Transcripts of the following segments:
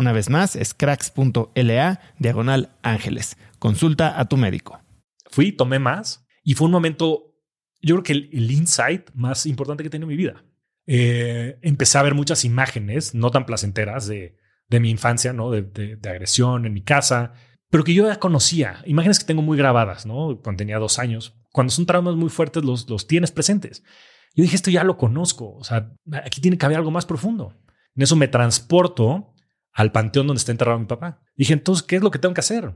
Una vez más, es cracks.la diagonal ángeles. Consulta a tu médico. Fui, tomé más y fue un momento, yo creo que el, insight más importante que he tenido en mi vida. Eh, empecé a ver muchas imágenes no tan placenteras de, de mi infancia, ¿no? De, de, agresión en mi casa, pero que yo ya conocía. Imágenes que tengo muy grabadas, ¿no? Cuando tenía dos años. Cuando son traumas muy fuertes, los, los tienes presentes. Yo dije, esto ya lo conozco. O sea, aquí tiene que haber algo más profundo. En eso me transporto al panteón donde está enterrado mi papá. Dije, entonces, ¿qué es lo que tengo que hacer?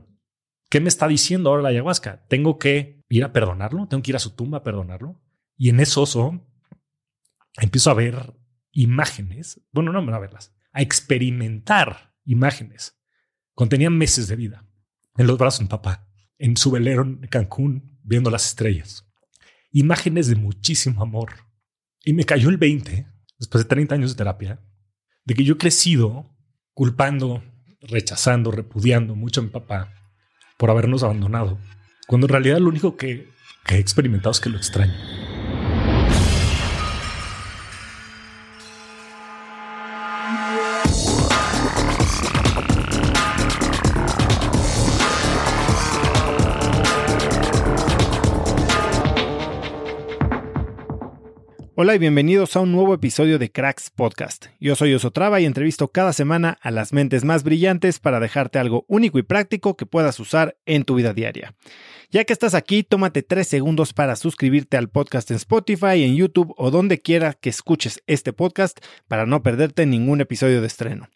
¿Qué me está diciendo ahora la ayahuasca? ¿Tengo que ir a perdonarlo? ¿Tengo que ir a su tumba a perdonarlo? Y en eso empiezo a ver imágenes, bueno, no a verlas, a experimentar imágenes. Contenían meses de vida en los brazos de mi papá, en su velero en Cancún, viendo las estrellas. Imágenes de muchísimo amor. Y me cayó el 20, después de 30 años de terapia, de que yo he crecido culpando, rechazando, repudiando mucho a mi papá por habernos abandonado, cuando en realidad lo único que, que he experimentado es que lo extraño. Hola y bienvenidos a un nuevo episodio de Cracks Podcast. Yo soy Osotrava y entrevisto cada semana a las mentes más brillantes para dejarte algo único y práctico que puedas usar en tu vida diaria. Ya que estás aquí, tómate tres segundos para suscribirte al podcast en Spotify, en YouTube o donde quiera que escuches este podcast para no perderte ningún episodio de estreno.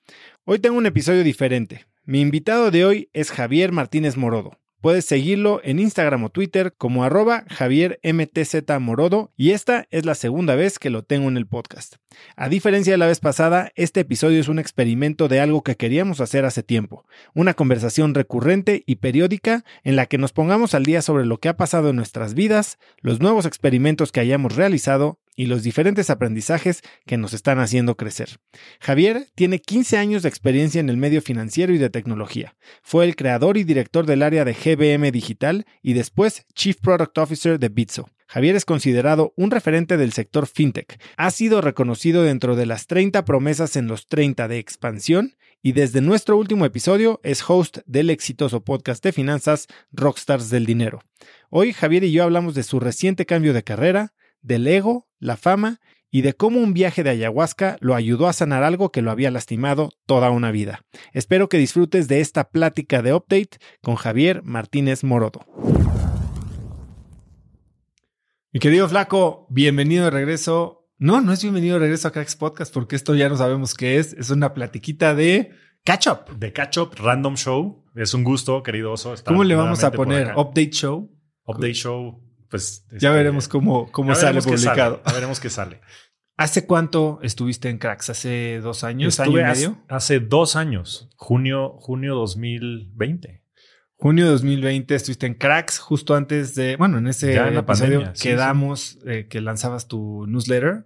Hoy tengo un episodio diferente. Mi invitado de hoy es Javier Martínez Morodo. Puedes seguirlo en Instagram o Twitter como arroba Javier Morodo y esta es la segunda vez que lo tengo en el podcast. A diferencia de la vez pasada, este episodio es un experimento de algo que queríamos hacer hace tiempo, una conversación recurrente y periódica en la que nos pongamos al día sobre lo que ha pasado en nuestras vidas, los nuevos experimentos que hayamos realizado y los diferentes aprendizajes que nos están haciendo crecer. Javier tiene 15 años de experiencia en el medio financiero y de tecnología. Fue el creador y director del área de GBM Digital y después Chief Product Officer de Bitso. Javier es considerado un referente del sector fintech. Ha sido reconocido dentro de las 30 promesas en los 30 de expansión y desde nuestro último episodio es host del exitoso podcast de finanzas Rockstars del Dinero. Hoy Javier y yo hablamos de su reciente cambio de carrera, del ego, la fama y de cómo un viaje de ayahuasca lo ayudó a sanar algo que lo había lastimado toda una vida. Espero que disfrutes de esta plática de update con Javier Martínez Morodo. Mi querido Flaco, bienvenido de regreso. No, no es bienvenido de regreso a Cracks Podcast porque esto ya no sabemos qué es. Es una platiquita de catch up. De catch up, random show. Es un gusto, querido oso. ¿Cómo le vamos a poner? Update show. Update show. Pues ya este, veremos cómo, cómo sale publicado. Ya veremos qué sale. ¿Hace cuánto estuviste en Cracks? ¿Hace dos años? ¿Año y medio? Hace, dos años. Junio, junio 2020. Junio de 2020 estuviste en Cracks justo antes de, bueno, en ese episodio quedamos eh, que lanzabas tu newsletter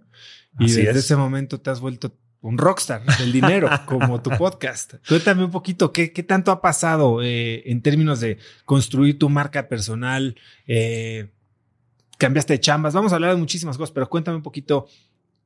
y desde ese momento te has vuelto un rockstar del dinero, como tu podcast. Cuéntame un poquito, ¿qué, qué tanto ha pasado eh, en términos de construir tu marca personal? Eh, cambiaste de chambas, vamos a hablar de muchísimas cosas, pero cuéntame un poquito,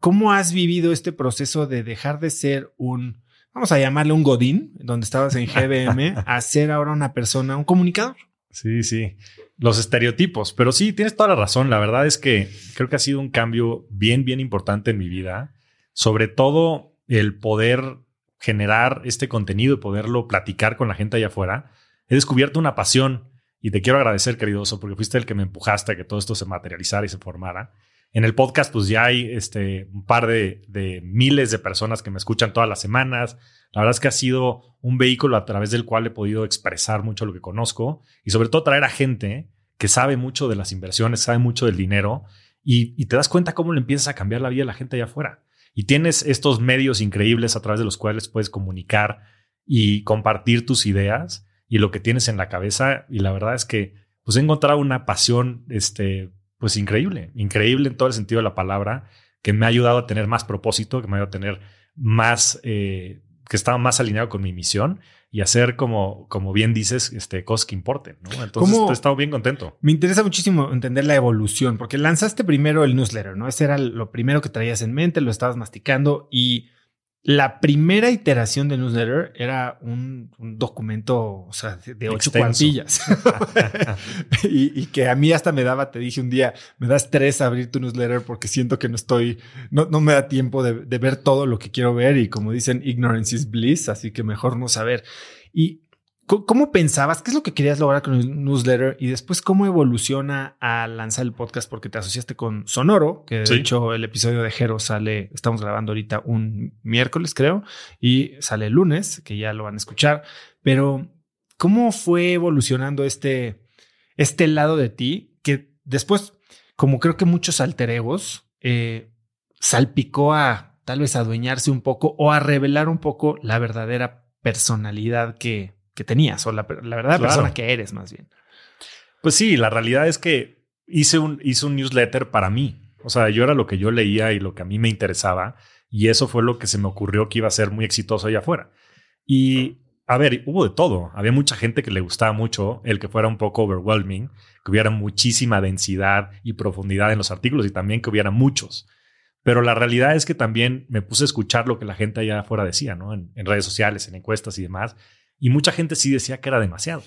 ¿cómo has vivido este proceso de dejar de ser un vamos a llamarle un Godín, donde estabas en GBM, a ser ahora una persona, un comunicador. Sí, sí. Los estereotipos. Pero sí, tienes toda la razón. La verdad es que creo que ha sido un cambio bien, bien importante en mi vida. Sobre todo el poder generar este contenido y poderlo platicar con la gente allá afuera. He descubierto una pasión y te quiero agradecer, querido Oso, porque fuiste el que me empujaste a que todo esto se materializara y se formara. En el podcast, pues ya hay este, un par de, miles de personas que me escuchan todas las semanas. La verdad es que ha sido un vehículo a través del cual he podido expresar mucho lo que conozco y sobre todo traer a gente que sabe mucho de las inversiones, sabe mucho del dinero y, y te das cuenta cómo le empiezas a cambiar la vida a la gente allá afuera. Y tienes estos medios increíbles a través de los cuales puedes comunicar y compartir tus ideas y lo que tienes en la cabeza. Y la verdad es que pues he encontrado una pasión este, pues increíble, increíble en todo el sentido de la palabra, que me ha ayudado a tener más propósito, que me ha ayudado a tener más, eh, que estaba más alineado con mi misión y hacer como, como bien dices, este, cosas que importen. ¿no? Entonces he estado bien contento. Me interesa muchísimo entender la evolución, porque lanzaste primero el newsletter, ¿no? Ese era lo primero que traías en mente, lo estabas masticando y la primera iteración de newsletter era un, documento, o sea, de ocho cuantillas. y, que a mí hasta me daba, te dije un día, me da estrés abrir tu newsletter porque siento que no estoy, no, no me da tiempo de, de, ver todo lo que quiero ver y como dicen, ignorance is bliss, así que mejor no saber. Y ¿Cómo pensabas? ¿Qué es lo que querías lograr con el newsletter? Y después, ¿cómo evoluciona a lanzar el podcast? Porque te asociaste con Sonoro, que de hecho el episodio de Jero sale, estamos grabando ahorita un miércoles, creo, y sale el lunes, que ya lo van a escuchar. Pero, ¿cómo fue evolucionando este, este lado de ti? Que después, como creo que muchos alter egos, eh, salpicó a tal vez adueñarse un poco o a revelar un poco la verdadera personalidad que que tenías o la, la verdad persona que eres más bien. Pues sí, la realidad es que hice un, hice un newsletter para mí. O sea, yo era lo que yo leía y lo que a mí me interesaba y eso fue lo que se me ocurrió que iba a ser muy exitoso allá afuera. Y a ver, hubo de todo. Había mucha gente que le gustaba mucho el que fuera un poco overwhelming, que hubiera muchísima densidad y profundidad en los artículos y también que hubiera muchos. Pero la realidad es que también me puse a escuchar lo que la gente allá afuera decía, ¿no? En, en redes sociales, en encuestas y demás. Y mucha gente sí decía que era demasiado.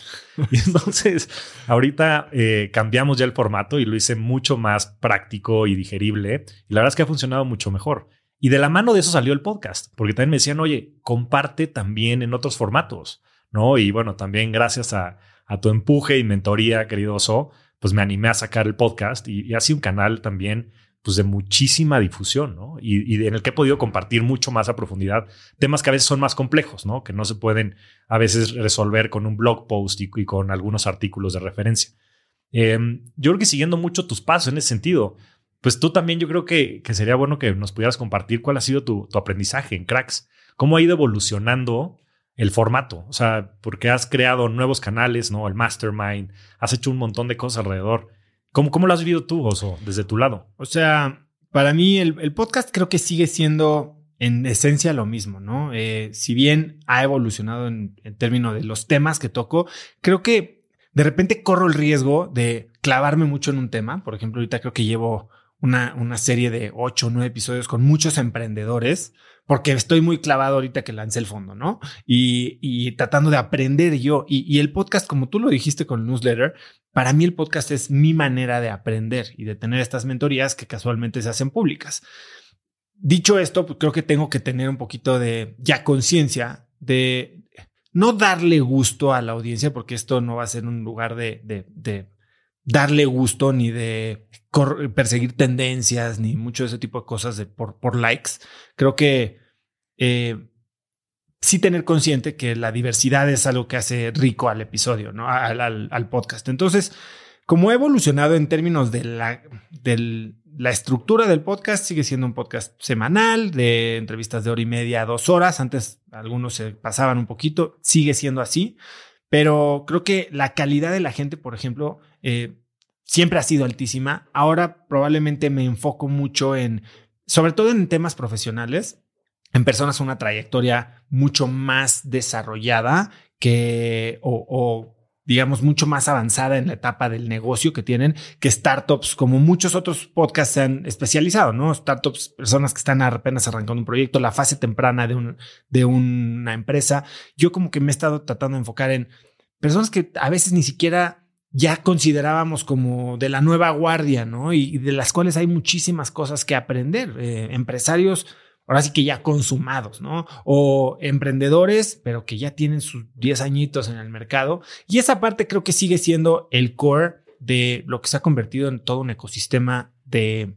Y entonces, ahorita eh, cambiamos ya el formato y lo hice mucho más práctico y digerible. Y la verdad es que ha funcionado mucho mejor. Y de la mano de eso salió el podcast, porque también me decían, oye, comparte también en otros formatos, ¿no? Y bueno, también gracias a, tu empuje y mentoría, querido Oso, pues me animé a sacar el podcast y, y así un canal también pues de muchísima difusión, ¿no? Y, en el que he podido compartir mucho más a profundidad temas que a veces son más complejos, ¿no? Que no se pueden a veces resolver con un blog post y, con algunos artículos de referencia. Em, yo creo que siguiendo mucho tus pasos en ese sentido, pues tú también yo creo que, que sería bueno que nos pudieras compartir cuál ha sido tu, tu, aprendizaje en Cracks, cómo ha ido evolucionando el formato, o sea, porque has creado nuevos canales, ¿no? El mastermind, has hecho un montón de cosas alrededor. ¿Cómo, lo has vivido tú, Oso, desde tu lado? O sea, para mí el, podcast creo que sigue siendo en esencia lo mismo, ¿no? Eh, si bien ha evolucionado en, términos de los temas que toco, creo que de repente corro el riesgo de clavarme mucho en un tema. Por ejemplo, ahorita creo que llevo una, una serie de ocho o nueve episodios con muchos emprendedores porque estoy muy clavado ahorita que lancé el fondo, ¿no? Y, tratando de aprender yo. Y, el podcast, como tú lo dijiste con el newsletter, para mí el podcast es mi manera de aprender y de tener estas mentorías que casualmente se hacen públicas. Dicho esto, pues creo que tengo que tener un poquito de ya conciencia de no darle gusto a la audiencia, porque esto no va a ser un lugar de, de darle gusto ni de perseguir tendencias ni mucho de ese tipo de cosas por, por likes. Creo que eh, sí tener consciente que la diversidad es algo que hace rico al episodio, ¿no? Al, al, podcast. Entonces, como he evolucionado en términos de la, de la estructura del podcast, sigue siendo un podcast semanal de entrevistas de hora y media a dos horas. Antes algunos se pasaban un poquito, sigue siendo así, pero creo que la calidad de la gente, por ejemplo, eh, siempre ha sido altísima. Ahora probablemente me enfoco mucho en, sobre todo en temas profesionales, en personas una trayectoria mucho más desarrollada que o, digamos mucho más avanzada en la etapa del negocio que tienen que startups como muchos otros podcasts se han especializado, ¿no? Startups, personas que están apenas arrancando un proyecto, la fase temprana de, un, de una empresa. Yo como que me he estado tratando de enfocar en personas que a veces ni siquiera ya considerábamos como de la nueva guardia, ¿no? Y, de las cuales hay muchísimas cosas que aprender. Eh, empresarios ahora sí que ya consumados, ¿no? O emprendedores, pero que ya tienen sus 10 añitos en el mercado. Y esa parte creo que sigue siendo el core de lo que se ha convertido en todo un ecosistema de,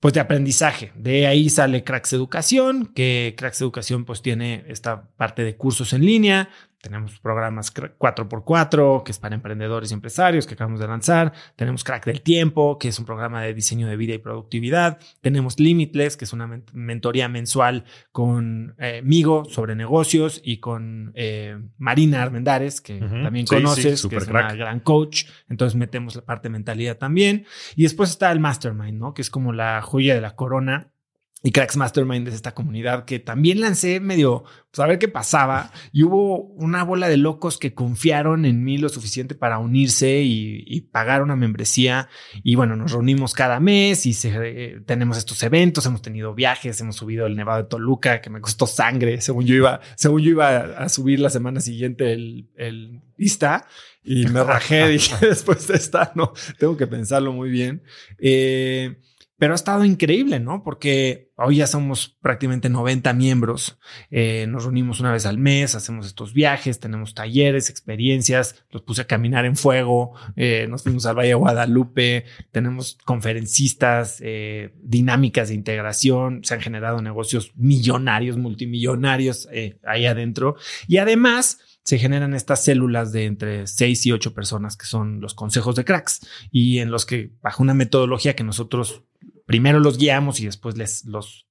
pues de aprendizaje. De ahí sale Cracks Educación, que Cracks Educación pues tiene esta parte de cursos en línea, tenemos programas 4x4, que es para emprendedores y empresarios, que acabamos de lanzar. Tenemos Crack del Tiempo, que es un programa de diseño de vida y productividad. Tenemos Limitless, que es una mentoría mensual con eh, Migo sobre negocios y con eh, Marina Armendares, que también conoces, que es una gran coach. Entonces metemos la parte de mentalidad también. Y después está el Mastermind, ¿no? Que es como la joya de la corona y Cracks Mastermind es esta comunidad que también lancé medio pues, a ver qué pasaba. Y hubo una bola de locos que confiaron en mí lo suficiente para unirse y, pagar una membresía. Y bueno nos reunimos cada mes y se, tenemos estos eventos. Hemos tenido viajes hemos subido el Nevado de Toluca que me costó sangre según yo iba según yo iba a subir la semana siguiente el, el lista. Y me rajé dije después de esta no tengo que pensarlo muy bien. Eh, pero ha estado increíble, ¿no? Porque hoy ya somos prácticamente 90 miembros, eh, nos reunimos una vez al mes, hacemos estos viajes, tenemos talleres, experiencias, los puse a caminar en fuego, eh, nos fuimos al Valle de Guadalupe, tenemos conferencistas, eh, dinámicas de integración, se han generado negocios millonarios, multimillonarios ahí adentro. Y además, se generan estas células de entre 6 y 8 personas que son los consejos de cracks y en los que bajo una metodología que nosotros primero los guiamos y después les los,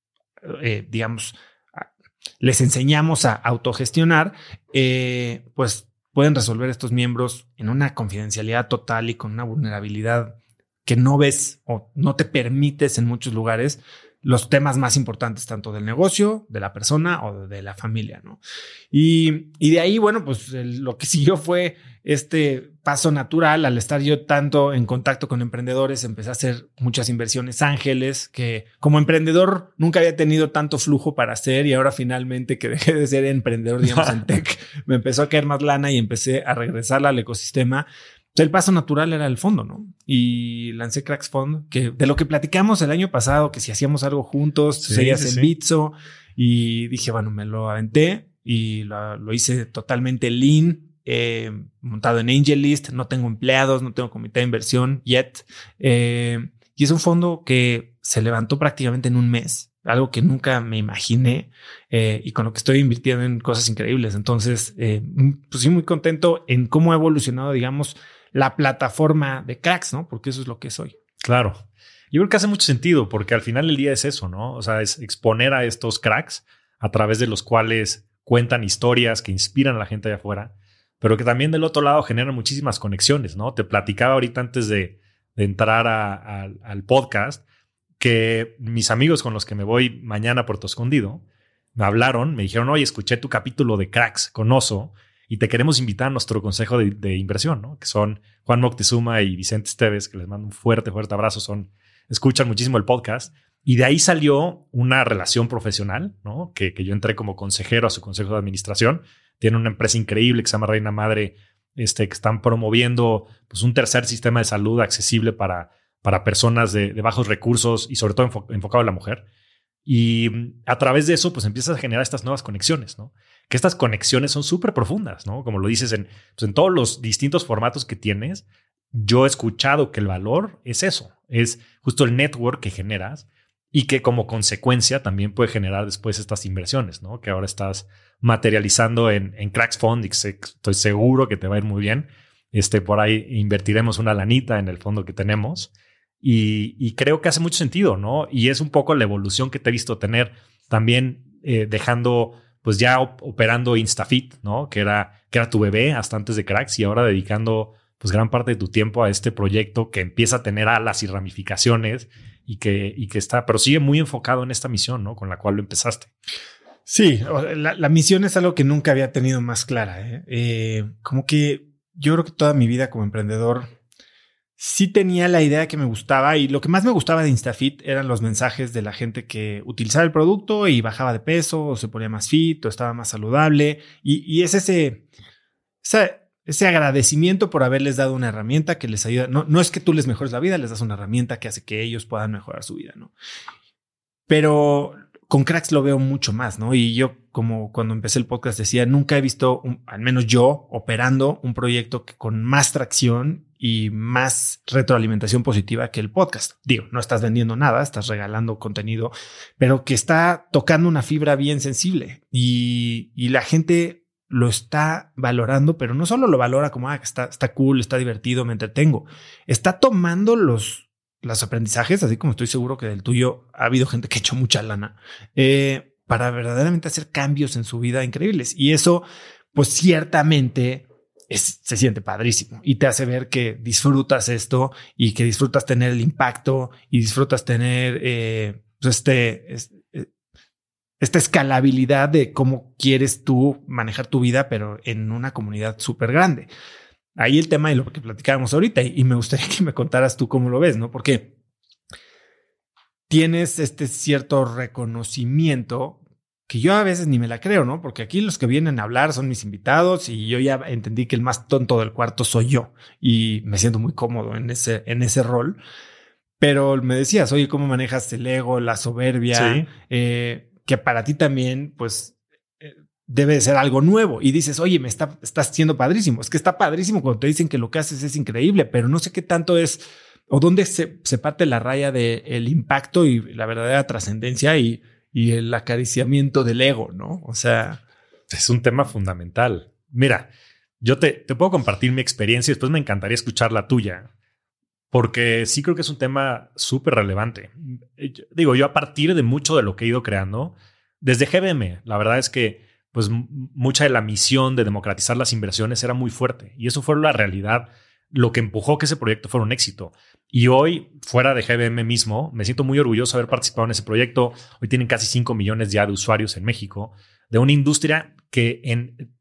eh, digamos, les enseñamos a autogestionar, eh, pues pueden resolver estos miembros en una confidencialidad total y con una vulnerabilidad que no ves o no te permites en muchos lugares los temas más importantes tanto del negocio, de la persona o de la familia, ¿no? Y, y de ahí, bueno, pues lo que siguió fue este paso natural al estar yo tanto en contacto con emprendedores, empecé a hacer muchas inversiones ángeles que como emprendedor nunca había tenido tanto flujo para hacer y ahora finalmente que dejé de ser emprendedor, digamos, en tech, me empezó a caer más lana y empecé a regresar al ecosistema el paso natural era el fondo, ¿no? Y lancé Cracks Fund, que de lo que platicamos el año pasado, que si hacíamos algo juntos, seguías en Bitso, y dije, bueno, me lo aventé y lo, hice totalmente lean, eh, montado en AngelList, no tengo empleados, no tengo comité de inversión yet. Eh, y es un fondo que se levantó prácticamente en un mes, algo que nunca me imaginé eh, y con lo que estoy invirtiendo en cosas increíbles. Entonces, pues sí, muy contento en cómo ha evolucionado, digamos, la plataforma de cracks, ¿no? Porque eso es lo que soy. Claro. Yo creo que hace mucho sentido porque al final del día es eso, ¿no? O sea, es exponer a estos cracks a través de los cuales cuentan historias que inspiran a la gente allá afuera, pero que también del otro lado generan muchísimas conexiones, ¿no? Te platicaba ahorita antes de, entrar al podcast que mis amigos con los que me voy mañana a Puerto Escondido me hablaron, me dijeron, oye, escuché tu capítulo de cracks con Oso y te queremos invitar a nuestro consejo de, inversión, ¿no? que son Juan Moctezuma y Vicente Esteves, que les mando un fuerte, fuerte abrazo, son, escuchan muchísimo el podcast. Y de ahí salió una relación profesional, ¿no? Que, que yo entré como consejero a su consejo de administración. Tiene una empresa increíble que se llama Reina Madre, este, que están promoviendo pues, un tercer sistema de salud accesible para, para personas de, bajos recursos y sobre todo enfocado en la mujer. Y a través de eso, pues empiezas a generar estas nuevas conexiones, ¿no? Que estas conexiones son súper profundas, ¿no? Como lo dices en, pues, en todos los distintos formatos que tienes, yo he escuchado que el valor es eso, es justo el network que generas y que como consecuencia también puede generar después estas inversiones, ¿no? Que ahora estás materializando en, en Cracks Fund y estoy seguro que te va a ir muy bien. Este, por ahí invertiremos una lanita en el fondo que tenemos y, creo que hace mucho sentido, ¿no? Y es un poco la evolución que te he visto tener también eh, dejando, pues ya operando InstaFit, ¿no? Que era, que era tu bebé hasta antes de Cracks y ahora dedicando pues gran parte de tu tiempo a este proyecto que empieza a tener alas y ramificaciones y que, y que está, pero sigue muy enfocado en esta misión, ¿no? Con la cual lo empezaste. Sí, la, misión es algo que nunca había tenido más clara. ¿eh? Eh, como que yo creo que toda mi vida como emprendedor sí tenía la idea que me gustaba y lo que más me gustaba de InstaFit eran los mensajes de la gente que utilizaba el producto y bajaba de peso o se ponía más fit o estaba más saludable. Y, es ese, ese agradecimiento por haberles dado una herramienta que les ayuda. No, no es que tú les mejores la vida, les das una herramienta que hace que ellos puedan mejorar su vida, ¿no? Pero con cracks lo veo mucho más, ¿no? Y yo, como cuando empecé el podcast decía, nunca he visto, al menos yo, operando un proyecto que con más tracción y más retroalimentación positiva que el podcast. Digo, no estás vendiendo nada, estás regalando contenido, pero que está tocando una fibra bien sensible y, y la gente lo está valorando, pero no solo lo valora como, ah, está, está cool, está divertido, me entretengo. Está tomando los, los aprendizajes, así como estoy seguro que del tuyo ha habido gente que ha hecho mucha lana, eh, para verdaderamente hacer cambios en su vida increíbles. Y eso, pues ciertamente se siente padrísimo y te hace ver que disfrutas esto y que disfrutas tener el impacto y disfrutas tener eh, pues este, esta escalabilidad de cómo quieres tú manejar tu vida, pero en una comunidad súper grande. Ahí el tema de lo que platicábamos ahorita y me gustaría que me contaras tú cómo lo ves, ¿no? Porque tienes este cierto reconocimiento que yo a veces ni me la creo, ¿no? Porque aquí los que vienen a hablar son mis invitados y yo ya entendí que el más tonto del cuarto soy yo y me siento muy cómodo en ese, en ese rol. Pero me decías, oye, ¿cómo manejas el ego, la soberbia? Sí. Eh, que para ti también, pues, eh, debe de ser algo nuevo. Y dices, oye, me está, estás siendo padrísimo. Es que está padrísimo cuando te dicen que lo que haces es increíble, pero no sé qué tanto es o dónde se, se parte la raya del el impacto y la verdadera trascendencia y, y el acariciamiento del ego, ¿no? O sea... Es un tema fundamental. Mira, yo te, te puedo compartir mi experiencia y después me encantaría escuchar la tuya porque sí creo que es un tema súper relevante. Digo, yo a partir de mucho de lo que he ido creando, desde GBM, la verdad es que pues mucha de la misión de democratizar las inversiones era muy fuerte y eso fue la realidad, lo que empujó que ese proyecto fuera un éxito. Y hoy, fuera de GBM mismo, me siento muy orgulloso de haber participado en ese proyecto. Hoy tienen casi 5 millones ya de usuarios en México, de una industria que en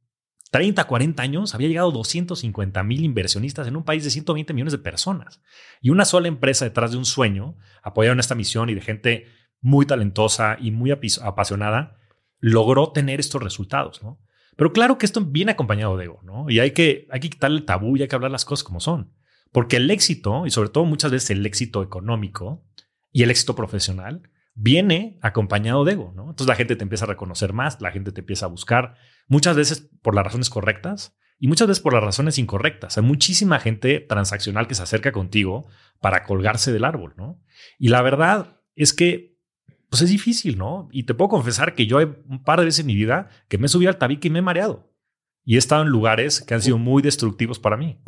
30, 40 años había llegado 250 mil inversionistas en un país de 120 millones de personas. Y una sola empresa detrás de un sueño, apoyada en esta misión y de gente muy talentosa y muy apasionada, logró tener estos resultados, ¿no? Pero claro que esto viene acompañado de ego, ¿no? Y hay que, hay que quitarle el tabú y hay que hablar las cosas como son. Porque el éxito, y sobre todo muchas veces el éxito económico y el éxito profesional, viene acompañado de ego, ¿no? Entonces la gente te empieza a reconocer más, la gente te empieza a buscar, muchas veces por las razones correctas y muchas veces por las razones incorrectas. Hay muchísima gente transaccional que se acerca contigo para colgarse del árbol, ¿no? Y la verdad es que pues es difícil, ¿no? Y te puedo confesar que yo hay un par de veces en mi vida que me he subido al tabique y me he mareado. Y he estado en lugares que han sido muy destructivos para mí.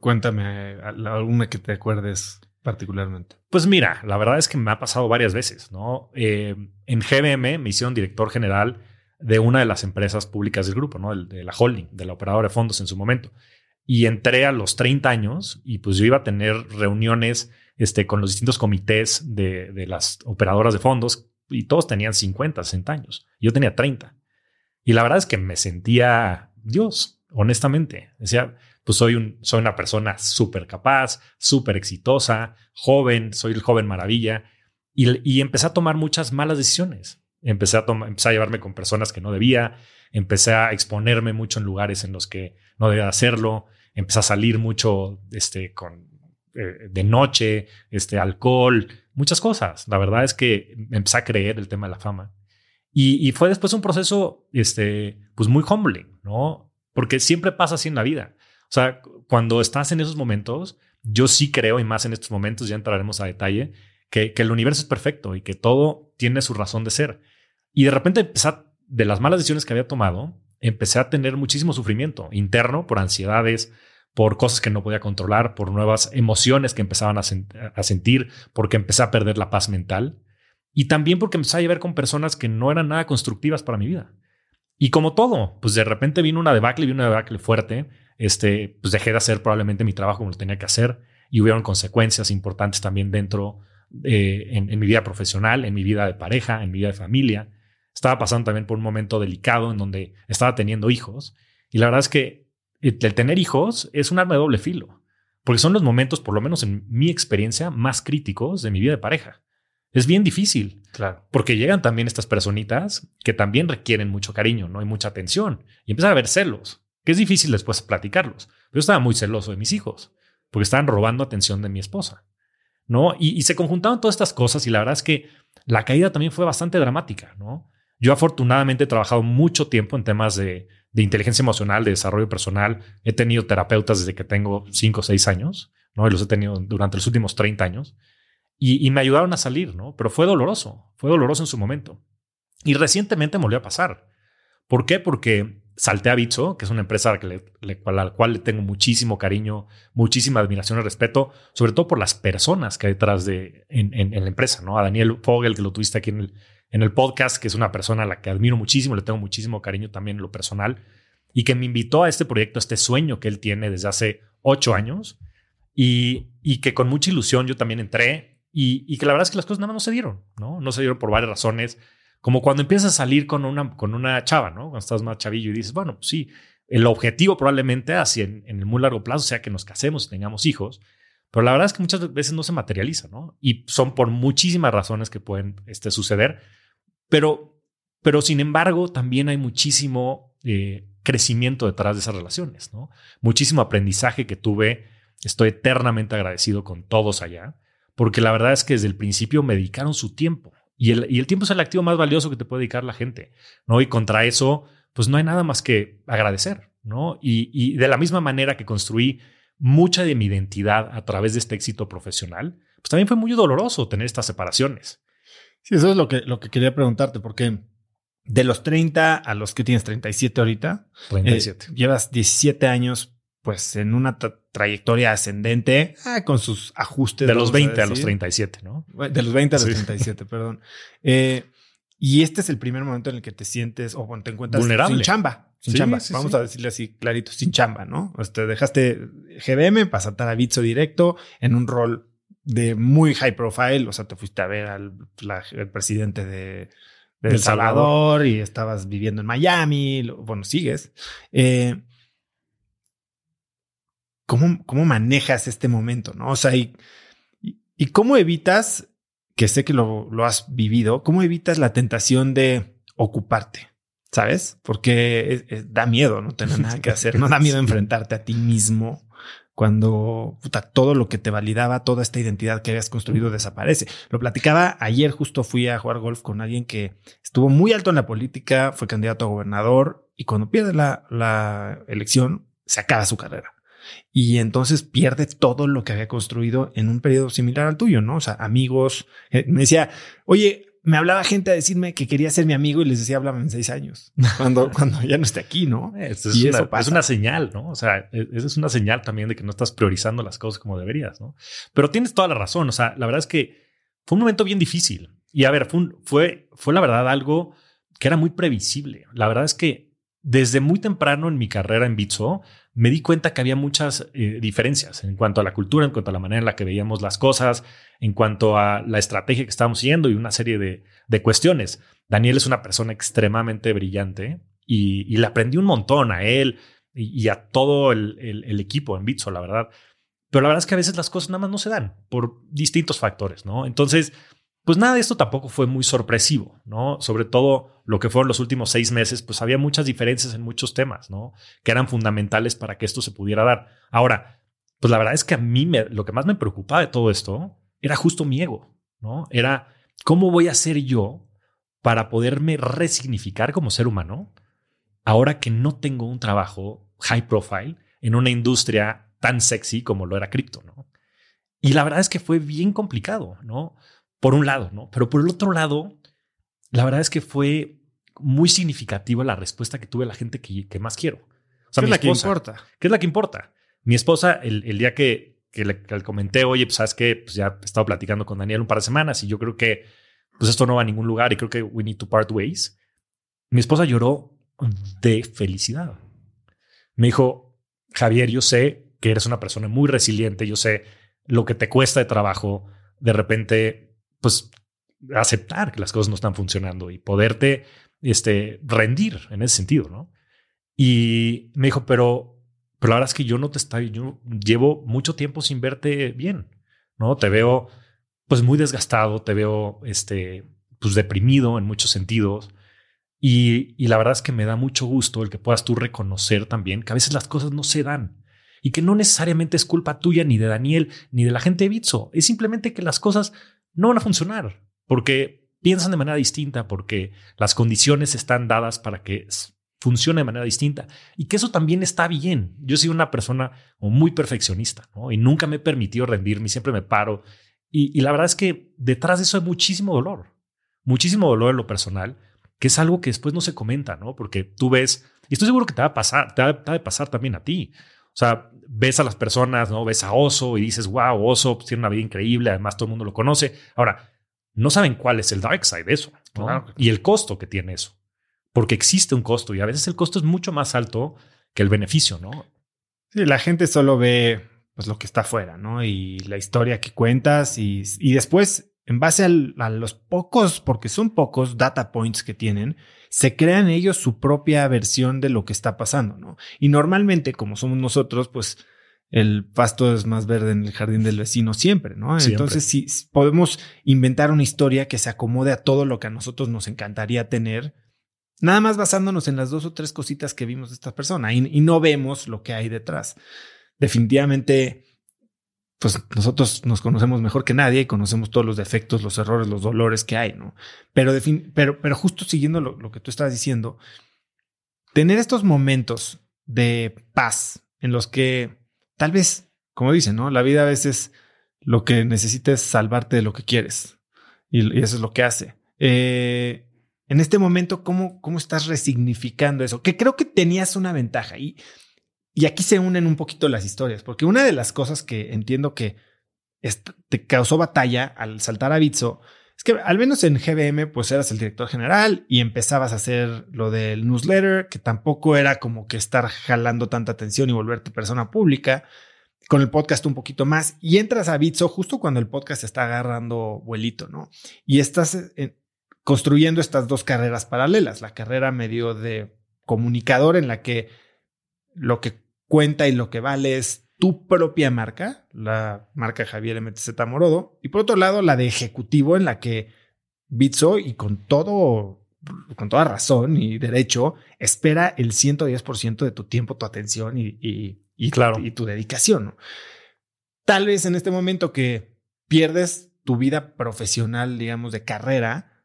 cuéntame alguna que te acuerdes particularmente? Pues mira, la verdad es que me ha pasado varias veces, ¿no? Eh, en GBM me hicieron director general de una de las empresas públicas del grupo, ¿no? De la holding, de la operadora de fondos en su momento. Y entré a los 30 años y pues yo iba a tener reuniones este, con los distintos comités de, de las operadoras de fondos y todos tenían 50, 60 años. Yo tenía 30. Y la verdad es que me sentía Dios, honestamente. Decía, pues soy, un, soy una persona súper capaz, súper exitosa, joven, soy el joven maravilla. Y, empecé a tomar muchas malas decisiones. Empecé a, a llevarme con personas que no debía, empecé a exponerme mucho en lugares en los que no debía hacerlo, empecé a salir mucho este, con, eh, de noche, este, alcohol, muchas cosas. La verdad es que empecé a creer el tema de la fama. Y, fue después un proceso este, pues muy humbling, ¿no? Porque siempre pasa así en la vida. O sea, cuando estás en esos momentos, yo sí creo, y más en estos momentos, ya entraremos a detalle, que, que el universo es perfecto y que todo tiene su razón de ser. Y de repente empecé de las malas decisiones que había tomado, empecé a tener muchísimo sufrimiento interno por ansiedades, por cosas que no podía controlar, por nuevas emociones que empezaban a, sentir, porque empecé a perder la paz mental y también porque empecé a llevar con personas que no eran nada constructivas para mi vida. Y como todo, pues de repente vino una debacle, vino una debacle fuerte, este, pues dejé de hacer probablemente mi trabajo como lo tenía que hacer y hubieron consecuencias importantes también dentro, eh, en, en mi vida profesional, en mi vida de pareja, en mi vida de familia. Estaba pasando también por un momento delicado en donde estaba teniendo hijos y la verdad es que el tener hijos es un arma de doble filo, porque son los momentos, por lo menos en mi experiencia, más críticos de mi vida de pareja. Es bien difícil. Claro. Porque llegan también estas personitas que también requieren mucho cariño, ¿no? hay mucha atención. Y empiezan a haber celos, que es difícil después platicarlos. Pero yo estaba muy celoso de mis hijos, porque estaban robando atención de mi esposa, ¿no? Y, y se conjuntaron todas estas cosas y la verdad es que la caída también fue bastante dramática, ¿no? Yo afortunadamente he trabajado mucho tiempo en temas de, de inteligencia emocional, de desarrollo personal. He tenido terapeutas desde que tengo 5 o 6 años, ¿no? Y los he tenido durante los últimos 30 años. Y, me ayudaron a salir, ¿no? Pero fue doloroso, fue doloroso en su momento. Y recientemente me volvió a pasar. ¿Por qué? Porque salté a Bitso, que es una empresa a la, cual le tengo muchísimo cariño, muchísima admiración y respeto, sobre todo por las personas que hay detrás de en, en, la empresa, ¿no? A Daniel Fogel, que lo tuviste aquí en el, en el podcast, que es una persona a la que admiro muchísimo, le tengo muchísimo cariño también en lo personal, y que me invitó a este proyecto, a este sueño que él tiene desde hace ocho años, y, que con mucha ilusión yo también entré, y, que la verdad es que las cosas nada más no se dieron, ¿no? No se dieron por varias razones, como cuando empiezas a salir con una, con una chava, ¿no? Cuando estás más chavillo y dices, bueno, pues sí, el objetivo probablemente así en, en el muy largo plazo sea que nos casemos y tengamos hijos, pero la verdad es que muchas veces no se materializa, ¿no? Y son por muchísimas razones que pueden este, suceder. Pero, pero sin embargo, también hay muchísimo eh, crecimiento detrás de esas relaciones, ¿no? Muchísimo aprendizaje que tuve. Estoy eternamente agradecido con todos allá, porque la verdad es que desde el principio me dedicaron su tiempo. Y el, y el tiempo es el activo más valioso que te puede dedicar la gente, ¿no? Y contra eso, pues no hay nada más que agradecer, ¿no? Y, y de la misma manera que construí mucha de mi identidad a través de este éxito profesional, pues también fue muy doloroso tener estas separaciones. Sí, eso es lo que, lo que quería preguntarte, porque de los 30 a los que tienes 37 ahorita, 37. Eh, llevas 17 años pues en una trayectoria ascendente ah, con sus ajustes. De los 20 a, los 37, ¿no? De los 20 a los 37, perdón. Eh, y este es el primer momento en el que te sientes o te encuentras Vulnerable. sin chamba. Sin chamba. Vamos a decirle así clarito, sin chamba, ¿no? O sea, dejaste GBM para saltar a Bitso directo en un rol de muy high profile. O sea, te fuiste a ver al el presidente de, El Salvador, y estabas viviendo en Miami. bueno, sigues. Eh, ¿cómo, ¿Cómo manejas este momento? ¿no? O sea, y, y cómo evitas que sé que lo, lo has vivido, ¿cómo evitas la tentación de ocuparte? ¿Sabes? Porque da miedo no tener nada que hacer, no da miedo enfrentarte a ti mismo cuando todo lo que te validaba, toda esta identidad que habías construido desaparece. Lo platicaba ayer, justo fui a jugar golf con alguien que estuvo muy alto en la política, fue candidato a gobernador y cuando pierde la, la elección, se acaba su carrera y entonces pierde todo lo que había construido en un periodo similar al tuyo, ¿no? O sea, amigos. Eh, me decía, oye, me hablaba gente a decirme que quería ser mi amigo y les decía, háblame en seis años, cuando, cuando ya no esté aquí, ¿no? es, y una, eso es una señal, ¿no? O sea, e, esa es una señal también de que no estás priorizando las cosas como deberías, ¿no? Pero tienes toda la razón, o sea, la verdad es que fue un momento bien difícil. Y a ver, fue, fue, fue la verdad algo que era muy previsible. La verdad es que desde muy temprano en mi carrera en Bitso, me di cuenta que había muchas eh, diferencias en cuanto a la cultura, en cuanto a la manera en la que veíamos las cosas, en cuanto a la estrategia que estábamos siguiendo y una serie de, de cuestiones. Daniel es una persona extremadamente brillante y, y le aprendí un montón a él y, a todo el, el, equipo en Bitso, la verdad. Pero la verdad es que a veces las cosas nada más no se dan por distintos factores, ¿no? Entonces, pues nada de esto tampoco fue muy sorpresivo, ¿no? Sobre todo lo que fueron los últimos seis meses, pues había muchas diferencias en muchos temas, ¿no? Que eran fundamentales para que esto se pudiera dar. Ahora, pues la verdad es que a mí me, lo que más me preocupaba de todo esto era justo mi ego, ¿no? Era cómo voy a ser yo para poderme resignificar como ser humano ahora que no tengo un trabajo high profile en una industria tan sexy como lo era cripto, ¿no? Y la verdad es que fue bien complicado, ¿no? Por un lado, ¿no? Pero por el otro lado, la verdad es que fue muy significativa la respuesta que tuve la gente que, que más quiero. O sea, ¿Qué es la que importa? ¿Qué es la que importa? Mi esposa, el, el día que, que le, comenté, oye, pues sabes que pues ya he estado platicando con Daniel un par de semanas y yo creo que pues esto no va a ningún lugar y creo que we need to part ways. Mi esposa lloró de felicidad. Me dijo, Javier, yo sé que eres una persona muy resiliente, yo sé lo que te cuesta de trabajo de repente, pues aceptar que las cosas no están funcionando y poderte este, rendir en ese sentido, ¿no? Y me dijo, pero, pero la verdad es que yo no te estoy, yo llevo mucho tiempo sin verte bien, ¿no? Te veo pues muy desgastado, te veo este, pues deprimido en muchos sentidos. Y, y, la verdad es que me da mucho gusto el que puedas tú reconocer también que a veces las cosas no se dan y que no necesariamente es culpa tuya ni de Daniel ni de la gente de Bitso. Es simplemente que las cosas no van a funcionar porque piensan de manera distinta, porque las condiciones están dadas para que funcione de manera distinta y que eso también está bien. Yo soy una persona muy perfeccionista y nunca me he permitido rendirme, siempre me paro. Y, la verdad es que detrás de eso hay muchísimo dolor, muchísimo dolor en lo personal, que es algo que después no se comenta, ¿no? Porque tú ves, y estoy seguro que te va a pasar, te va, a pasar también a ti. O sea, ves a las personas, ¿no? Ves a Oso y dices, wow, Oso pues, tiene una vida increíble, además todo el mundo lo conoce. Ahora, no saben cuál es el dark side de eso y el costo que tiene eso, porque existe un costo y a veces el costo es mucho más alto que el beneficio, ¿no? Sí, la gente solo ve pues lo que está afuera, ¿no? Y la historia que cuentas y, y después, en base a los pocos, porque son pocos data points que tienen, se crean ellos su propia versión de lo que está pasando, ¿no? Y normalmente, como somos nosotros, pues el pasto es más verde en el jardín del vecino siempre, ¿no? Entonces, si podemos inventar una historia que se acomode a todo lo que a nosotros nos encantaría tener, nada más basándonos en las dos o tres cositas que vimos de esta persona y, y no vemos lo que hay detrás. Definitivamente, pues nosotros nos conocemos mejor que nadie y conocemos todos los defectos, los errores, los dolores que hay, ¿no? Pero, pero, pero justo siguiendo lo, que tú estás diciendo, tener estos momentos de paz en los que tal vez, como dicen, ¿no? La vida a veces lo que necesita es salvarte de lo que quieres. Y, eso es lo que hace. Eh, en este momento, ¿cómo, ¿cómo estás resignificando eso? Que creo que tenías una ventaja. Y, y aquí se unen un poquito las historias, porque una de las cosas que entiendo que te causó batalla al saltar a Bitso es que al menos en GBM, pues eras el director general y empezabas a hacer lo del newsletter, que tampoco era como que estar jalando tanta atención y volverte persona pública. Con el podcast un poquito más y entras a Bitso justo cuando el podcast está agarrando vuelito, ¿no? Y estás eh, construyendo estas dos carreras paralelas, la carrera medio de comunicador en la que lo que cuenta y lo que vale es tu propia marca, la marca Javier MTZ Morodo, y por otro lado la de ejecutivo en la que Bitso y con todo, con toda razón y derecho, espera el 110% de tu tiempo, tu atención y, y, claro. y tu dedicación. Tal vez en este momento que pierdes tu vida profesional, digamos, de carrera,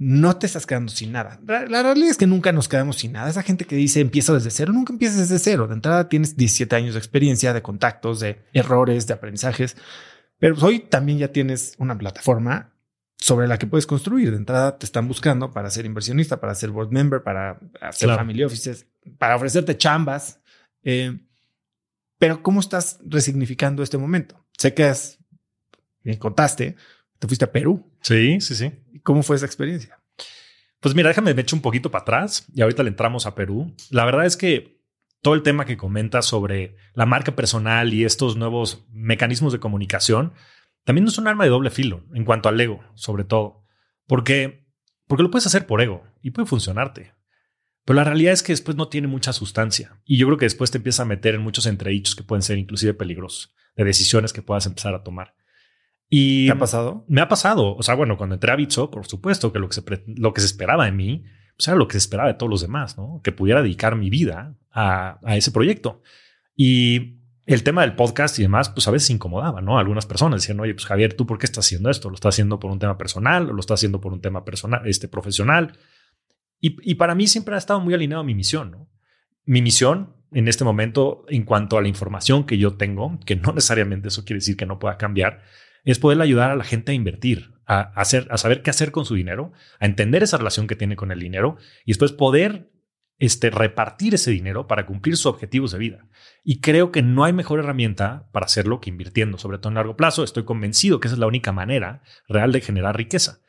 no te estás quedando sin nada. La, realidad es que nunca nos quedamos sin nada. Esa gente que dice empiezo desde cero, nunca empiezas desde cero. De entrada tienes 17 años de experiencia, de contactos, de errores, de aprendizajes. Pero hoy también ya tienes una plataforma sobre la que puedes construir. De entrada te están buscando para ser inversionista, para ser board member, para hacer family offices, para ofrecerte chambas. Eh, pero ¿cómo estás resignificando este momento? Sé que has, me contaste, te fuiste a Perú. Sí, sí, sí. ¿Cómo fue esa experiencia? Pues mira, déjame me echo un poquito para atrás y ahorita le entramos a Perú. La verdad es que todo el tema que comentas sobre la marca personal y estos nuevos mecanismos de comunicación también es un arma de doble filo en cuanto al ego, sobre todo, porque porque lo puedes hacer por ego y puede funcionarte. Pero la realidad es que después no tiene mucha sustancia y yo creo que después te empieza a meter en muchos entredichos que pueden ser inclusive peligrosos, de decisiones que puedas empezar a tomar. Y ¿Te ha pasado? Me ha pasado. O sea, bueno, cuando entré a Bitso, por supuesto que lo que se, lo que se esperaba de mí, pues era lo que se esperaba de todos los demás, ¿no? Que pudiera dedicar mi vida a, a ese proyecto. Y el tema del podcast y demás, pues a veces incomodaba, ¿no? Algunas personas decían, oye, pues Javier, ¿tú por qué estás haciendo esto? ¿Lo estás haciendo por un tema personal o lo estás haciendo por un tema personal, este, profesional? Y, y para mí siempre ha estado muy alineado a mi misión, ¿no? Mi misión en este momento en cuanto a la información que yo tengo, que no necesariamente eso quiere decir que no pueda cambiar, es poder ayudar a la gente a invertir, a, hacer, a saber qué hacer con su dinero, a entender esa relación que tiene con el dinero y después poder este, repartir ese dinero para cumplir sus objetivos de vida. Y creo que no hay mejor herramienta para hacerlo que invirtiendo, sobre todo en largo plazo. Estoy convencido que esa es la única manera real de generar riqueza.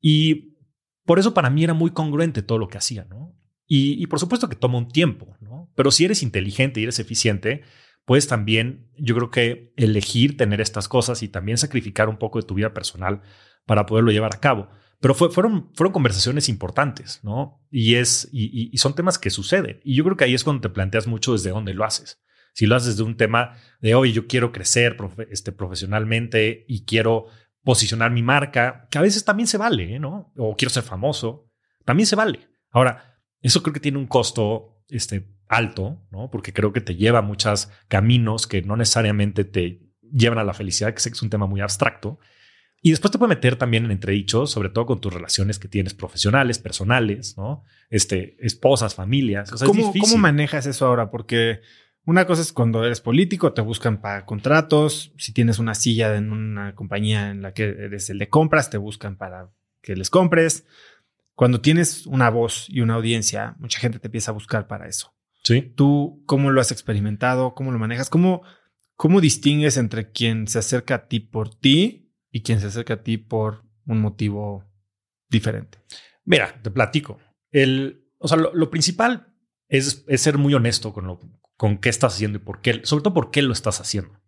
Y por eso para mí era muy congruente todo lo que hacía, ¿no? Y, por supuesto que toma un tiempo, ¿no? Pero si eres inteligente y eres eficiente, puedes también, yo creo que elegir tener estas cosas y también sacrificar un poco de tu vida personal para poderlo llevar a cabo. Pero fueron, fueron conversaciones importantes, ¿no? Y, es, y, son temas que suceden. Y yo creo que ahí es cuando te planteas mucho desde dónde lo haces. Si lo haces de un tema de, hoy yo quiero crecer este, profesionalmente y quiero posicionar mi marca, que a veces también se vale, ¿no? O quiero ser famoso, también se vale. Ahora, eso creo que tiene un costo este, alto, ¿no? Porque creo que te lleva a muchos caminos que no necesariamente te llevan a la felicidad, que sé que es un tema muy abstracto. Y después te puede meter también en entredichos, sobre todo con tus relaciones que tienes profesionales, personales, ¿no? Este, esposas, familias. ¿Cómo, ¿Cómo manejas eso ahora? Porque una cosa es cuando eres político, te buscan para contratos. Si tienes una silla en una compañía en la que eres el de compras, te buscan para que les compres. Cuando tienes una voz y una audiencia, mucha gente te empieza a buscar para eso. Sí. ¿Tú cómo lo has experimentado? ¿Cómo lo manejas? ¿Cómo, cómo distingues entre quien se acerca a ti por ti y quien se acerca a ti por un motivo diferente? Mira, te platico. El, o sea, lo, principal es, ser muy honesto con, lo, con qué estás haciendo y por qué, sobre todo por qué lo estás haciendo.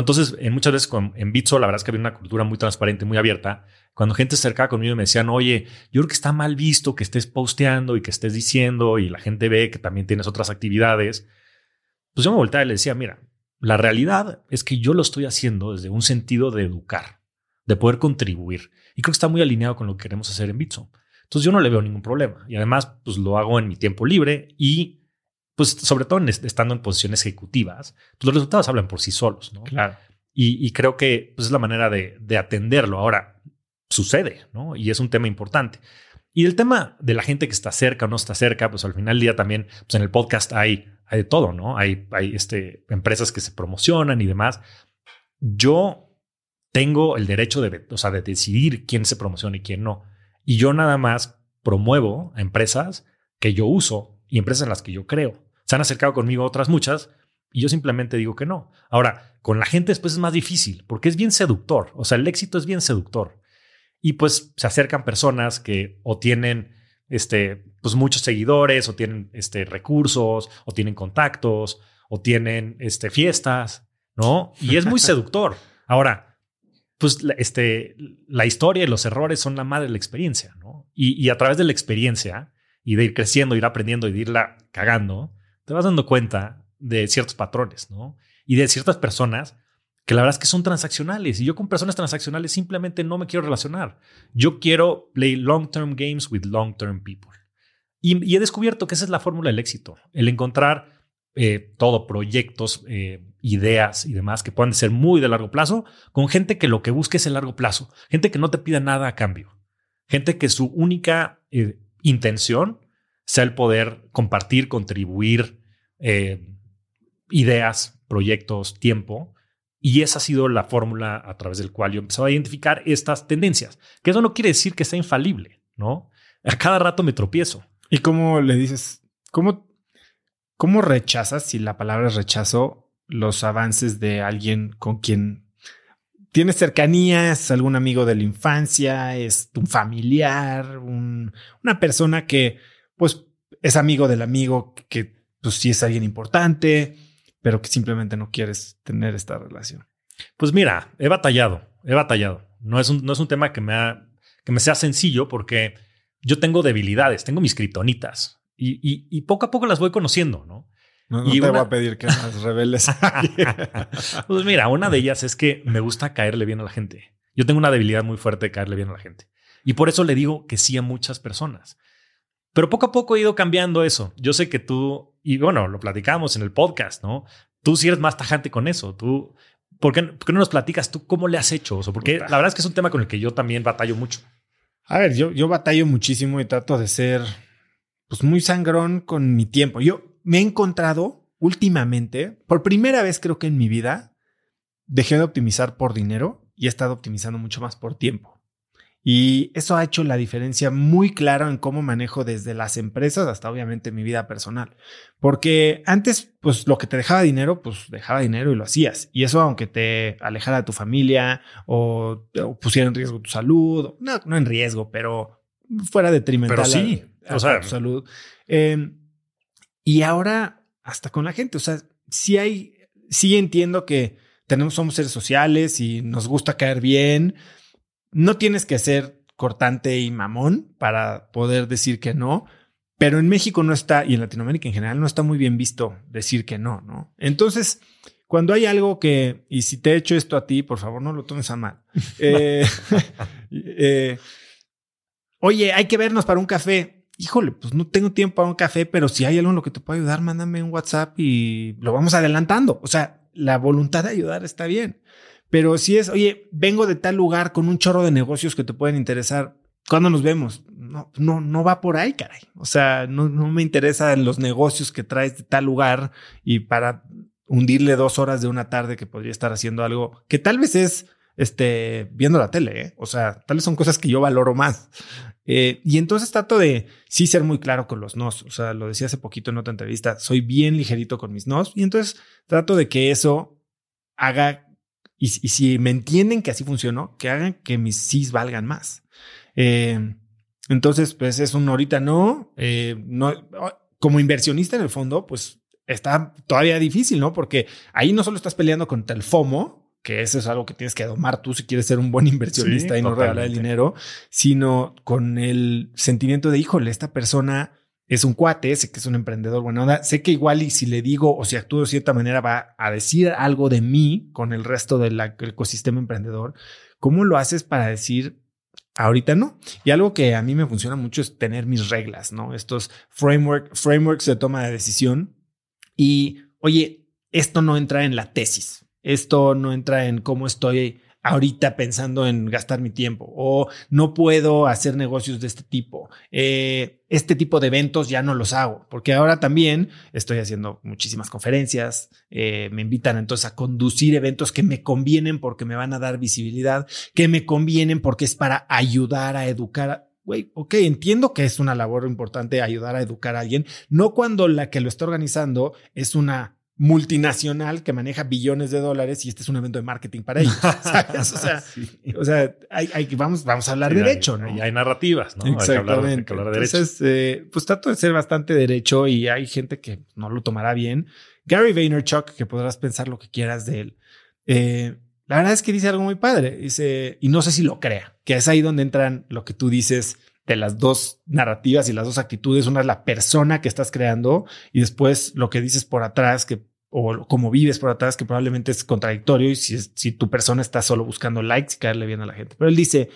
Entonces, en muchas veces con, en Bitso, la verdad es que había una cultura muy transparente, muy abierta. Cuando gente se acercaba conmigo me decían, oye, yo creo que está mal visto que estés posteando y que estés diciendo y la gente ve que también tienes otras actividades, pues yo me volteaba y le decía, mira, la realidad es que yo lo estoy haciendo desde un sentido de educar de poder contribuir. Y creo que está muy alineado con lo que queremos hacer en Bitso. Entonces yo no le veo ningún problema. Y además, pues lo hago en mi tiempo libre y pues sobre todo estando en posiciones ejecutivas, pues los resultados hablan por sí solos, ¿no? Claro. Y, creo que pues, es la manera de, atenderlo. Ahora, sucede, ¿no? Y es un tema importante. Y el tema de la gente que está cerca o no está cerca, pues al final del día también, pues en el podcast hay, hay de todo, ¿no? Hay, hay este, empresas que se promocionan y demás. Yo tengo el derecho de, o sea, de decidir quién se promociona y quién no. Y yo nada más promuevo a empresas que yo uso y empresas en las que yo creo. Se han acercado conmigo otras muchas y yo simplemente digo que no. Ahora, con la gente después es más difícil porque es bien seductor. O sea, el éxito es bien seductor. Y pues se acercan personas que o tienen este, pues muchos seguidores o tienen este, recursos o tienen contactos o tienen este, fiestas, ¿no? Y es muy seductor. Ahora, pues este, la historia y los errores son la madre de la experiencia, ¿no? Y, a través de la experiencia y de ir creciendo, ir aprendiendo y de irla cagando, te vas dando cuenta de ciertos patrones, ¿no? Y de ciertas personas que la verdad es que son transaccionales. Y yo con personas transaccionales simplemente no me quiero relacionar. Yo quiero play long-term games with long-term people. Y, he descubierto que esa es la fórmula del éxito, el encontrar eh, todo, proyectos, eh, ideas y demás que puedan ser muy de largo plazo, con gente que lo que busque es el largo plazo, gente que no te pida nada a cambio, gente que su única eh, intención sea el poder compartir, contribuir ideas, proyectos, tiempo. Y esa ha sido la fórmula a través del cual yo he empezado a identificar estas tendencias, que eso no quiere decir que sea infalible, ¿no? A cada rato me tropiezo. ¿Y cómo le dices, cómo ¿Cómo rechazas, si la palabra es rechazo, los avances de alguien con quien tienes cercanía, es algún amigo de la infancia, es un familiar, una persona que pues es amigo del amigo que pues sí es alguien importante, pero que simplemente no quieres tener esta relación? Pues mira, he batallado, he batallado. No es un, no es un tema que me, que me sea sencillo porque yo tengo debilidades, tengo mis criptonitas y, poco a poco las voy conociendo, ¿no? No, te voy a pedir que las reveles. pues mira, una de ellas es que me gusta caerle bien a la gente. Yo tengo una debilidad muy fuerte de caerle bien a la gente. Y por eso le digo que sí a muchas personas. Pero poco a poco he ido cambiando eso. Yo sé que tú, y bueno, lo platicamos en el podcast, ¿no? Tú sí eres más tajante con eso. Tú, ¿por qué, no nos platicas tú cómo le has hecho? O porque la verdad es que es un tema con el que yo también batallo mucho. A ver, yo, yo batallo muchísimo y trato de ser pues muy sangrón con mi tiempo. Yo me he encontrado últimamente, por primera vez creo que en mi vida, dejé de optimizar por dinero y he estado optimizando mucho más por tiempo. Y eso ha hecho la diferencia muy clara en cómo manejo desde las empresas hasta obviamente mi vida personal. Porque antes, pues lo que te dejaba dinero, pues dejaba dinero y lo hacías. Y eso aunque te alejara de tu familia o, pusiera en riesgo tu salud, no, no en riesgo, pero fuera detrimental. Pero sí, o sea, tu salud. Em, y ahora, hasta con la gente, o sea, sí hay, sí entiendo que tenemos, somos seres sociales y nos gusta caer bien no tienes que ser cortante y mamón para poder decir que no, pero en México no está, y en Latinoamérica en general, no está muy bien visto decir que no, ¿no? Entonces, cuando hay algo que, y si te he hecho esto a ti, por favor, no lo tomes a mal. Eh, eh, oye, hay que vernos para un café. Híjole, pues no tengo tiempo para un café, pero si hay algo en lo que te pueda ayudar, mándame un WhatsApp y lo vamos adelantando. O sea, la voluntad de ayudar está bien. Pero si es, oye, vengo de tal lugar con un chorro de negocios que te pueden interesar, ¿cuándo nos vemos? No, no, no va por ahí, caray. O sea, no, no me interesan los negocios que traes de tal lugar y para hundirle dos horas de una tarde que podría estar haciendo algo que tal vez es este, viendo la tele, ¿eh? o sea, tal vez son cosas que yo valoro más. Eh, y entonces trato de sí ser muy claro con los nos, o sea, lo decía hace poquito en otra entrevista, soy bien ligerito con mis nos y entonces trato de que eso haga y, si me entienden que así funcionó, que hagan que mis sís valgan más. Eh, entonces, pues es un ahorita no, eh, no, como inversionista en el fondo, pues está todavía difícil, ¿no? Porque ahí no solo estás peleando contra el FOMO, que eso es algo que tienes que domar tú si quieres ser un buen inversionista y no regalar el dinero, sino con el sentimiento de, híjole, esta persona es un cuate, sé que es un emprendedor buena onda, sé que igual y si le digo o si actúo de cierta manera va a decir algo de mí con el resto del ecosistema emprendedor, ¿cómo lo haces para decir ahorita no? Y algo que a mí me funciona mucho es tener mis reglas, ¿no? Estos framework, frameworks de toma de decisión y, oye, esto no entra en la tesis, esto no entra en cómo estoy ahorita pensando en gastar mi tiempo o no puedo hacer negocios de este tipo. Eh, este tipo de eventos ya no los hago porque ahora también estoy haciendo muchísimas conferencias. Eh, me invitan entonces a conducir eventos que me convienen porque me van a dar visibilidad, que me convienen porque es para ayudar a educar. Güey, ok, entiendo que es una labor importante ayudar a educar a alguien, no cuando la que lo está organizando es una multinacional que maneja billones de dólares y este es un evento de marketing para ellos. O sea, hay, vamos, vamos a hablar de derecho, ¿no? Y hay narrativas, ¿no? Exactamente. Hay que hablar, de Entonces, eh, pues trato de ser bastante derecho y hay gente que no lo tomará bien. Gary Vaynerchuk, que podrás pensar lo que quieras de él. Eh, la verdad es que dice algo muy padre. Dice, y no sé si lo crea, que es ahí donde entran lo que tú dices de las dos narrativas y las dos actitudes. Una es la persona que estás creando y después lo que dices por atrás, que o como vives por atrás, que probablemente es contradictorio y si, si tu persona está solo buscando likes y caerle bien a la gente. Pero él dice,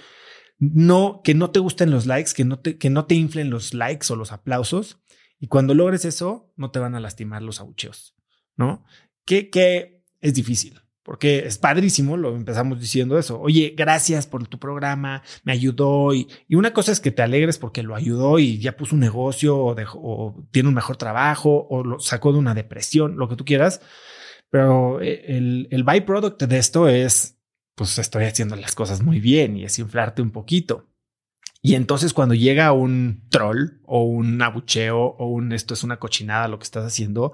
no, que no te gusten los likes, que no te, que no te inflen los likes o los aplausos. Y cuando logres eso, no te van a lastimar los abucheos, ¿no? Que, que es difícil porque es padrísimo, lo empezamos diciendo eso. Oye, gracias por tu programa, me ayudó. Y, una cosa es que te alegres porque lo ayudó y ya puso un negocio o, o, tiene un mejor trabajo o lo sacó de una depresión, lo que tú quieras. Pero eh, el, el byproduct de esto es, pues estoy haciendo las cosas muy bien y es inflarte un poquito. Y entonces cuando llega un troll o un abucheo o un esto es una cochinada lo que estás haciendo,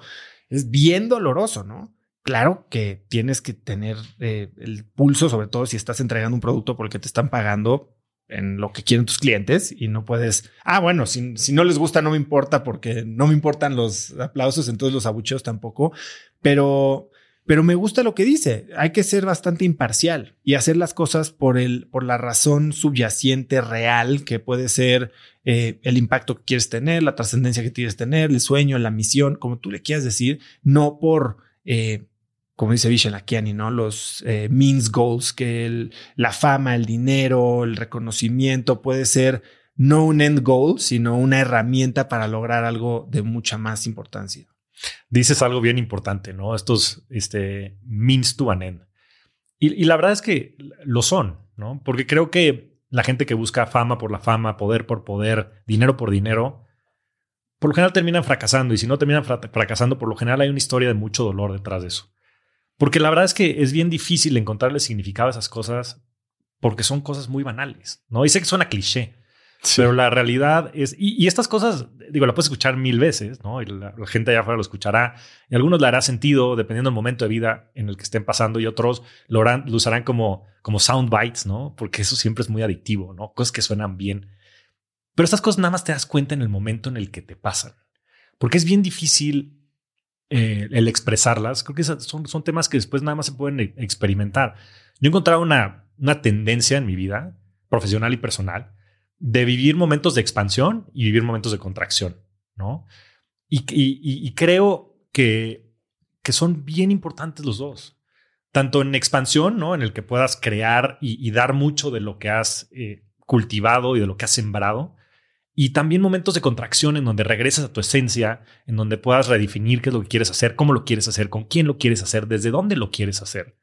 es bien doloroso, ¿no? Claro que tienes que tener eh, el pulso, sobre todo si estás entregando un producto por el que te están pagando en lo que quieren tus clientes y no puedes, ah, bueno, si, si, no les gusta no me importa porque no me importan los aplausos, entonces los abucheos tampoco, pero, pero me gusta lo que dice, hay que ser bastante imparcial y hacer las cosas por, el, por la razón subyacente real que puede ser eh, el impacto que quieres tener, la trascendencia que quieres tener, el sueño, la misión, como tú le quieras decir, no por... Eh, como dice Vishen Akiani, ¿no? Los eh, means goals, que la fama, el dinero, el reconocimiento puede ser no un end goal, sino una herramienta para lograr algo de mucha más importancia. Dices algo bien importante, ¿no? Estos este, means to an end. Y, y la verdad es que lo son, ¿no? Porque creo que la gente que busca fama por la fama, poder por poder, dinero por dinero, por lo general terminan fracasando y si no terminan fracasando, por lo general hay una historia de mucho dolor detrás de eso. Porque la verdad es que es bien difícil encontrarle significado a esas cosas porque son cosas muy banales, ¿no? Y sé que suena cliché, pero la realidad es, y, estas cosas, digo, la puedes escuchar mil veces, ¿no? Y la, gente allá afuera lo escuchará, y algunos le hará sentido dependiendo del momento de vida en el que estén pasando, y otros lo, harán, lo usarán como, como sound bites, ¿no? Porque eso siempre es muy adictivo, ¿no? Cosas que suenan bien. Pero estas cosas nada más te das cuenta en el momento en el que te pasan, porque es bien difícil eh, el expresarlas. Creo que son, son temas que después nada más se pueden e, experimentar. Yo he encontrado una, una tendencia en mi vida profesional y personal de vivir momentos de expansión y vivir momentos de contracción, ¿no? Y, creo que, que son bien importantes los dos. Tanto en expansión, ¿no? En el que puedas crear y, dar mucho de lo que has eh, cultivado y de lo que has sembrado. Y también momentos de contracción en donde regresas a tu esencia, en donde puedas redefinir qué es lo que quieres hacer, cómo lo quieres hacer, con quién lo quieres hacer, desde dónde lo quieres hacer.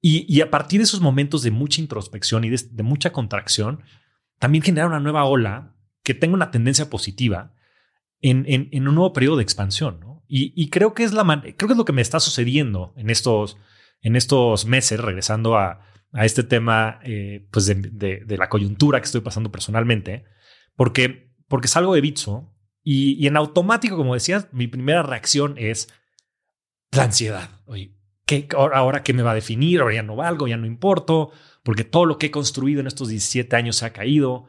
Y, a partir de esos momentos de mucha introspección y de mucha contracción, también generar una nueva ola que tenga una tendencia positiva en, en, un nuevo periodo de expansión. ¿no? Y, creo que es la creo que es lo que me está sucediendo en estos, en estos meses, regresando a, a este tema eh, pues de, de, la coyuntura que estoy pasando personalmente, porque, porque salgo de Bitso y, y en automático, como decías, mi primera reacción es la ansiedad. Oye, ¿qué, ahora, qué me va a definir? Ahora ya no valgo, ya no importo porque todo lo que he construido en estos 17 años se ha caído,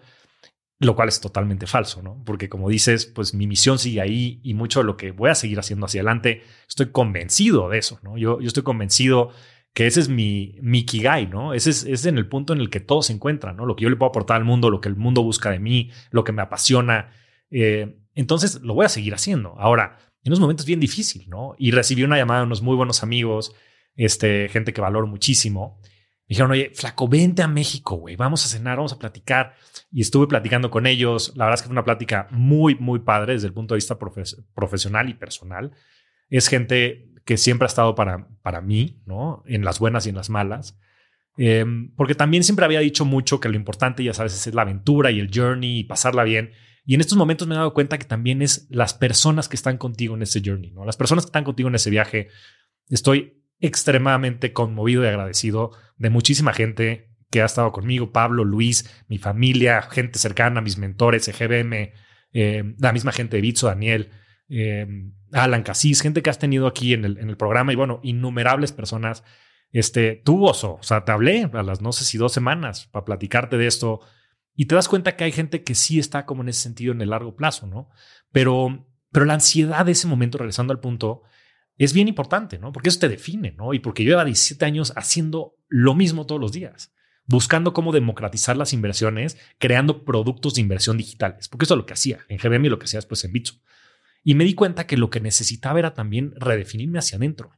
lo cual es totalmente falso, ¿no? Porque como dices, pues mi misión sigue ahí y mucho de lo que voy a seguir haciendo hacia adelante, estoy convencido de eso, ¿no? Yo, yo estoy convencido que ese es mi, mi Kigai, ¿no? Ese es, es en el punto en el que todo se encuentra, ¿no? Lo que yo le puedo aportar al mundo, lo que el mundo busca de mí, lo que me apasiona. Eh, entonces lo voy a seguir haciendo. Ahora, en unos momentos bien difícil, ¿no? Y recibí una llamada de unos muy buenos amigos, este, gente que valoro muchísimo, dijeron, oye, flaco, vente a México, güey, vamos a cenar, vamos a platicar. Y estuve platicando con ellos. La verdad es que fue una plática muy, muy padre desde el punto de vista profesional y personal. Es gente que siempre ha estado para, para mí, ¿no? En las buenas y en las malas. Em, porque también siempre había dicho mucho que lo importante, ya sabes, es la aventura y el journey y pasarla bien. Y en estos momentos me he dado cuenta que también es las personas que están contigo en ese journey, ¿no? Las personas que están contigo en ese viaje. Estoy extremadamente conmovido y agradecido de muchísima gente que ha estado conmigo, Pablo, Luis, mi familia, gente cercana, mis mentores, EGBM, eh, la misma gente de Bitso, Daniel, eh, Alan Casís, gente que has tenido aquí en el, en el, programa y bueno, innumerables personas. Este, tú, Oso, o sea, te hablé a las no sé si dos semanas para platicarte de esto y te das cuenta que hay gente que sí está como en ese sentido en el largo plazo, ¿no? Pero, pero la ansiedad de ese momento, regresando al punto, es bien importante, ¿no? Porque eso te define, ¿no? Y porque yo lleva 17 años haciendo lo mismo todos los días, buscando cómo democratizar las inversiones, creando productos de inversión digitales, porque eso es lo que hacía en GBM y lo que hacía después en Bitso. Y me di cuenta que lo que necesitaba era también redefinirme hacia adentro.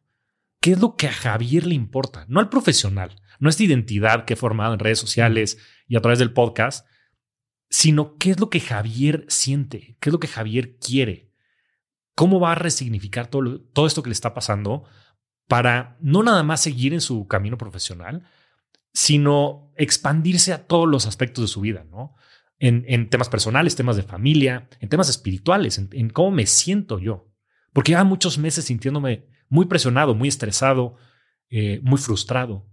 ¿Qué es lo que a Javier le importa? No al profesional, no esta identidad que he formado en redes sociales y a través del podcast, sino qué es lo que Javier siente, qué es lo que Javier quiere, cómo va a resignificar todo, todo esto que le está pasando para no nada más seguir en su camino profesional, sino expandirse a todos los aspectos de su vida, ¿no? En, temas personales, temas de familia, en temas espirituales, en, cómo me siento yo. Porque lleva muchos meses sintiéndome muy presionado, muy estresado, eh, muy frustrado.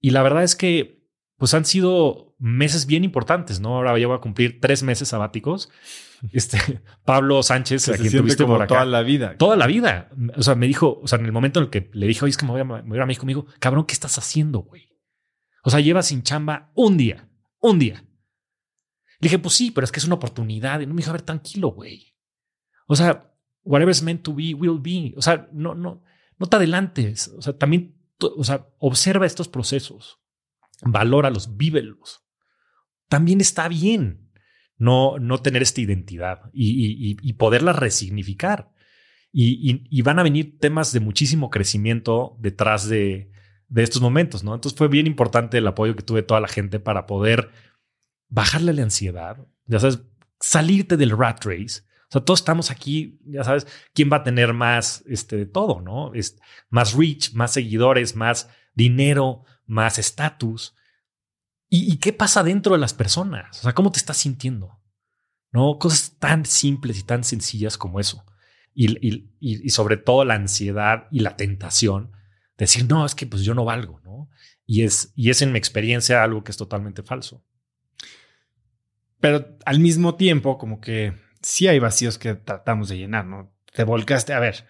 Y la verdad es que pues han sido meses bien importantes, ¿no? Ahora voy a cumplir tres meses sabáticos este, Pablo Sánchez, a quien tuviste por acá. Toda la vida. Toda la vida. O sea, me dijo, o sea, en el momento en el que le dije, oye, es que me voy a, me a México, me dijo, cabrón, ¿qué estás haciendo, güey? O sea, llevas sin chamba un día, un día. Le dije, pues sí, pero es que es una oportunidad. Y no me dijo, a ver, tranquilo, güey. O sea, whatever meant to be, will be. O sea, no, no, no te adelantes. O sea, también, o sea, observa estos procesos, valóralos, vívelos. También está bien no, no tener esta identidad y, poderla resignificar. Y, van a venir temas de muchísimo crecimiento detrás de, estos momentos, ¿no? Entonces fue bien importante el apoyo que tuve toda la gente para poder bajarle la ansiedad, ya sabes, salirte del rat race. O sea, todos estamos aquí, ya sabes, quién va a tener más este, de todo, ¿no? Es, más reach, más seguidores, más dinero, más estatus. ¿Y, qué pasa dentro de las personas? O sea, ¿cómo te estás sintiendo? ¿no? Cosas tan simples y tan sencillas como eso. Y, y, sobre todo la ansiedad y la tentación de decir, no, es que pues yo no valgo, ¿no? Y es, y es en mi experiencia algo que es totalmente falso. Pero al mismo tiempo, como que sí hay vacíos que tratamos de llenar, ¿no? Te volcaste, a ver,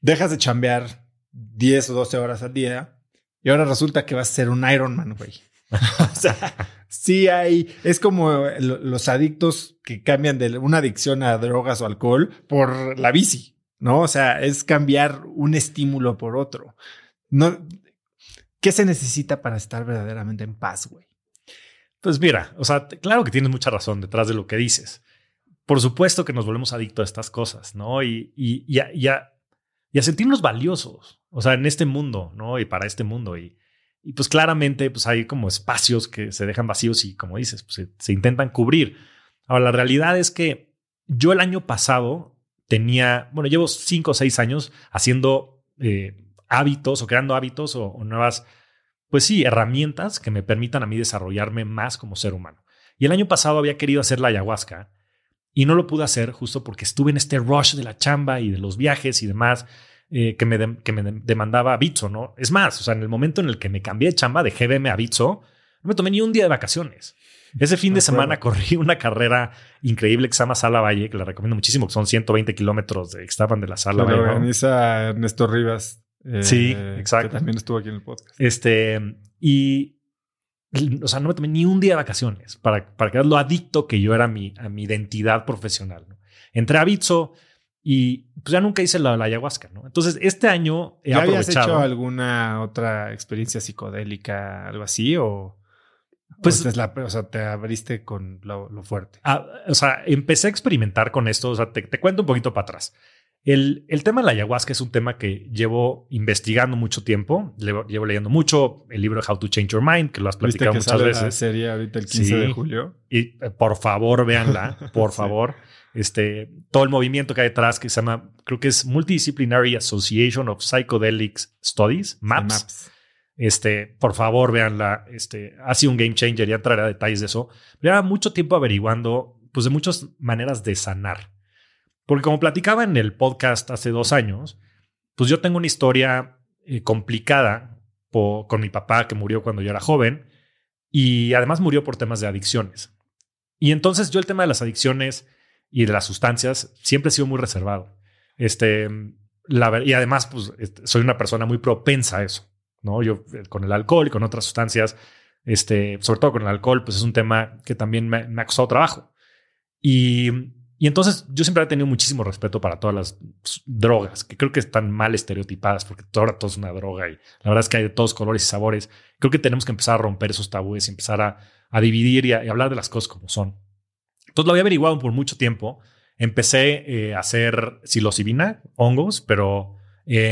dejas de chambear 10 o 12 horas al día y ahora resulta que vas a ser un Ironman, güey. o sea, sí hay, es como los adictos que cambian de una adicción a drogas o alcohol por la bici, ¿no? O sea, es cambiar un estímulo por otro. ¿Qué se necesita para estar verdaderamente en paz, güey? Pues mira, o sea, claro que tienes mucha razón detrás de lo que dices. Por supuesto que nos volvemos adictos a estas cosas, ¿no? Y, y, y, a, sentirnos valiosos, o sea, en este mundo, ¿no? Y para este mundo. Y, y pues claramente, pues hay como espacios que se dejan vacíos y como dices, pues se, intentan cubrir. Ahora, la realidad es que yo el año pasado tenía, bueno, llevo cinco o seis años haciendo eh, hábitos o creando hábitos o, nuevas, pues sí, herramientas que me permitan a mí desarrollarme más como ser humano. Y el año pasado había querido hacer la ayahuasca y no lo pude hacer justo porque estuve en este rush de la chamba y de los viajes y demás. Eh, que, me que me demandaba Bitso, ¿no? Es más, o sea, en el momento en el que me cambié de chamba de GBM a Bitso, no me tomé ni un día de vacaciones. Ese fin de semana corrí una carrera increíble que se llama Sala Valle, que la recomiendo muchísimo, que son 120 kilómetros de estaban de la Sala Valle. organiza Ernesto Rivas. Sí, eh, exacto. Que también estuvo aquí en el podcast. Este, y, o sea, no me tomé ni un día de vacaciones para, para quedar lo adicto que yo era a mi, a mi identidad profesional. Entré a Bitso, y pues ya nunca hice la, ayahuasca, ¿no? Entonces, este año he ¿Ya habías hecho alguna otra experiencia psicodélica, algo así? ¿O, pues, o, la, o sea, te abriste con lo, fuerte? Ah, o sea, empecé a experimentar con esto. O sea, te, cuento un poquito para atrás. El, el, tema de la ayahuasca es un tema que llevo investigando mucho tiempo. Llevo, leyendo mucho el libro How to Change Your Mind, que lo has platicado que muchas veces. sería ahorita el 15 de julio. Y eh, por favor, véanla, por favor este, todo el movimiento que hay detrás que se llama, creo que es Multidisciplinary Association of Psychedelic Studies, MAPS. Este, por favor, véanla. Este, ha sido un game changer, ya entraré a detalles de eso. Lleva mucho tiempo averiguando, pues, de muchas maneras de sanar. Porque como platicaba en el podcast hace dos años, pues yo tengo una historia eh, complicada con mi papá que murió cuando yo era joven y además murió por temas de adicciones. Y entonces yo el tema de las adicciones y de las sustancias, siempre he sido muy reservado. Este, y además, pues, este, soy una persona muy propensa a eso, ¿no? Yo eh, con el alcohol y con otras sustancias, este, sobre todo con el alcohol, pues es un tema que también me, ha costado trabajo. Y, y, entonces yo siempre he tenido muchísimo respeto para todas las drogas, que creo que están mal estereotipadas, porque ahora todo es una droga y la verdad es que hay de todos colores y sabores. Creo que tenemos que empezar a romper esos tabúes y empezar a, a dividir y a hablar de las cosas como son. Entonces lo había averiguado por mucho tiempo. Empecé eh, a hacer psilocibina, hongos, pero...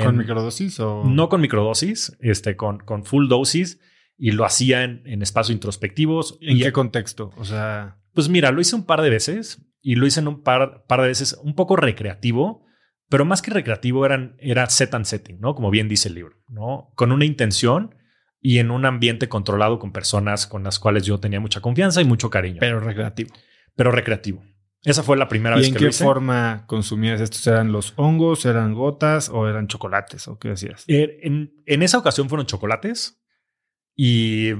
¿Con microdosis o...? No con microdosis, este, con, con full dosis y lo hacía en, espacios introspectivos. ¿En qué contexto? O sea... Pues mira, lo hice un par de veces y lo hice en un par, par de veces un poco recreativo, pero más que recreativo eran, era set and setting, ¿no? Como bien dice el libro, ¿no? Con una intención y en un ambiente controlado con personas con las cuales yo tenía mucha confianza y mucho cariño. Pero recreativo pero recreativo. Esa fue la primera vez que lo hice. ¿Y en qué forma consumías estos? ¿Eran los hongos, eran gotas o eran chocolates? ¿O qué decías? Eh, en, esa ocasión fueron chocolates y,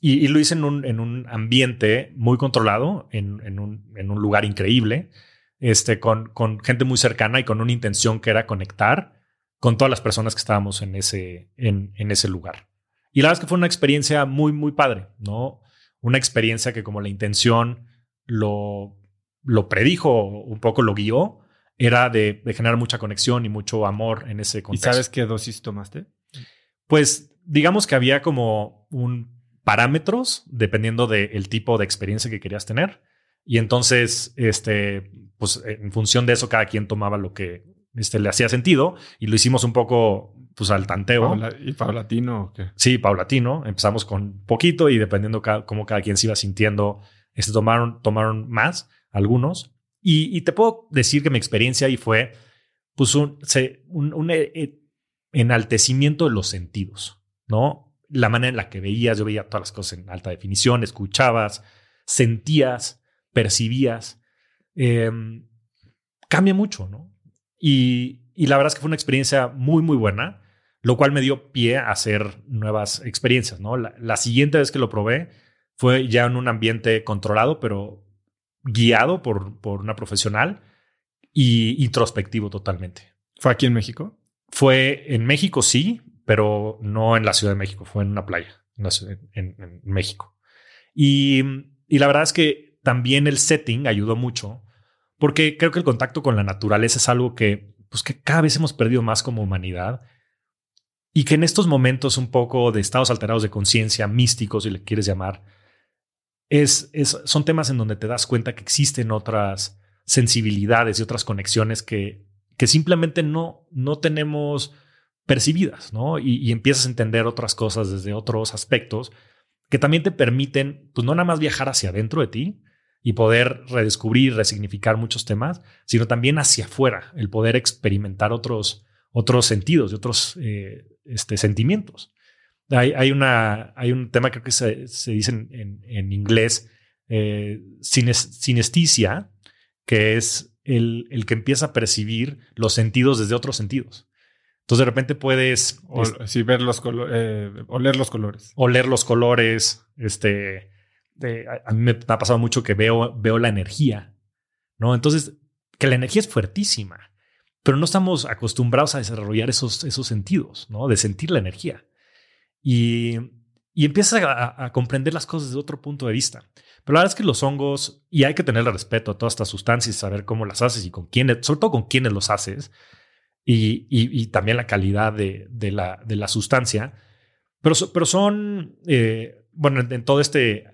y, lo hice en un, en un, ambiente muy controlado, en, en, un, en, un, lugar increíble, este, con, con gente muy cercana y con una intención que era conectar con todas las personas que estábamos en ese, en, en ese lugar. Y la verdad es que fue una experiencia muy, muy padre, ¿no? Una experiencia que como la intención lo, lo predijo, un poco lo guió, era de, generar mucha conexión y mucho amor en ese contexto. ¿Y sabes qué dosis tomaste? Pues digamos que había como un parámetros dependiendo del tipo de experiencia que querías tener. Y entonces, este, pues en función de eso, cada quien tomaba lo que este, le hacía sentido y lo hicimos un poco pues al tanteo. ¿Y paulatino o qué? Sí, paulatino. Empezamos con poquito y dependiendo cómo cada quien se iba sintiendo este, tomaron, tomaron más, algunos. Y, te puedo decir que mi experiencia ahí fue pues un, un, eh, eh, enaltecimiento de los sentidos, ¿no? La manera en la que veías, yo veía todas las cosas en alta definición, escuchabas, sentías, percibías, eh, cambia mucho, ¿no? Y, y la verdad es que fue una experiencia muy, muy buena, lo cual me dio pie a hacer nuevas experiencias, ¿no? La, la siguiente vez que lo probé fue ya en un ambiente controlado, pero guiado por, por una profesional y introspectivo totalmente. ¿Fue aquí en México? Fue en México, sí, pero no en la Ciudad de México, fue en una playa en, México. Y, y, la verdad es que también el setting ayudó mucho, porque creo que el contacto con la naturaleza es algo que, pues que cada vez hemos perdido más como humanidad y que en estos momentos un poco de estados alterados de conciencia, místicos, si le quieres llamar, es, es, son temas en donde te das cuenta que existen otras sensibilidades y otras conexiones que, que simplemente no, no tenemos percibidas, ¿no? Y, empiezas a entender otras cosas desde otros aspectos que también te permiten, pues no nada más viajar hacia adentro de ti y poder redescubrir, resignificar muchos temas, sino también hacia afuera, el poder experimentar otros, otros sentidos y otros eh, este, sentimientos. Hay, hay, una, hay un tema creo que se, dice en, inglés, eh, que es el, el, que empieza a percibir los sentidos desde otros sentidos. Entonces de repente puedes... O, sí, ver los eh, oler los colores. Oler los colores. Este, de, a, mí me ha pasado mucho que veo, veo la energía, ¿no? Entonces, que la energía es fuertísima, pero no estamos acostumbrados a desarrollar esos, esos sentidos, ¿no? De sentir la energía. Y, y empiezas a, a, comprender las cosas desde otro punto de vista. Pero la verdad es que los hongos, y hay que tenerle respeto a todas estas sustancias, saber cómo las haces y con quiénes, sobre todo con quiénes los haces, y, y, también la calidad de, de, la, de la sustancia. Pero, pero son, eh, bueno, en, todo este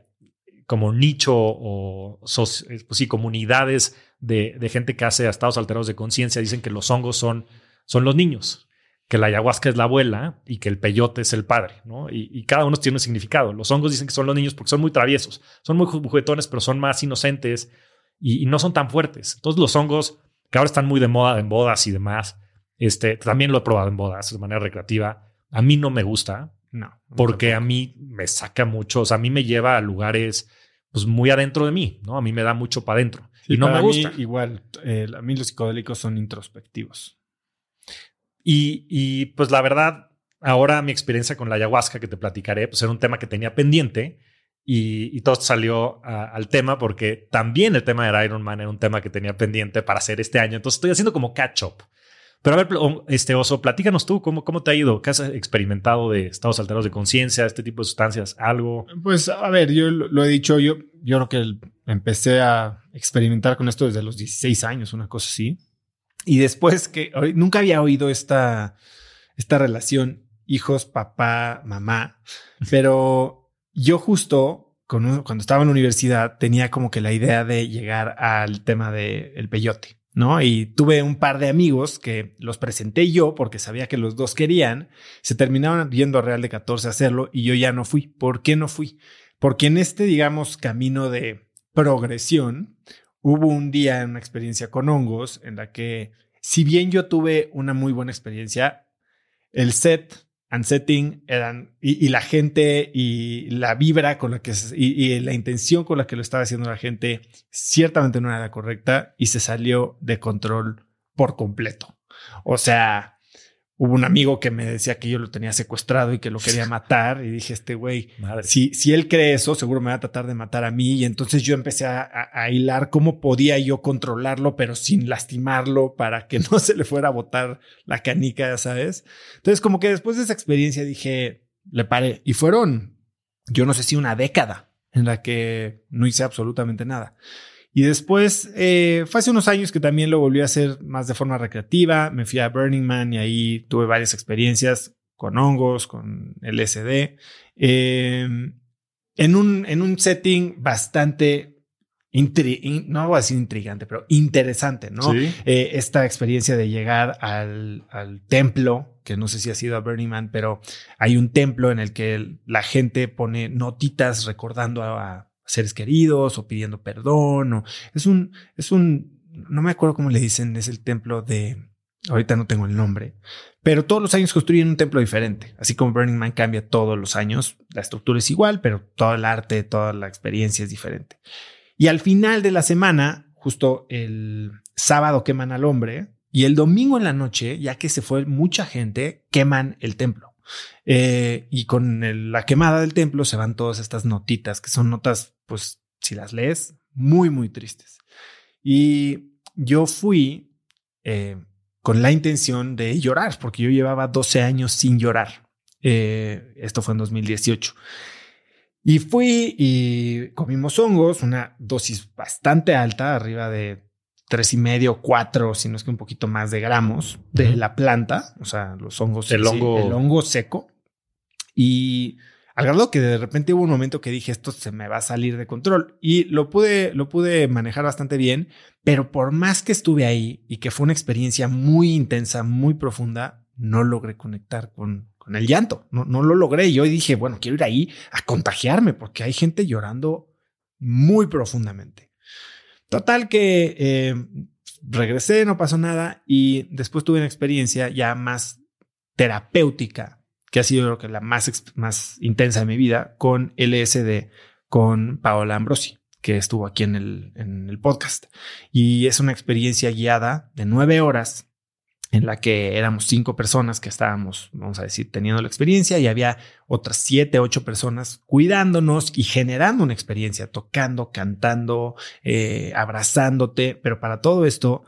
como nicho o pues sí, comunidades de, de, gente que hace estados alterados de conciencia, dicen que los hongos son, son los niños que la ayahuasca es la abuela y que el peyote es el padre, ¿no? Y, y, cada uno tiene un significado. Los hongos dicen que son los niños porque son muy traviesos, son muy juguetones, pero son más inocentes y, y, no son tan fuertes. Entonces los hongos, que ahora están muy de moda en bodas y demás, este, también lo he probado en bodas de manera recreativa. A mí no me gusta, no, porque a mí me saca mucho, o sea, a mí me lleva a lugares pues muy adentro de mí, ¿no? A mí me da mucho para adentro sí, y no me gusta. igual, eh, a mí los psicodélicos son introspectivos. Y, y, pues la verdad, ahora mi experiencia con la ayahuasca que te platicaré, pues era un tema que tenía pendiente y, y todo salió a, al tema porque también el tema de Iron Man era un tema que tenía pendiente para hacer este año. Entonces estoy haciendo como catch up. Pero a ver, este oso, platícanos tú, ¿cómo, cómo te ha ido? ¿Qué has experimentado de estados alterados de conciencia, este tipo de sustancias? ¿Algo? Pues a ver, yo lo he dicho, yo, yo creo que empecé a experimentar con esto desde los 16 años, una cosa así. Y después que nunca había oído esta, esta relación hijos, papá, mamá, pero yo justo cuando estaba en la universidad tenía como que la idea de llegar al tema del de peyote. ¿No? Y tuve un par de amigos que los presenté yo porque sabía que los dos querían, se terminaron yendo a Real de 14 a hacerlo y yo ya no fui. ¿Por qué no fui? Porque en este, digamos, camino de progresión, hubo un día, una experiencia con hongos, en la que, si bien yo tuve una muy buena experiencia, el set setting eran, y, la gente y la vibra con la que, y, la intención con la que lo estaba haciendo la gente, ciertamente no era correcta y se salió de control por completo. O sea, hubo un amigo que me decía que yo lo tenía secuestrado y que lo quería matar y dije, este güey, si, si él cree eso, seguro me va a tratar de matar a mí. Y entonces yo empecé a, a, a, hilar cómo podía yo controlarlo, pero sin lastimarlo para que no se le fuera a botar la canica, ¿sabes? Entonces como que después de esa experiencia dije, le paré. Y fueron, yo no sé si una década en la que no hice absolutamente nada. Y después, eh, fue hace unos años que también lo volví a hacer más de forma recreativa. Me fui a Burning Man y ahí tuve varias experiencias con hongos, con LSD. Eh, en, un, en un setting bastante, intri no voy a decir intrigante, pero interesante, ¿no? Sí. Eh, esta experiencia de llegar al, al templo, que no sé si ha sido a Burning Man, pero hay un templo en el que la gente pone notitas recordando a, seres queridos o pidiendo perdón o es un es un no me acuerdo cómo le dicen es el templo de ahorita no tengo el nombre pero todos los años construyen un templo diferente así como Burning Man cambia todos los años la estructura es igual pero todo el arte toda la experiencia es diferente Y al final de la semana, justo el sábado queman al hombre y el domingo en la noche, ya que se fue mucha gente, queman el templo. Eh, y con la quemada del templo se van todas estas notitas, que son notas, pues, si las lees, muy, muy tristes. Y yo fui eh, con la intención de llorar, porque yo llevaba 12 años sin llorar. Eh, esto fue en 2018. Y fui y comimos hongos, una dosis bastante alta, arriba de tres y medio, cuatro, si no es que un poquito más de gramos de la planta, o sea, los hongos, el, hongo. el hongo seco. Y al grado que de repente hubo un momento que dije, esto se me va a salir de control. Y lo pude, lo pude manejar bastante bien, pero por más que estuve ahí y que fue una experiencia muy intensa, muy profunda, no logré conectar con, con el llanto. No, no lo logré. Yo dije, bueno, quiero ir ahí a contagiarme porque hay gente llorando muy profundamente. Total que eh, regresé, no pasó nada y después tuve una experiencia ya más terapéutica, que ha sido que la más, más intensa de mi vida, con LSD, con Paola Ambrosi, que estuvo aquí en el, en el podcast. Y es una experiencia guiada de nueve horas en la que éramos cinco personas que estábamos, vamos a decir, teniendo la experiencia y había otras siete, ocho personas cuidándonos y generando una experiencia, tocando, cantando, eh, abrazándote. Pero para todo esto,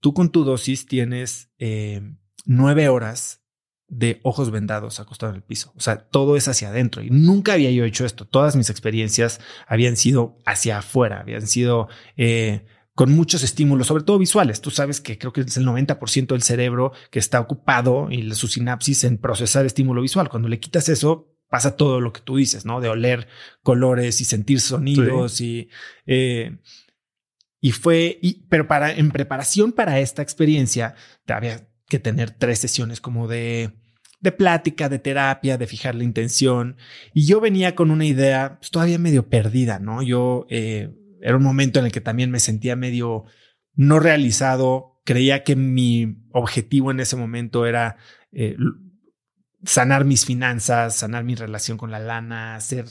tú con tu dosis tienes eh, nueve horas de ojos vendados acostado en el piso. O sea, todo es hacia adentro y nunca había yo hecho esto. Todas mis experiencias habían sido hacia afuera, habían sido... Eh, con muchos estímulos, sobre todo visuales. Tú sabes que creo que es el 90% del cerebro que está ocupado y su sinapsis en procesar estímulo visual. Cuando le quitas eso, pasa todo lo que tú dices, ¿no? De oler colores y sentir sonidos y... Eh, y fue, y, pero para, en preparación para esta experiencia, había que tener tres sesiones como de, de plática, de terapia, de fijar la intención. Y yo venía con una idea pues, todavía medio perdida, ¿no? Yo eh, era un momento en el que también me sentía medio no realizado. Creía que mi objetivo en ese momento era eh, sanar mis finanzas, sanar mi relación con la lana, hacer.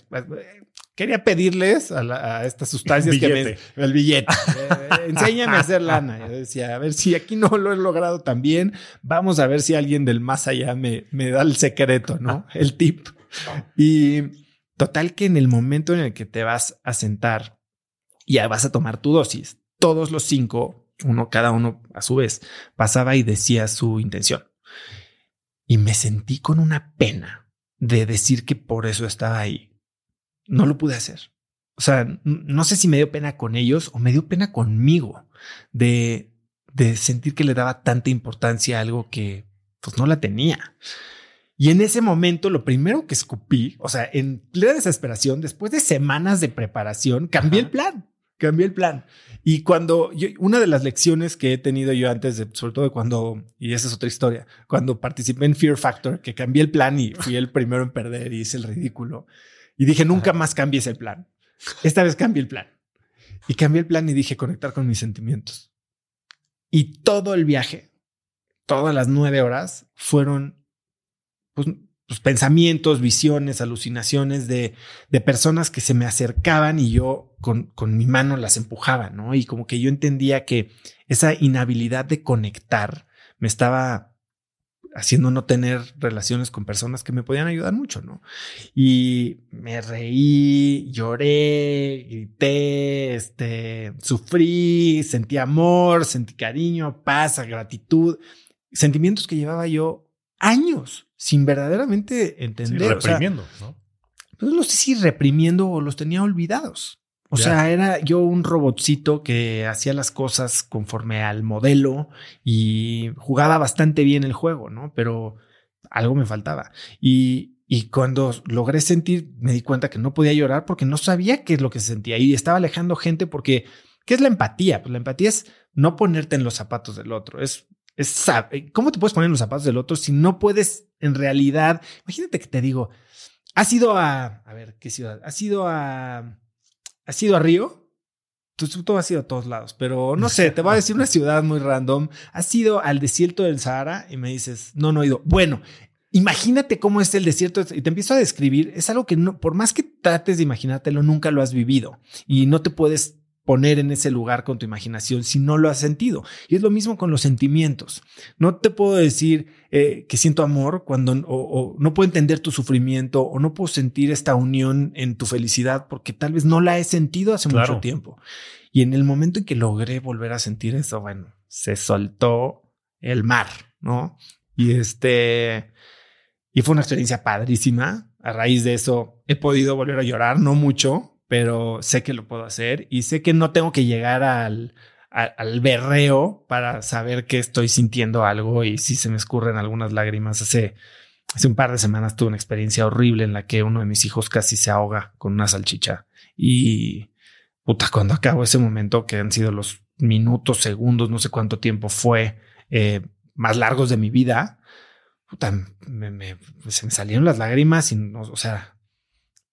Quería pedirles a, estas sustancias que me. El billete. Eh, enséñame a hacer lana. Yo decía, a ver si aquí no lo he logrado tan bien, vamos a ver si alguien del más allá me, me da el secreto, ¿no? El tip. Y total que en el momento en el que te vas a sentar y vas a tomar tu dosis. Todos los cinco, uno cada uno a su vez, pasaba y decía su intención. Y me sentí con una pena de decir que por eso estaba ahí. No lo pude hacer. O sea, no sé si me dio pena con ellos o me dio pena conmigo de, de sentir que le daba tanta importancia a algo que pues no la tenía. Y en ese momento, lo primero que escupí, o sea, en plena desesperación, después de semanas de preparación, cambié el plan cambié el plan. Y cuando una de las lecciones que he tenido yo antes, de, sobre todo cuando, y esa es otra historia, cuando participé en Fear Factor, que cambié el plan y fui el primero en perder y hice el ridículo. Y dije, nunca más cambies el plan. Esta vez cambié el plan. Y cambié el plan y dije, conectar con mis sentimientos. Y todo el viaje, todas las nueve horas, fueron pues, pues, pensamientos, visiones, alucinaciones de, de, personas que se me acercaban y yo con, con mi mano las empujaba, ¿no? Y como que yo entendía que esa inhabilidad de conectar me estaba haciendo no tener relaciones con personas que me podían ayudar mucho, ¿no? Y me reí, lloré, grité, este, sufrí, sentí amor, sentí cariño, paz, gratitud, sentimientos que llevaba yo años sin verdaderamente entender. reprimiendo, ¿no? Pues no sé si reprimiendo o los tenía olvidados. O sea, era yo un robotcito que hacía las cosas conforme al modelo y jugaba bastante bien el juego, ¿no? Pero algo me faltaba. Y, y cuando logré sentir, me di cuenta que no podía llorar porque no sabía qué es lo que se sentía y estaba alejando gente porque, ¿qué es la empatía? Pues la empatía es no ponerte en los zapatos del otro, es es, ¿Cómo te puedes poner en los zapatos del otro si no puedes en realidad? Imagínate que te digo, ¿has ido a, a ver, qué ciudad? ¿Has ido a, has ido a Río? Tú, tú has ido a todos lados, pero no sé, te voy a decir una ciudad muy random. ¿Has ido al desierto del Sahara? Y me dices, no, no he ido. Bueno, imagínate cómo es el desierto y te empiezo a describir. Es algo que no, por más que trates de imaginártelo, nunca lo has vivido y no te puedes poner en ese lugar con tu imaginación si no lo has sentido. Y es lo mismo con los sentimientos. No te puedo decir eh, que siento amor cuando o, no puedo entender tu sufrimiento o no puedo sentir esta unión en tu felicidad porque tal vez no la he sentido hace mucho tiempo. Y en el momento en que logré volver a sentir eso, bueno, se soltó el mar, ¿no? Y este, y fue una experiencia padrísima. A raíz de eso he podido volver a llorar, no mucho, pero sé que lo puedo hacer y sé que no tengo que llegar al, al, berreo para saber que estoy sintiendo algo y si se me escurren algunas lágrimas. Hace, hace un par de semanas tuve una experiencia horrible en la que uno de mis hijos casi se ahoga con una salchicha y puta, cuando acabo ese momento que han sido los minutos, segundos, no sé cuánto tiempo fue eh, más largos de mi vida, puta, se me salieron las lágrimas y no, o sea,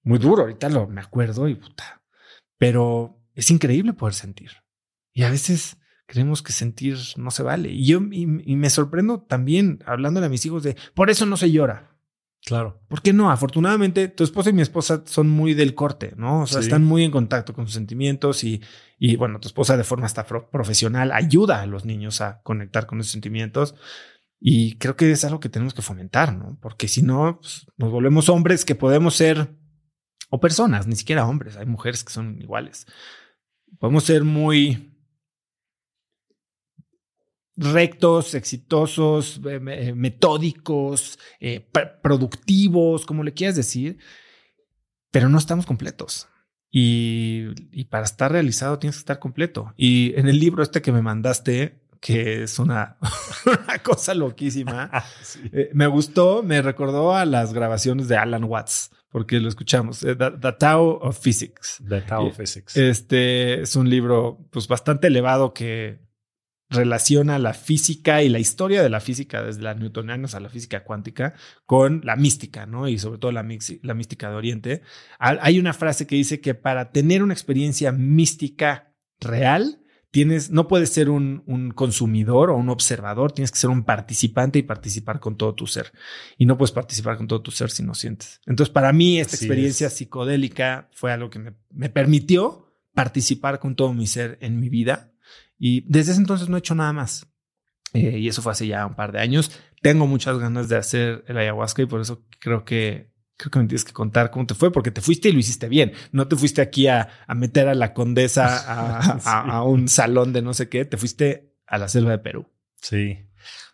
muy duro. Ahorita lo me acuerdo y puta. Pero es increíble poder sentir. Y a veces creemos que sentir no se vale. Y yo y, me sorprendo también hablándole a mis hijos de por eso no se llora. Claro. ¿Por qué no? Afortunadamente, tu esposa y mi esposa son muy del corte, ¿no? O sea, están muy en contacto con sus sentimientos y, y, bueno, tu esposa de forma hasta profesional ayuda a los niños a conectar con esos sentimientos. Y creo que es algo que tenemos que fomentar, ¿no? Porque si no, pues, nos volvemos hombres que podemos ser o personas, ni siquiera hombres, hay mujeres que son iguales. Podemos ser muy rectos, exitosos, eh, eh, metódicos, eh, productivos, como le quieras decir, pero no estamos completos. Y, para estar realizado tienes que estar completo. Y en el libro este que me mandaste, que es una, cosa loquísima, me gustó, me recordó a las grabaciones de Alan Watts porque lo escuchamos. Eh, The, Tao of Physics. The Tao of Physics. Este es un libro pues bastante elevado que relaciona la física y la historia de la física desde la newtoniana a la física cuántica con la mística, ¿no? Y sobre todo la, la mística de Oriente. Hay una frase que dice que para tener una experiencia mística real, tienes, no puedes ser un, consumidor o un observador, tienes que ser un participante y participar con todo tu ser. Y no puedes participar con todo tu ser si no sientes. Entonces, para mí, esta experiencia psicodélica fue algo que me, permitió participar con todo mi ser en mi vida. Y desde ese entonces no he hecho nada más. Eh, y eso fue hace ya un par de años. Tengo muchas ganas de hacer el ayahuasca y por eso creo que creo que me tienes que contar cómo te fue, porque te fuiste y lo hiciste bien. No te fuiste aquí a, meter a la condesa a, un salón de no sé qué, te fuiste a la selva de Perú. Sí.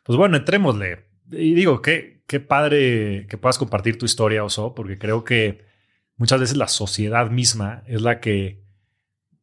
Pues bueno, entrémosle. Y digo, qué, qué padre que puedas compartir tu historia, Oso, porque creo que muchas veces la sociedad misma es la que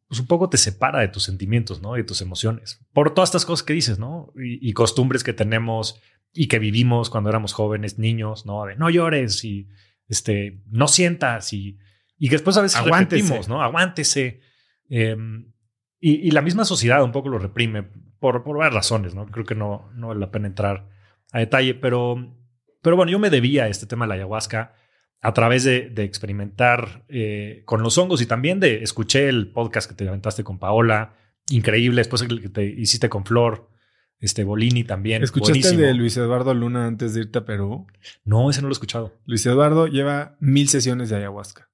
pues un poco te separa de tus sentimientos, ¿no? Y de tus emociones. Por todas estas cosas que dices, ¿no? Y, y, costumbres que tenemos y que vivimos cuando éramos jóvenes, niños, ¿no? De no llores y este, no sientas y, y que después a veces Aguántese. repetimos, ¿no? Aguántese. Em, y, la misma sociedad un poco lo reprime por, por varias razones, ¿no? Creo que no, no vale la pena entrar a detalle, pero, pero bueno, yo me debía a este tema de la ayahuasca a través de, experimentar eh, con los hongos y también de escuché el podcast que te aventaste con Paola, increíble, después el que te hiciste con Flor, este Bolini también. ¿Escuchaste de Luis Eduardo Luna antes de irte a Perú? No, ese no lo he escuchado. Luis Eduardo lleva mil sesiones de ayahuasca.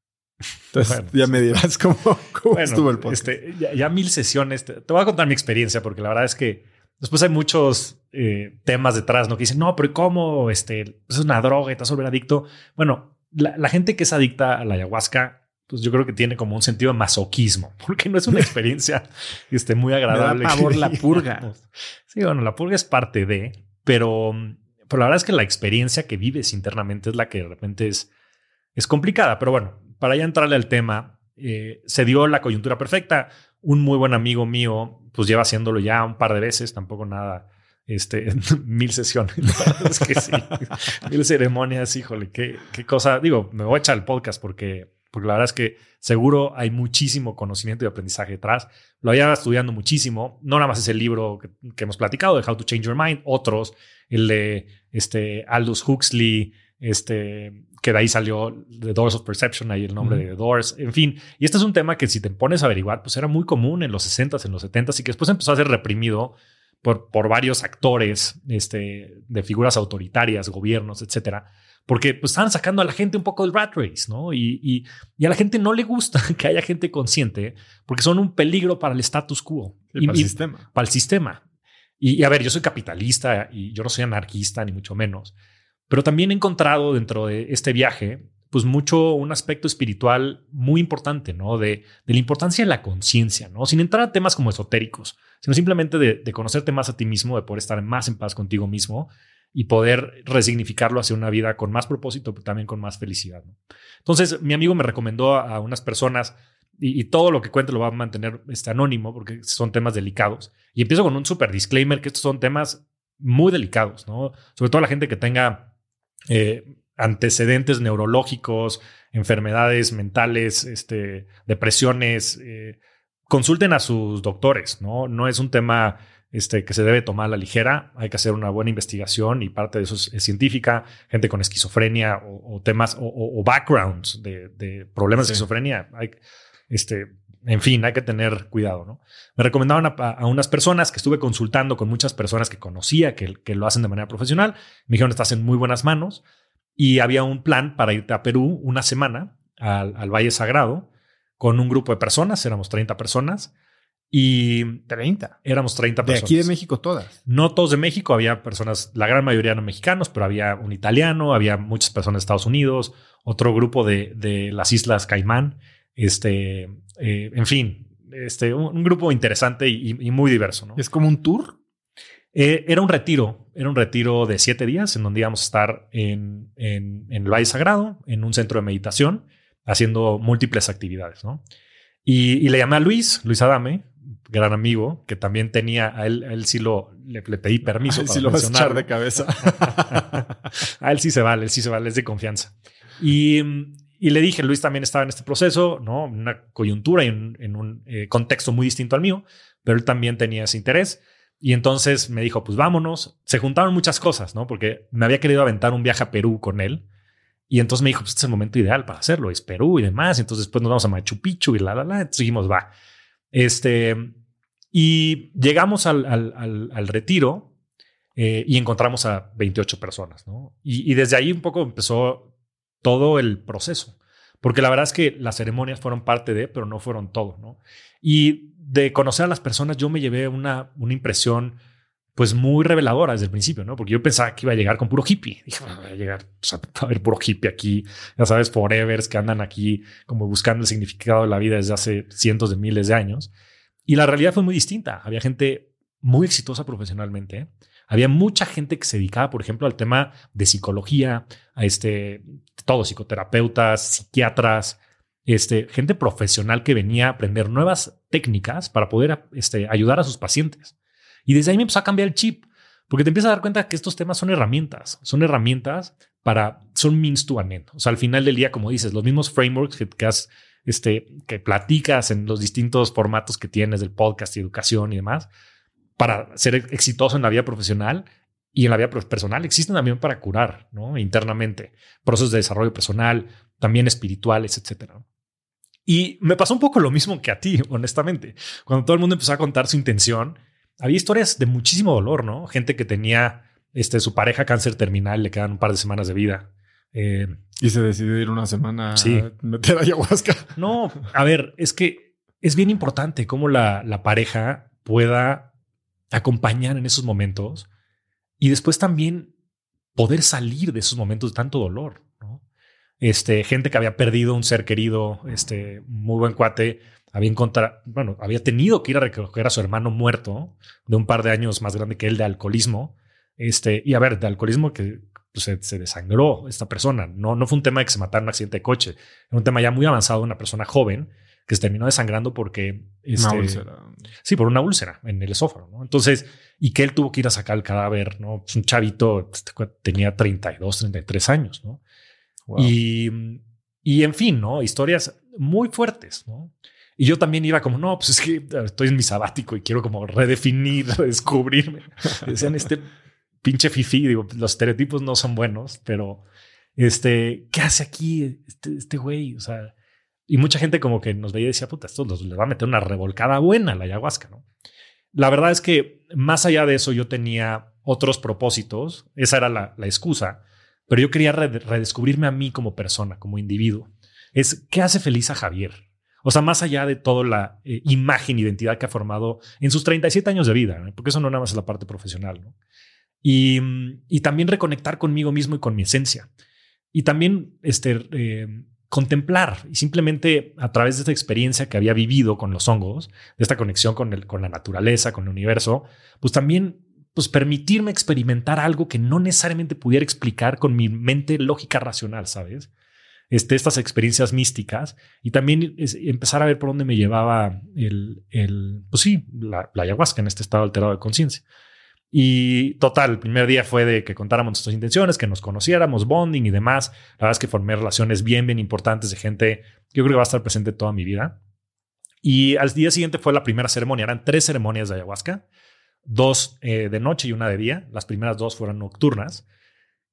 Entonces ya me dirás cómo, estuvo el podcast. Este, ya, mil sesiones. Te, voy a contar mi experiencia porque la verdad es que después hay muchos eh, temas detrás, ¿no? Que dicen, no, pero ¿cómo? Este, es una droga y te vas a volver adicto. Bueno, la, la gente que es adicta a la ayahuasca pues yo creo que tiene como un sentido de masoquismo, porque no es una experiencia este, muy agradable. Me da la purga. Sí, bueno, la purga es parte de, pero, pero la verdad es que la experiencia que vives internamente es la que de repente es, es complicada. Pero bueno, para ya entrarle al tema, eh, se dio la coyuntura perfecta. Un muy buen amigo mío, pues lleva haciéndolo ya un par de veces, tampoco nada este, mil sesiones. es que sí, mil ceremonias, híjole, qué, qué cosa. Digo, me voy a echar el podcast porque porque la verdad es que seguro hay muchísimo conocimiento y aprendizaje detrás. Lo había estudiando muchísimo, no nada más es el libro que, hemos platicado de How to Change Your Mind, otros, el de este, Aldous Huxley, este, que de ahí salió The Doors of Perception, ahí el nombre de The Doors, en fin. Y este es un tema que si te pones a averiguar, pues era muy común en los 60s, en los 70s y que después empezó a ser reprimido por, por varios actores este, de figuras autoritarias, gobiernos, etcétera, porque pues, estaban sacando a la gente un poco del rat race, ¿no? Y, y, y, a la gente no le gusta que haya gente consciente porque son un peligro para el status quo. y, para el sistema. Para el sistema. Y, a ver, yo soy capitalista y yo no soy anarquista, ni mucho menos, pero también he encontrado dentro de este viaje, pues mucho un aspecto espiritual muy importante, ¿no? De, de la importancia de la conciencia, ¿no? Sin entrar a temas como esotéricos, sino simplemente de, de conocerte más a ti mismo, de poder estar más en paz contigo mismo y poder resignificarlo hacia una vida con más propósito, pero también con más felicidad. Entonces, mi amigo me recomendó a, unas personas y, todo lo que cuente lo va a mantener este, anónimo porque son temas delicados. Y empiezo con un super disclaimer que estos son temas muy delicados, ¿no? Sobre todo la gente que tenga eh, antecedentes neurológicos, enfermedades mentales, este, depresiones. Eh, consulten a sus doctores, ¿no? No es un tema este, que se debe tomar a la ligera. Hay que hacer una buena investigación y parte de eso es, científica. Gente con esquizofrenia o, temas o, backgrounds de, problemas de esquizofrenia. Hay, este, en fin, hay que tener cuidado. ¿no? Me recomendaban a, unas personas que estuve consultando con muchas personas que conocía que, que lo hacen de manera profesional. Me dijeron, estás en muy buenas manos. Y había un plan para irte a Perú una semana al, al Valle Sagrado con un grupo de personas, éramos 30 personas y 30. Éramos 30 personas. De aquí de México todas. No todos de México, había personas, la gran mayoría eran mexicanos, pero había un italiano, había muchas personas de Estados Unidos, otro grupo de, de las Islas Caimán, este, eh, en fin, este, un, grupo interesante y, muy diverso. ¿no? ¿Es como un tour? Eh, era un retiro, era un retiro de siete días en donde íbamos a estar en, en, en el Valle Sagrado, en un centro de meditación, haciendo múltiples actividades. ¿no? Y, y, le llamé a Luis, Luis Adame, gran amigo, que también tenía, a él, a él sí lo, le, pedí permiso. A lo vas a echar de cabeza. a él sí se vale, él sí se vale, es de confianza. Y, y le dije, Luis también estaba en este proceso, ¿no? En una coyuntura y en, un eh, contexto muy distinto al mío, pero él también tenía ese interés. Y entonces me dijo, pues vámonos. Se juntaron muchas cosas, ¿no? Porque me había querido aventar un viaje a Perú con él. Y entonces me dijo, pues este es el momento ideal para hacerlo, es Perú y demás. Y entonces después nos vamos a Machu Picchu y la, la, la. Entonces dijimos, va. Este, y llegamos al, al, al, retiro eh, y encontramos a 28 personas, ¿no? Y, desde ahí un poco empezó todo el proceso, porque la verdad es que las ceremonias fueron parte de, pero no fueron todo, ¿no? Y de conocer a las personas yo me llevé una, una impresión pues muy reveladora desde el principio, ¿no? Porque yo pensaba que iba a llegar con puro hippie. Dije, va a llegar a ver puro hippie aquí, ya sabes, forevers que andan aquí como buscando el significado de la vida desde hace cientos de miles de años. Y la realidad fue muy distinta. Había gente muy exitosa profesionalmente. Había mucha gente que se dedicaba, por ejemplo, al tema de psicología, a este, todos psicoterapeutas, psiquiatras, este, gente profesional que venía a aprender nuevas técnicas para poder este, ayudar a sus pacientes. Y desde ahí me empezó a cambiar el chip, porque te empiezas a dar cuenta que estos temas son herramientas, son herramientas para, son means to an end. O sea, al final del día, como dices, los mismos frameworks que, has, este, que platicas en los distintos formatos que tienes del podcast y educación y demás, para ser exitoso en la vida profesional y en la vida personal, existen también para curar, ¿no? Internamente, procesos de desarrollo personal, también espirituales, etcétera. Y me pasó un poco lo mismo que a ti, honestamente. Cuando todo el mundo empezó a contar su intención, había historias de muchísimo dolor, ¿no? Gente que tenía este, su pareja cáncer terminal, le quedan un par de semanas de vida. Eh, y se decidió ir una semana sí. a meter ayahuasca. No, a ver, es que es bien importante cómo la, la pareja pueda acompañar en esos momentos y después también poder salir de esos momentos de tanto dolor. ¿no? Este, gente que había perdido un ser querido, este, muy buen cuate, había encontrado, bueno, había tenido que ir a recoger a su hermano muerto de un par de años más grande que él de alcoholismo. Este, y a ver, de alcoholismo que pues, se, desangró esta persona. No, no fue un tema de que se matara en un accidente de coche. Era un tema ya muy avanzado de una persona joven que se terminó desangrando porque... Este, una úlcera. Sí, por una úlcera en el esófago. ¿no? Entonces, y que él tuvo que ir a sacar el cadáver, ¿no? Pues un chavito este, tenía 32, 33 años, ¿no? Y, y en fin, ¿no? Historias muy fuertes, ¿no? Y yo también iba como, no, pues es que estoy en mi sabático y quiero como redefinir, redescubrirme. Decían este pinche fifi, digo, los estereotipos no son buenos, pero este, ¿qué hace aquí este, este güey? O sea, y mucha gente como que nos veía y decía, puta, esto les va a meter una revolcada buena la ayahuasca, ¿no? la verdad es que más allá de eso yo tenía otros propósitos, esa era la, excusa, pero yo quería redescubrirme a mí como persona, como individuo. Es qué hace feliz a Javier. O sea, más allá de toda la eh, imagen, identidad que ha formado en sus 37 años de vida, porque eso no nada más es la parte profesional, ¿no? Y, y, también reconectar conmigo mismo y con mi esencia. Y también este, eh, contemplar y simplemente a través de esta experiencia que había vivido con los hongos, de esta conexión con, el, con la naturaleza, con el universo, pues también pues permitirme experimentar algo que no necesariamente pudiera explicar con mi mente lógica racional, ¿sabes? Este, estas experiencias místicas y también empezar a ver por dónde me llevaba el, el pues sí, la ayahuasca en este estado alterado de conciencia. Y total, el primer día fue de que contáramos nuestras intenciones, que nos conociéramos, bonding y demás. La verdad es que formé relaciones bien, bien importantes de gente que yo creo que va a estar presente toda mi vida. Y al día siguiente fue la primera ceremonia. Eran tres ceremonias de ayahuasca, dos eh, de noche y una de día. Las primeras dos fueron nocturnas.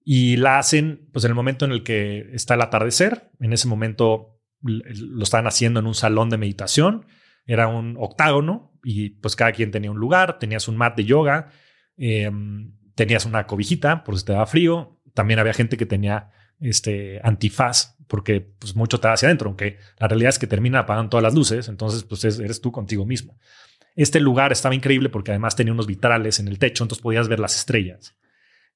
Y la hacen pues en el momento en el que está el atardecer. En ese momento lo estaban haciendo en un salón de meditación. Era un octágono y pues cada quien tenía un lugar, tenías un mat de yoga Em, tenías una cobijita por si te daba frío. También había gente que tenía este antifaz porque pues mucho te hacia adentro, aunque la realidad es que termina apagando todas las luces, entonces pues eres tú contigo mismo. Este lugar estaba increíble porque además tenía unos vitrales en el techo, entonces podías ver las estrellas.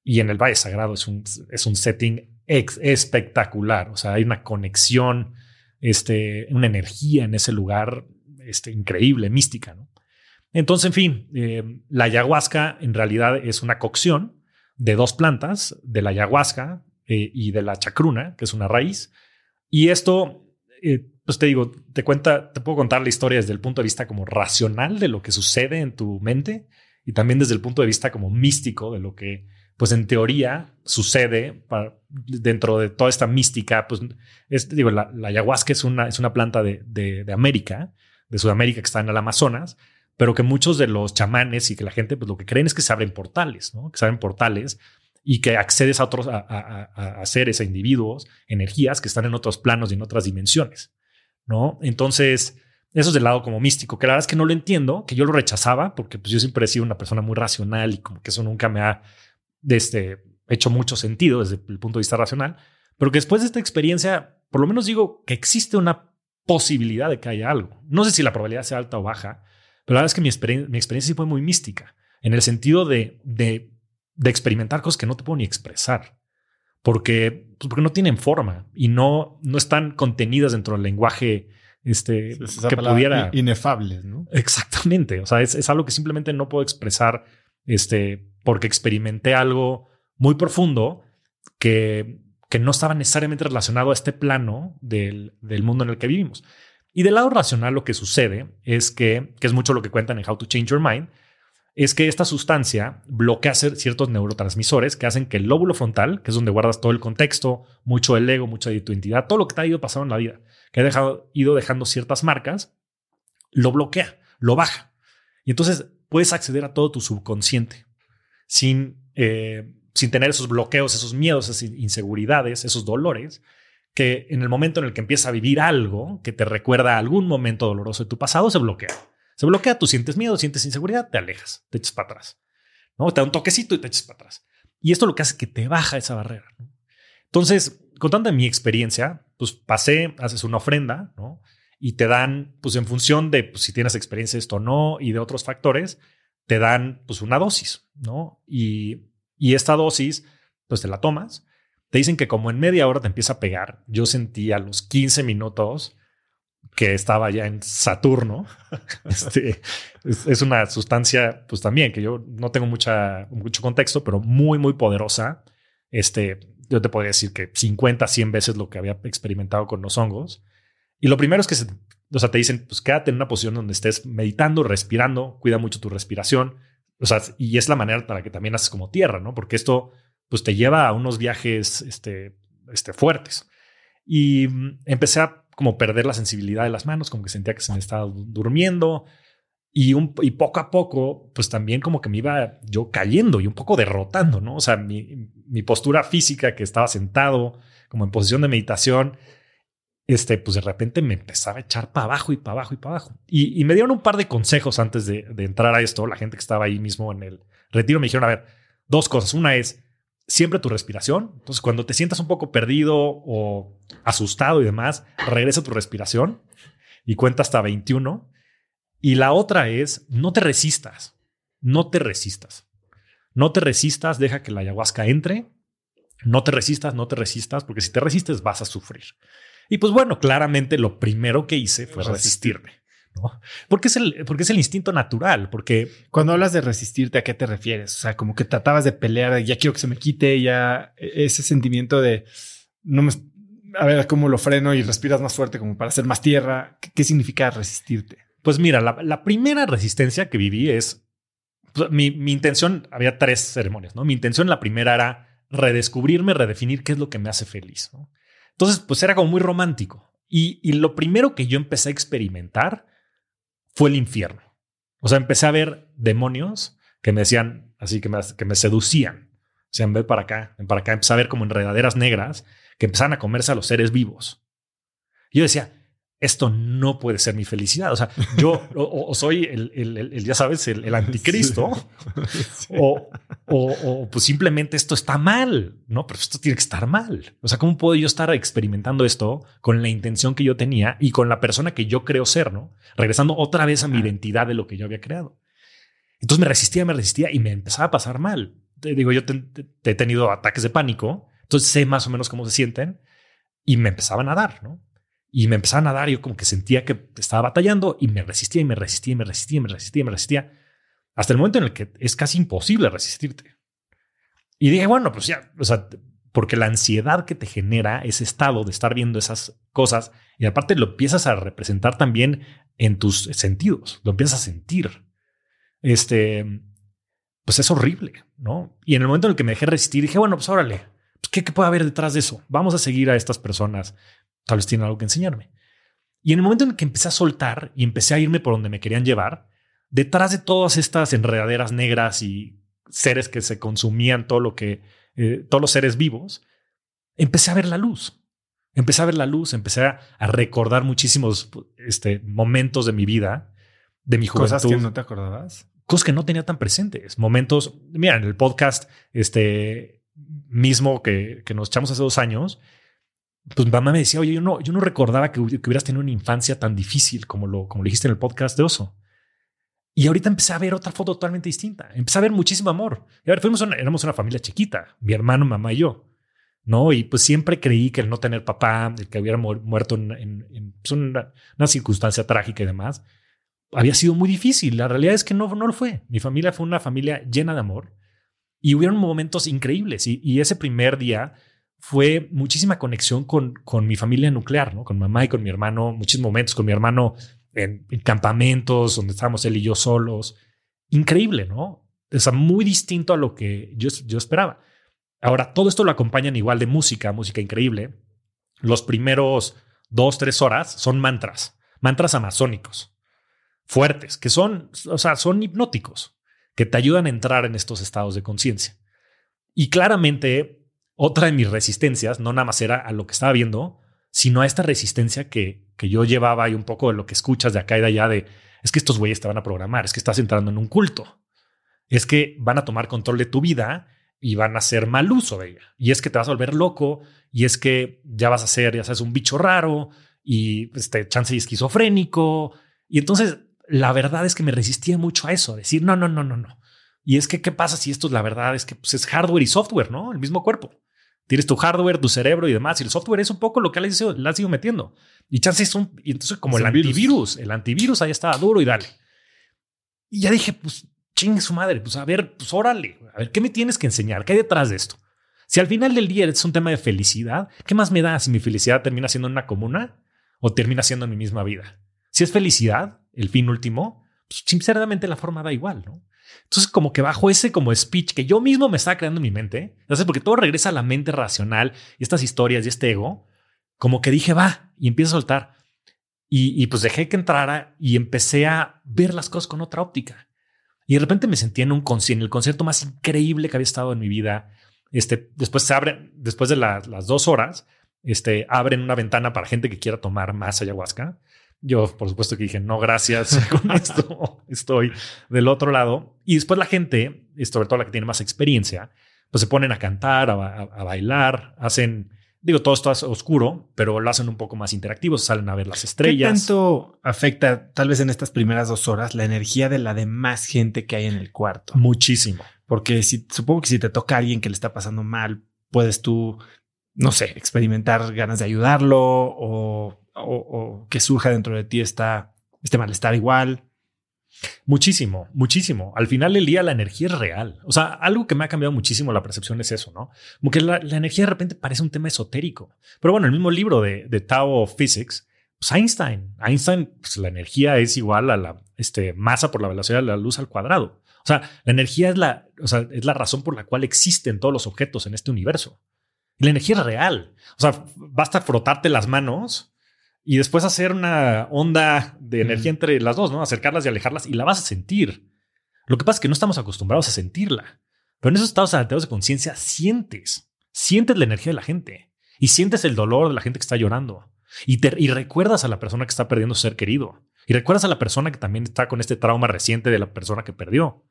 Y en el Valle Sagrado es un, es un setting espectacular, o sea, hay una conexión, este, una energía en ese lugar este, increíble, mística, ¿no? Entonces, en fin, eh, la ayahuasca en realidad es una cocción de dos plantas, de la ayahuasca eh, y de la chacruna, que es una raíz. Y esto, eh, pues te digo, te cuenta, te puedo contar la historia desde el punto de vista como racional de lo que sucede en tu mente y también desde el punto de vista como místico de lo que, pues en teoría sucede dentro de toda esta mística. Pues digo, la, ayahuasca es una, es una planta de, de América, de Sudamérica que está en el Amazonas pero que muchos de los chamanes y que la gente, pues lo que creen es que se abren portales, ¿no? Que se abren portales y que accedes a otros, a, a, seres, a individuos, energías que están en otros planos y en otras dimensiones, ¿no? Entonces, eso es del lado como místico, que la verdad es que no lo entiendo, que yo lo rechazaba, porque pues yo siempre he sido una persona muy racional y como que eso nunca me ha este, hecho mucho sentido desde el punto de vista racional, pero que después de esta experiencia, por lo menos digo que existe una posibilidad de que haya algo. No sé si la probabilidad sea alta o baja, pero la verdad es que mi, mi experiencia sí fue muy mística, en el sentido de, de, experimentar cosas que no te puedo ni expresar, porque, pues, porque no tienen forma y no, no están contenidas dentro del lenguaje este, que pudiera... Inefables, ¿no? Exactamente, o sea, es, es, algo que simplemente no puedo expresar este, porque experimenté algo muy profundo que, que no estaba necesariamente relacionado a este plano del, del mundo en el que vivimos. Y del lado racional lo que sucede es que, que es mucho lo que cuentan en How to Change Your Mind, es que esta sustancia bloquea ciertos neurotransmisores que hacen que el lóbulo frontal, que es donde guardas todo el contexto, mucho del ego, mucha de tu identidad, todo lo que te ha ido pasando en la vida, que ha dejado, ido dejando ciertas marcas, lo bloquea, lo baja. Y entonces puedes acceder a todo tu subconsciente sin, eh, sin tener esos bloqueos, esos miedos, esas inseguridades, esos dolores que en el momento en el que empieza a vivir algo que te recuerda algún momento doloroso de tu pasado, se bloquea. Se bloquea, tú sientes miedo, sientes inseguridad, te alejas, te echas para atrás. ¿no? Te da un toquecito y te echas para atrás. Y esto lo que hace es que te baja esa barrera. Entonces, contando mi experiencia, pues pasé, haces una ofrenda, ¿no? Y te dan, pues en función de pues, si tienes experiencia esto o no y de otros factores, te dan pues una dosis, ¿no? Y, y esta dosis, pues te la tomas te dicen que como en media hora te empieza a pegar. Yo sentí a los 15 minutos que estaba ya en Saturno. este, es, una sustancia, pues también, que yo no tengo mucha, mucho contexto, pero muy, muy poderosa. Este, yo te podría decir que 50, 100 veces lo que había experimentado con los hongos. Y lo primero es que o sea, te dicen, pues quédate en una posición donde estés meditando, respirando, cuida mucho tu respiración. O sea, y es la manera para que también haces como tierra, ¿no? Porque esto pues te lleva a unos viajes este, este, fuertes. Y mm, empecé a como perder la sensibilidad de las manos, como que sentía que se me estaba durmiendo. Y, un, y poco a poco, pues también como que me iba yo cayendo y un poco derrotando, ¿no? O sea, mi, mi postura física que estaba sentado como en posición de meditación, este, pues de repente me empezaba a echar para abajo y para abajo y para abajo. Y, me dieron un par de consejos antes de, de, entrar a esto. La gente que estaba ahí mismo en el retiro me dijeron, a ver, dos cosas. Una es siempre tu respiración. Entonces, cuando te sientas un poco perdido o asustado y demás, regresa tu respiración y cuenta hasta 21. Y la otra es, no te resistas, no te resistas. No te resistas, deja que la ayahuasca entre. No te resistas, no te resistas, porque si te resistes vas a sufrir. Y pues bueno, claramente lo primero que hice fue resistirme. ¿No? Porque es el, porque es el instinto natural, porque cuando hablas de resistirte, ¿a qué te refieres? O sea, como que tratabas de pelear, ya quiero que se me quite, ya e, ese sentimiento de no me, a ver cómo lo freno y respiras más fuerte como para hacer más tierra. ¿Qué, significa resistirte? Pues mira, la, primera resistencia que viví es pues, mi, mi, intención. Había tres ceremonias, no? Mi intención, la primera era redescubrirme, redefinir qué es lo que me hace feliz. ¿no? Entonces, pues era como muy romántico. Y, lo primero que yo empecé a experimentar fue el infierno. O sea, empecé a ver demonios que me decían, así que me, que me seducían. O sea, para acá, para acá. Empecé a ver como enredaderas negras que empezaban a comerse a los seres vivos. Yo decía, esto no puede ser mi felicidad. O sea, yo o, soy el, ya sabes, el, anticristo, O, o, pues simplemente esto está mal, ¿no? Pero esto tiene que estar mal. O sea, ¿cómo puedo yo estar experimentando esto con la intención que yo tenía y con la persona que yo creo ser, ¿no? Regresando otra vez a mi identidad de lo que yo había creado. Entonces me resistía, me resistía y me empezaba a pasar mal. Te digo, yo he tenido ataques de pánico, entonces sé más o menos cómo se sienten y me empezaban a dar, ¿no? Y me empezaban a dar, yo como que sentía que estaba batallando y me resistía y me resistía y me resistía y me resistía y me resistía. Hasta el momento en el que es casi imposible resistirte. Y dije, bueno, pues ya, o sea, porque la ansiedad que te genera ese estado de estar viendo esas cosas y aparte lo empiezas a representar también en tus sentidos, lo empiezas a sentir. Este, pues es horrible, ¿no? Y en el momento en el que me dejé resistir, dije, bueno, pues órale, pues, ¿qué, ¿qué, puede haber detrás de eso? Vamos a seguir a estas personas Tal vez tienen algo que enseñarme. Y en el momento en que empecé a soltar y empecé a irme por donde me querían llevar, detrás de todas estas enredaderas negras y seres que se consumían todo lo que, eh, todos los seres vivos, empecé a ver la luz. Empecé a ver la luz, empecé a, recordar muchísimos este, momentos de mi vida, de mi juventud. Cosas que no te acordabas. Cosas que no tenía tan presentes. Momentos, mira, en el podcast este mismo que, que nos echamos hace dos años, pues mamá me decía, oye, yo no, yo no recordaba que, hubieras tenido una infancia tan difícil como lo, como dijiste en el podcast de Oso. Y ahorita empecé a ver otra foto totalmente distinta. Empecé a ver muchísimo amor. Fuimos éramos una familia chiquita, mi hermano, mamá y yo. ¿no? Y pues siempre creí que el no tener papá, el que hubiera muerto en, pues, una, circunstancia trágica y demás, había sido muy difícil. La realidad es que no, no lo fue. Mi familia fue una familia llena de amor y hubieron momentos increíbles. Y, y ese primer día fue muchísima conexión con, con mi familia nuclear, ¿no? Con mamá y con mi hermano, muchísimos momentos con mi hermano en, campamentos donde estábamos él y yo solos. Increíble, ¿no? O sea, muy distinto a lo que yo, yo esperaba. Ahora, todo esto lo acompañan igual de música, música increíble. Los primeros dos, tres horas son mantras, mantras amazónicos, fuertes, que son, o sea, son hipnóticos, que te ayudan a entrar en estos estados de conciencia. Y claramente otra de mis resistencias no nada más era a lo que estaba viendo, sino a esta resistencia que, que yo llevaba y un poco de lo que escuchas de acá y de allá de es que estos güeyes te van a programar, es que estás entrando en un culto, es que van a tomar control de tu vida y van a hacer mal uso de ella. Y es que te vas a volver loco y es que ya vas a ser, ya sabes, un bicho raro y este chance y esquizofrénico. Y entonces la verdad es que me resistía mucho a eso, a decir, no, no, no, no, no. Y es que, ¿qué pasa si esto es la verdad? Es que pues, es hardware y software, ¿no? El mismo cuerpo. Tienes tu hardware, tu cerebro y demás. Y el software es un poco lo que le, le has ido metiendo. Y chances son. Y entonces, como el antivirus, el antivirus ahí estaba duro y dale. Y ya dije, pues chingue su madre. Pues a ver, pues órale. A ver, ¿qué me tienes que enseñar? ¿Qué hay detrás de esto? Si al final del día es un tema de felicidad, ¿qué más me da si mi felicidad termina siendo una comuna o termina siendo en mi misma vida? Si es felicidad, el fin último, pues sinceramente la forma da igual, ¿no? Entonces, como que bajo ese como speech que yo mismo me estaba creando en mi mente, porque todo regresa a la mente racional y estas historias y este ego, como que dije, va, y empiezo a soltar. Y, pues dejé que entrara y empecé a ver las cosas con otra óptica. Y de repente me sentí en un concierto, el concierto más increíble que había estado en mi vida. Este, después se abre, después de las dos horas, este, abren una ventana para gente que quiera tomar más ayahuasca. Yo, por supuesto que dije, no, gracias, con esto estoy del otro lado. Y después la gente, sobre todo la que tiene más experiencia, pues se ponen a cantar, a, bailar, hacen, digo, todo esto es oscuro, pero lo hacen un poco más interactivo, salen a ver las estrellas. ¿Qué tanto afecta, tal vez en estas primeras dos horas, la energía de la demás gente que hay en el cuarto? Muchísimo. Porque si, supongo que si te toca a alguien que le está pasando mal, puedes tú, no sé, experimentar ganas de ayudarlo o, o que surja dentro de ti esta, este malestar igual. Muchísimo, muchísimo. Al final del día la energía es real. O sea, algo que me ha cambiado muchísimo la percepción es eso, ¿no? Como que la, energía de repente parece un tema esotérico. Pero bueno, el mismo libro de, de Tao of Physics, pues Einstein, Einstein, pues la energía es igual a la este, masa por la velocidad de la luz al cuadrado. O sea, la energía es la, o sea, es la razón por la cual existen todos los objetos en este universo. La energía es real. O sea, basta frotarte las manos y después hacer una onda de energía entre las dos, ¿no? Acercarlas y alejarlas y la vas a sentir. Lo que pasa es que no estamos acostumbrados a sentirla. Pero en esos estados alterados de conciencia sientes, sientes la energía de la gente y sientes el dolor de la gente que está llorando y, te, y recuerdas a la persona que está perdiendo su ser querido y recuerdas a la persona que también está con este trauma reciente de la persona que perdió.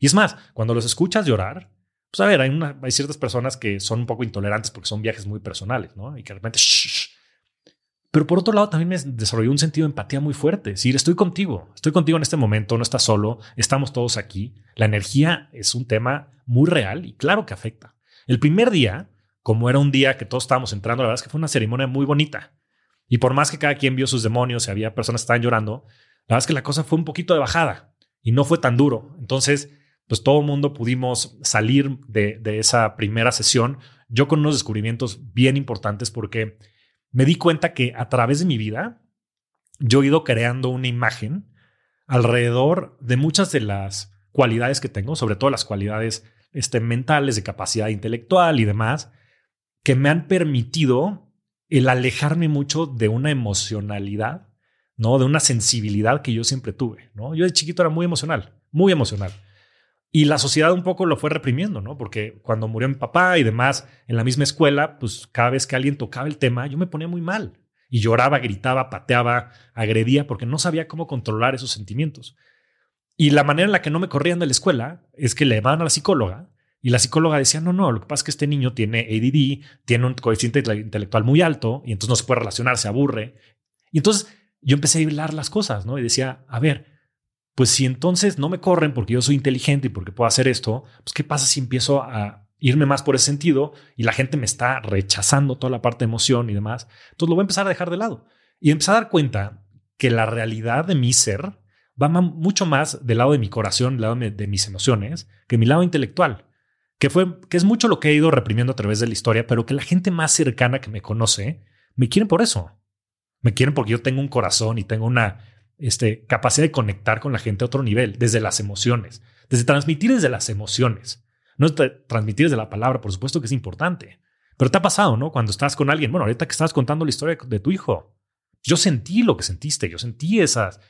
Y es más, cuando los escuchas llorar, pues a ver, hay, una, hay ciertas personas que son un poco intolerantes porque son viajes muy personales, ¿no? Y que de repente, shh, pero por otro lado, también me desarrolló un sentido de empatía muy fuerte. Si estoy contigo, estoy contigo en este momento, no estás solo, estamos todos aquí. La energía es un tema muy real y claro que afecta. El primer día, como era un día que todos estábamos entrando, la verdad es que fue una ceremonia muy bonita. Y por más que cada quien vio sus demonios y había personas que estaban llorando, la verdad es que la cosa fue un poquito de bajada y no fue tan duro. Entonces, pues todo el mundo pudimos salir de, de esa primera sesión, yo con unos descubrimientos bien importantes porque me di cuenta que a través de mi vida yo he ido creando una imagen alrededor de muchas de las cualidades que tengo, sobre todo las cualidades este, mentales, de capacidad intelectual y demás, que me han permitido el alejarme mucho de una emocionalidad, ¿no? De una sensibilidad que yo siempre tuve, ¿no? Yo de chiquito era muy emocional, muy emocional. Y la sociedad un poco lo fue reprimiendo, ¿no? Porque cuando murió mi papá y demás en la misma escuela, pues cada vez que alguien tocaba el tema, yo me ponía muy mal. Y lloraba, gritaba, pateaba, agredía, porque no sabía cómo controlar esos sentimientos. Y la manera en la que no me corrían de la escuela es que le van a la psicóloga y la psicóloga decía, no, no, lo que pasa es que este niño tiene ADD, tiene un coeficiente intelectual muy alto y entonces no se puede relacionar, se aburre. Y entonces yo empecé a hilar las cosas, ¿no? Y decía, a ver, pues si entonces no me corren porque yo soy inteligente y porque puedo hacer esto, pues qué pasa si empiezo a irme más por ese sentido y la gente me está rechazando toda la parte de emoción y demás. Entonces lo voy a empezar a dejar de lado y empezar a dar cuenta que la realidad de mi ser va mucho más del lado de mi corazón, del lado de mis emociones, que mi lado intelectual, que fue que es mucho lo que he ido reprimiendo a través de la historia, pero que la gente más cercana que me conoce me quieren por eso. Me quieren porque yo tengo un corazón y tengo una este, capacidad de conectar con la gente a otro nivel, desde las emociones, desde transmitir desde las emociones. No transmitir desde la palabra, por supuesto que es importante. Pero te ha pasado, ¿no? Cuando estás con alguien, bueno, ahorita que estás contando la historia de tu hijo, yo sentí lo que sentiste, yo sentí esas.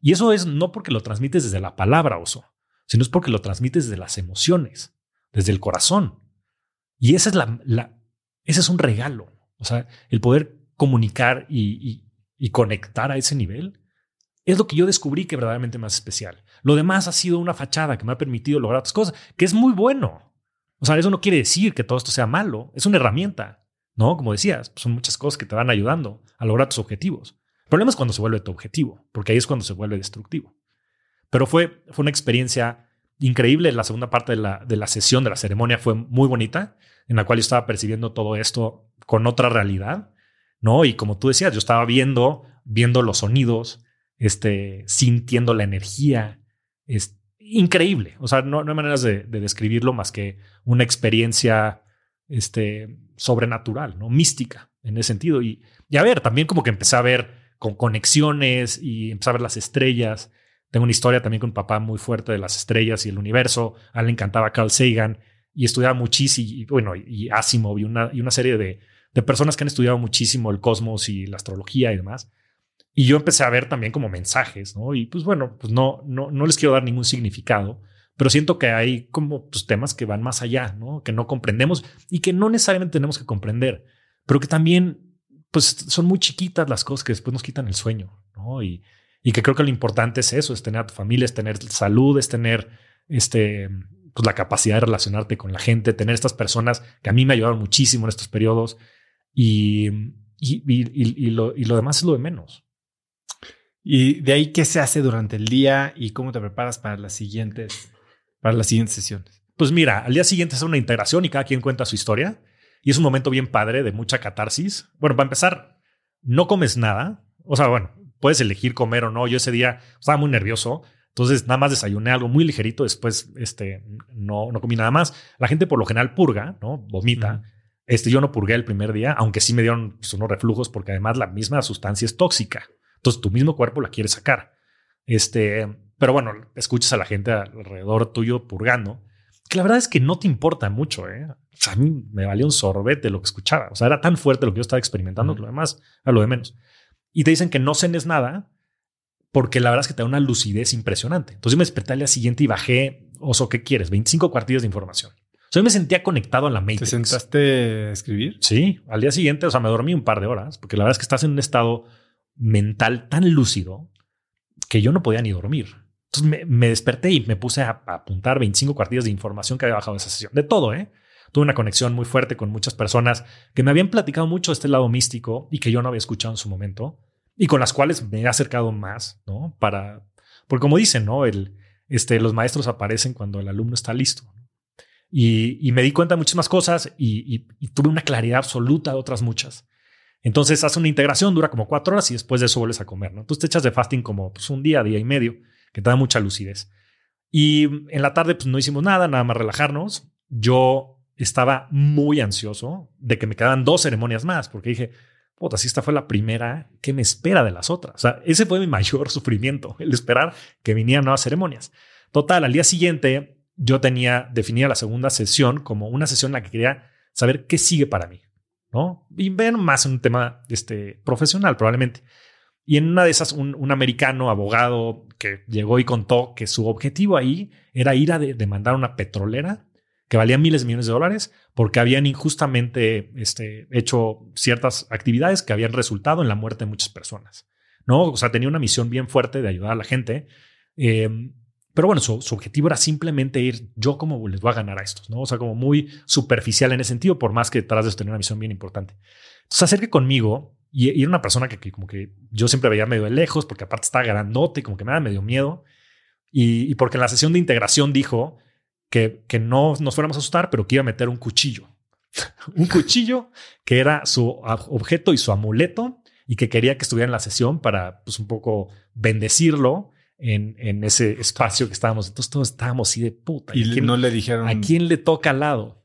Y eso es no porque lo transmites desde la palabra, oso, sino es porque lo transmites desde las emociones, desde el corazón. Y esa es la, ese es un regalo. O sea, el poder comunicar y, y conectar a ese nivel es lo que yo descubrí que verdaderamente más especial. Lo demás ha sido una fachada que me ha permitido lograr otras cosas, que es muy bueno. O sea, eso no quiere decir que todo esto sea malo, es una herramienta, ¿no? Como decías, son muchas cosas que te van ayudando a lograr tus objetivos. El problema es cuando se vuelve tu objetivo, porque ahí es cuando se vuelve destructivo. Pero fue, fue una experiencia increíble. La segunda parte de la, de la sesión, de la ceremonia, fue muy bonita, en la cual yo estaba percibiendo todo esto con otra realidad, ¿no? Y como tú decías, yo estaba viendo, viendo los sonidos, este, sintiendo la energía. Es increíble. O sea, no, hay maneras de, describirlo más que una experiencia este, sobrenatural, ¿no? mística en ese sentido. Y, y a ver, también como que empecé a ver con conexiones y empecé a ver las estrellas. Tengo una historia también con un papá muy fuerte de las estrellas y el universo. A él le encantaba Carl Sagan y estudiaba muchísimo, y, bueno, y Asimov y una, y una serie de, de personas que han estudiado muchísimo el cosmos y la astrología y demás. Y yo empecé a ver también como mensajes, ¿no? Y pues bueno, pues no, no, no les quiero dar ningún significado, pero siento que hay como pues, temas que van más allá, ¿no? Que no comprendemos y que no necesariamente tenemos que comprender. pero que también pues son muy chiquitas las cosas que después nos quitan el sueño, ¿no? Y, y que creo que lo importante es eso, es tener a tu familia, es tener salud, es tener este, pues la capacidad de relacionarte con la gente, tener estas personas que a mí me ayudaron muchísimo en estos periodos y, y, y, lo, y lo demás es lo de menos. Y de ahí, ¿qué se hace durante el día y cómo te preparas para las siguientes, para las siguientes sesiones? Pues mira, al día siguiente es una integración y cada quien cuenta su historia. Y es un momento bien padre de mucha catarsis. Bueno, para empezar, no comes nada. O sea, bueno, puedes elegir comer o no. Yo ese día estaba muy nervioso. Entonces, nada más desayuné algo muy ligerito. Después, este, no, no comí nada más. La gente por lo general purga, ¿no? Vomita. Este, yo no purgué el primer día, aunque sí me dieron pues, unos reflujos porque además la misma sustancia es tóxica. Entonces, tu mismo cuerpo la quiere sacar. Este, pero bueno, escuchas a la gente alrededor tuyo purgando, que la verdad es que no te importa mucho, ¿eh? O sea, a mí me valía un sorbete lo que escuchaba. O sea, era tan fuerte lo que yo estaba experimentando que lo demás a lo de menos. Y te dicen que no cenes nada porque la verdad es que te da una lucidez impresionante. Entonces yo me desperté al día siguiente y bajé, oso, ¿qué quieres? 25 cuartillas de información. O sea, yo me sentía conectado a la Matrix. ¿Te sentaste a escribir? Sí, al día siguiente, o sea, me dormí un par de horas porque la verdad es que estás en un estado mental tan lúcido que yo no podía ni dormir. Entonces me, desperté y me puse a, apuntar 25 cuartillas de información que había bajado de esa sesión. De todo, ¿eh? Tuve una conexión muy fuerte con muchas personas que me habían platicado mucho este lado místico y que yo no había escuchado en su momento y con las cuales me he acercado más, ¿no? Para, porque como dicen, ¿no? El, este, los maestros aparecen cuando el alumno está listo. Y, me di cuenta de muchísimas cosas y, y, tuve una claridad absoluta de otras muchas. Entonces hace una integración, dura como cuatro horas y después de eso vuelves a comer. ¿no? Entonces te echas de fasting como pues, un día, día y medio, que te da mucha lucidez. Y en la tarde pues no hicimos nada, nada más relajarnos. Yo estaba muy ansioso de que me quedaran dos ceremonias más, porque dije, puta, si esta fue la primera, ¿qué me espera de las otras? O sea, ese fue mi mayor sufrimiento, el esperar que vinieran nuevas ceremonias. Total, al día siguiente yo tenía definida la segunda sesión como una sesión en la que quería saber qué sigue para mí. ¿No? Y ven más en un tema este, profesional, probablemente. Y en una de esas, un, americano abogado que llegó y contó que su objetivo ahí era ir a demandar una petrolera que valía miles de millones de dólares porque habían injustamente este, hecho ciertas actividades que habían resultado en la muerte de muchas personas. ¿no? O sea, tenía una misión bien fuerte de ayudar a la gente. Eh, pero bueno, su, objetivo era simplemente ir, yo como les voy a ganar a estos, ¿no? O sea, como muy superficial en ese sentido, por más que detrás de eso tenía una misión bien importante. Entonces, acerque conmigo y, era una persona que, como que yo siempre veía medio de lejos, porque aparte estaba grandote, como que me daba medio miedo. Y, porque en la sesión de integración dijo que, que no nos fuéramos a asustar, pero que iba a meter un cuchillo. un cuchillo que era su objeto y su amuleto y que quería que estuviera en la sesión para, pues, un poco bendecirlo en, ese espacio que estábamos. Entonces todos estábamos así de puta. Y, no le dijeron. ¿A quién le toca al lado?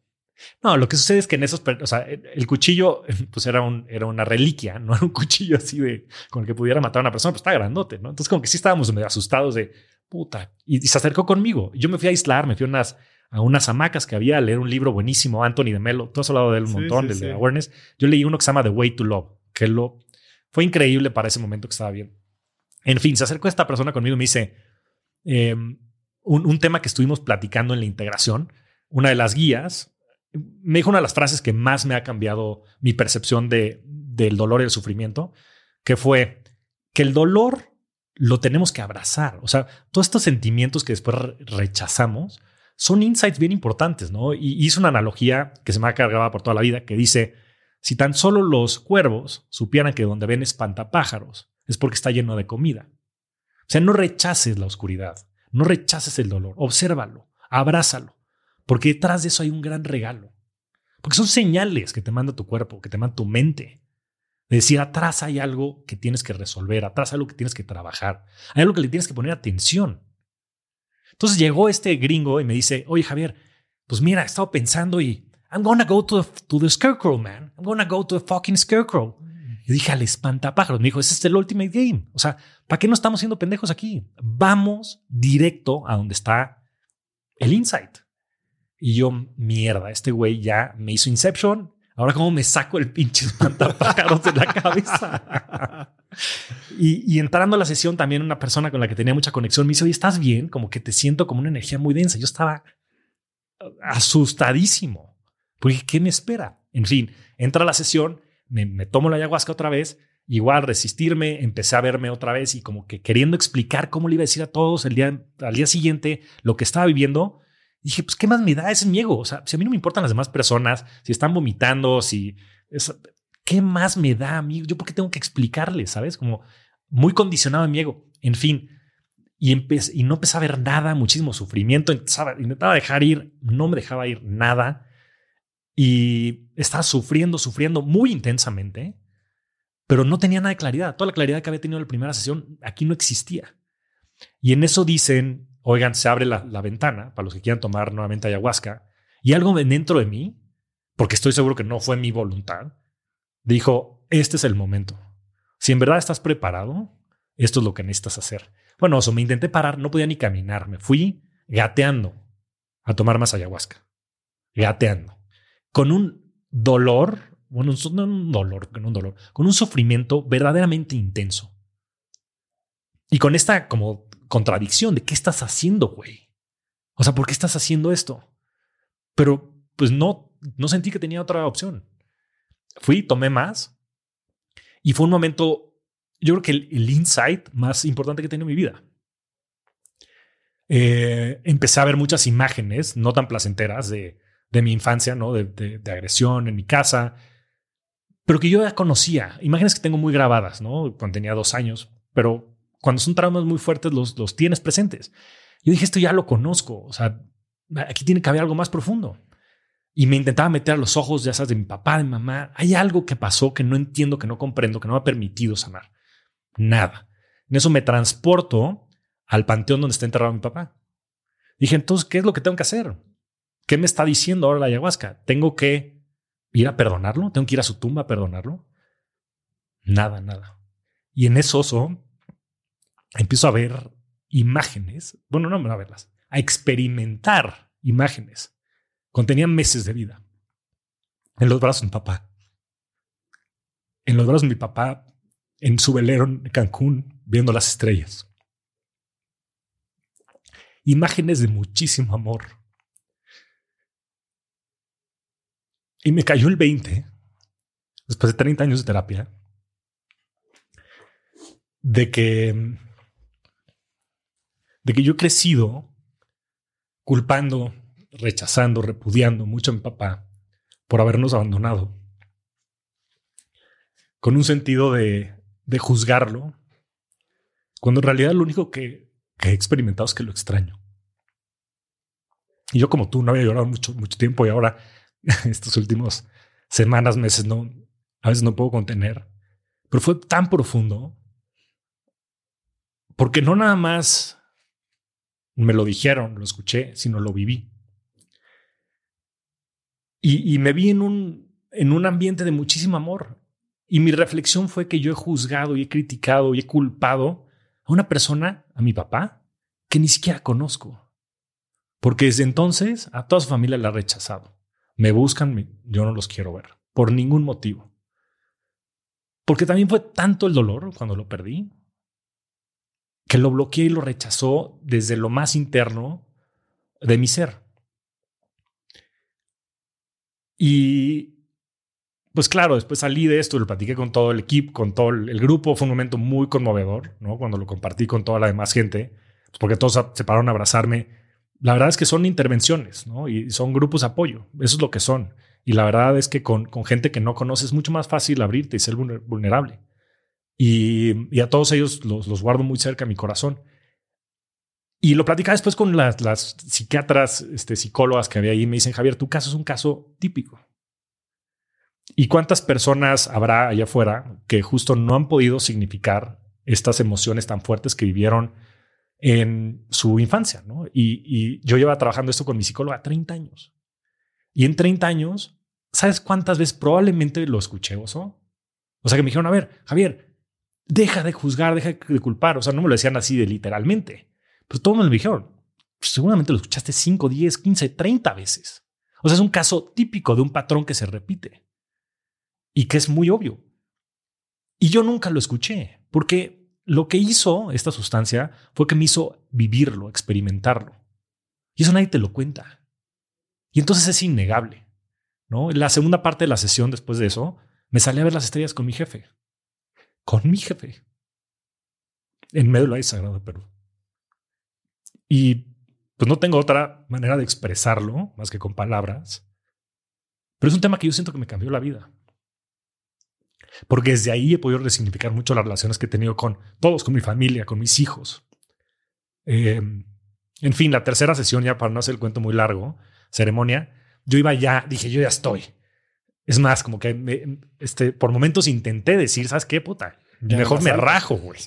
No, lo que sucede es que en esos, o sea, el cuchillo, pues era, un, era una reliquia, no era un cuchillo así de con el que pudiera matar a una persona, pues está grandote, ¿no? Entonces, como que sí estábamos medio asustados de puta. Y, se acercó conmigo. Yo me fui a aislar, me fui a unas, a unas hamacas que había a leer un libro buenísimo, Anthony de Melo. Tú has hablado de él un montón, del de Awareness. Yo leí uno que se llama The Way to Love, que lo fue increíble para ese momento que estaba bien. En fin, se acercó esta persona conmigo y me dice, em, un, tema que estuvimos platicando en la integración, una de las guías, me dijo una de las frases que más me ha cambiado mi percepción de, del dolor y el sufrimiento, que fue que el dolor lo tenemos que abrazar. O sea, todos estos sentimientos que después rechazamos son insights bien importantes, ¿no? Y hizo una analogía que se me ha cargado por toda la vida, que dice, si tan solo los cuervos supieran que donde ven espantapájaros es porque está lleno de comida. O sea, no rechaces la oscuridad, no rechaces el dolor, obsérvalo, abrázalo, porque detrás de eso hay un gran regalo. Porque son señales que te manda tu cuerpo, que te manda tu mente. De decir, atrás hay algo que tienes que resolver, atrás hay algo que tienes que trabajar, hay algo que le tienes que poner atención. Entonces llegó este gringo y me dice, oye Javier, pues mira, he estado pensando y I'm gonna go to the, to the scarecrow, man. I'm gonna go to the fucking scarecrow. Y dije al espantapájaros, me dijo, ese es el Ultimate Game. O sea, ¿para qué no estamos siendo pendejos aquí? Vamos directo a donde está el insight. Y yo, mierda, este güey ya me hizo Inception. Ahora, ¿cómo me saco el pinche espantapájaros de la cabeza? y, y, entrando a la sesión, también una persona con la que tenía mucha conexión me dice, oye, ¿estás bien? Como que te siento como una energía muy densa. Yo estaba asustadísimo. Porque, ¿qué me espera? En fin, entra a la sesión me, tomo la ayahuasca otra vez, igual resistirme, empecé a verme otra vez y como que queriendo explicar cómo le iba a decir a todos el día, al día siguiente lo que estaba viviendo. dije, pues, ¿qué más me da? Es mi ego. O sea, si a mí no me importan las demás personas, si están vomitando, si... ¿Qué más me da a mí? Yo por qué tengo que explicarles, ¿sabes? Como muy condicionado a mi ego. En fin, y, y no empecé a ver nada, muchísimo sufrimiento. Intentaba dejar ir, no me dejaba ir nada. Y estaba sufriendo, sufriendo muy intensamente pero no tenía nada de claridad. Toda la claridad que había tenido en la primera sesión aquí no existía. Y en eso dicen, oigan, se abre la, ventana para los que quieran tomar nuevamente ayahuasca. Y algo dentro de mí, porque estoy seguro que no fue mi voluntad, dijo, este es el momento. Si en verdad estás preparado, esto es lo que necesitas hacer. Bueno, eso me intenté parar, no podía ni caminar, me fui gateando a tomar más ayahuasca. Gateando. Con un dolor bueno, no un dolor, no un dolor, con un sufrimiento verdaderamente intenso. Y con esta como contradicción de qué estás haciendo, güey. O sea, ¿por qué estás haciendo esto? Pero pues no, no sentí que tenía otra opción. Fui, tomé más y fue un momento, yo creo que el, insight más importante que he tenido en mi vida. Eh, empecé a ver muchas imágenes no tan placenteras de, de mi infancia, ¿no? De, de, agresión en mi casa, pero que yo ya conocía. Imágenes que tengo muy grabadas, ¿no? Cuando tenía dos años, pero cuando son traumas muy fuertes los, los tienes presentes. Yo dije, esto ya lo conozco, o sea, aquí tiene que haber algo más profundo. Y me intentaba meter a los ojos, ya sabes, de mi papá, de mi mamá. Hay algo que pasó que no entiendo, que no comprendo, que no me ha permitido sanar. Nada. En eso me transporto al panteón donde está enterrado mi papá. Dije, entonces, ¿qué es lo que tengo que hacer? ¿Qué me está diciendo ahora la ayahuasca? Tengo que ir a perdonarlo, tengo que ir a su tumba a perdonarlo. Nada, nada. Y en eso empiezo a ver imágenes, bueno, no a verlas, a experimentar imágenes. Contenían meses de vida. En los brazos de mi papá. En los brazos de mi papá, en su velero en Cancún, viendo las estrellas. Imágenes de muchísimo amor Y me cayó el 20, después de 30 años de terapia, de que, de que yo he crecido culpando, rechazando, repudiando mucho a mi papá por habernos abandonado, con un sentido de, de juzgarlo, cuando en realidad lo único que, he experimentado es que lo extraño. Y yo como tú no había llorado mucho, mucho tiempo y ahora estos últimos semanas, meses, no, a veces no puedo contener, pero fue tan profundo porque no nada más me lo dijeron, lo escuché, sino lo viví. Y, me vi en un, en un ambiente de muchísimo amor. Y mi reflexión fue que yo he juzgado y he criticado y he culpado a una persona, a mi papá, que ni siquiera conozco. Porque desde entonces a toda su familia la ha rechazado me buscan, yo no los quiero ver, por ningún motivo. Porque también fue tanto el dolor cuando lo perdí, que lo bloqueé y lo rechazó desde lo más interno de mi ser. Y pues claro, después salí de esto, lo platiqué con todo el equipo, con todo el grupo, fue un momento muy conmovedor, ¿no? Cuando lo compartí con toda la demás gente, porque todos se pararon a abrazarme la verdad es que son intervenciones, ¿no? Y son grupos de apoyo. Eso es lo que son. Y la verdad es que con, gente que no conoces es mucho más fácil abrirte y ser vulnerable. Y, a todos ellos los, guardo muy cerca a mi corazón. Y lo platicaba después con las, las psiquiatras, este, psicólogas que había ahí. Me dicen, Javier, tu caso es un caso típico. ¿Y cuántas personas habrá allá afuera que justo no han podido significar estas emociones tan fuertes que vivieron en su infancia, ¿no? Y, yo llevaba trabajando esto con mi psicóloga 30 años. Y en 30 años, ¿sabes cuántas veces probablemente lo escuché, Oso? O sea, que me dijeron, a ver, Javier, deja de juzgar, deja de culpar. O sea, no me lo decían así de literalmente. Pero todos me lo dijeron. Pues seguramente lo escuchaste 5, 10, 15, 30 veces. O sea, es un caso típico de un patrón que se repite y que es muy obvio. Y yo nunca lo escuché porque lo que hizo esta sustancia fue que me hizo vivirlo, experimentarlo. Y eso nadie te lo cuenta. Y entonces es innegable. ¿no? La segunda parte de la sesión después de eso, me salí a ver las estrellas con mi jefe. Con mi jefe. En medio del sagrado de Perú. Y pues no tengo otra manera de expresarlo más que con palabras. Pero es un tema que yo siento que me cambió la vida. Porque desde ahí he podido resignificar mucho las relaciones que he tenido con todos, con mi familia, con mis hijos. Eh, en fin, la tercera sesión, ya para no hacer el cuento muy largo, ceremonia, yo iba ya, dije, yo ya estoy. Es más, como que este, por momentos intenté decir, ¿sabes qué, puta? Mejor me rajo, güey.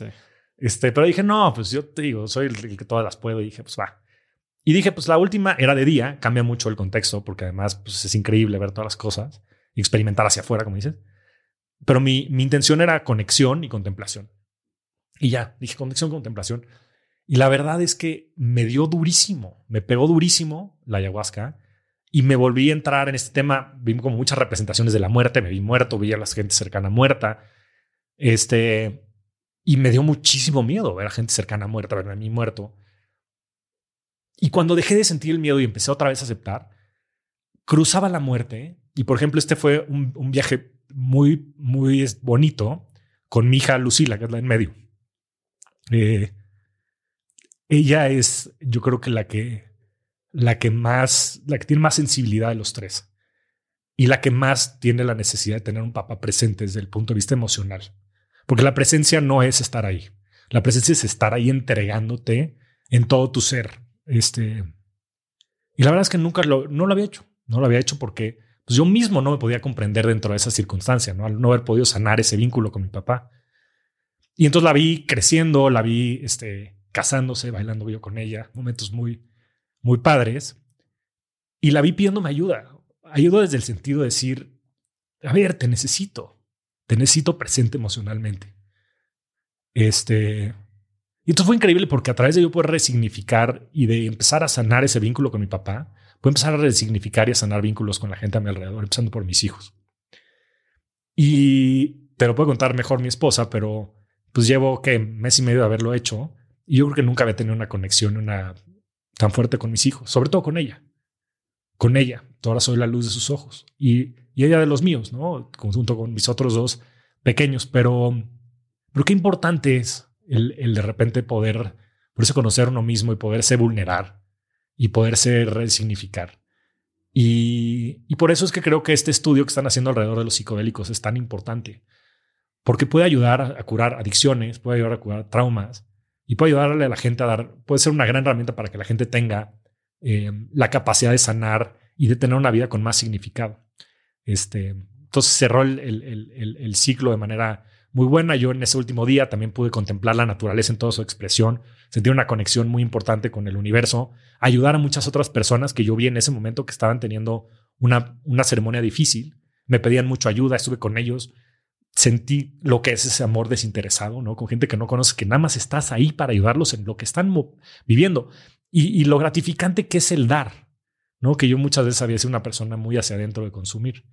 Este, pero dije, no, pues yo te digo, soy el que todas las puedo. Y dije, pues va. Y dije, pues la última era de día, cambia mucho el contexto, porque además pues, es increíble ver todas las cosas y experimentar hacia afuera, como dices. Pero mi, mi intención era conexión y contemplación. Y ya, dije conexión, contemplación. Y la verdad es que me dio durísimo, me pegó durísimo la ayahuasca y me volví a entrar en este tema. Vi como muchas representaciones de la muerte, me vi muerto, vi a la gente cercana muerta. Este, y me dio muchísimo miedo ver a gente cercana muerta, verme a mí muerto. Y cuando dejé de sentir el miedo y empecé otra vez a aceptar, cruzaba la muerte. Y por ejemplo, este fue un, un viaje muy, muy bonito con mi hija Lucila, que es la en medio. Eh, ella es, yo creo que la que, la que más, la que tiene más sensibilidad de los tres y la que más tiene la necesidad de tener un papá presente desde el punto de vista emocional. Porque la presencia no es estar ahí. La presencia es estar ahí entregándote en todo tu ser. Este, y la verdad es que nunca lo, no lo había hecho. No lo había hecho porque pues yo mismo no me podía comprender dentro de esa circunstancia, ¿no? Al no haber podido sanar ese vínculo con mi papá. Y entonces la vi creciendo, la vi este, casándose, bailando yo con ella, momentos muy, muy padres. Y la vi pidiéndome ayuda. Ayuda desde el sentido de decir, a ver, te necesito, te necesito presente emocionalmente. Este, y esto fue increíble porque a través de yo poder resignificar y de empezar a sanar ese vínculo con mi papá, puedo empezar a resignificar y a sanar vínculos con la gente a mi alrededor, empezando por mis hijos. Y te lo puedo contar mejor mi esposa, pero pues llevo que mes y medio de haberlo hecho y yo creo que nunca había tenido una conexión tan fuerte con mis hijos, sobre todo con ella. Con ella. Ahora soy la luz de sus ojos y, y ella de los míos, ¿no? Junto con mis otros dos pequeños, pero, pero qué importante es el, de repente poder, poderse conocer uno mismo y poderse vulnerar y poderse resignificar. Y, y por eso es que creo que este estudio que están haciendo alrededor de los psicodélicos es tan importante, porque puede ayudar a curar adicciones, puede ayudar a curar traumas y puede ayudarle a la gente a dar, puede ser una gran herramienta para que la gente tenga eh, la capacidad de sanar y de tener una vida con más significado. Este, entonces cerró el, el, el ciclo de manera muy buena. Yo en ese último día también pude contemplar la naturaleza en toda su expresión, sentir una conexión muy importante con el universo, ayudar a muchas otras personas que yo vi en ese momento que estaban teniendo una, una ceremonia difícil, me pedían mucha ayuda, estuve con ellos, sentí lo que es ese amor desinteresado, ¿no? Con gente que no conoces, que nada más estás ahí para ayudarlos en lo que están viviendo y, y lo gratificante que es el dar, ¿no? Que yo muchas veces había sido una persona muy hacia adentro de consumir.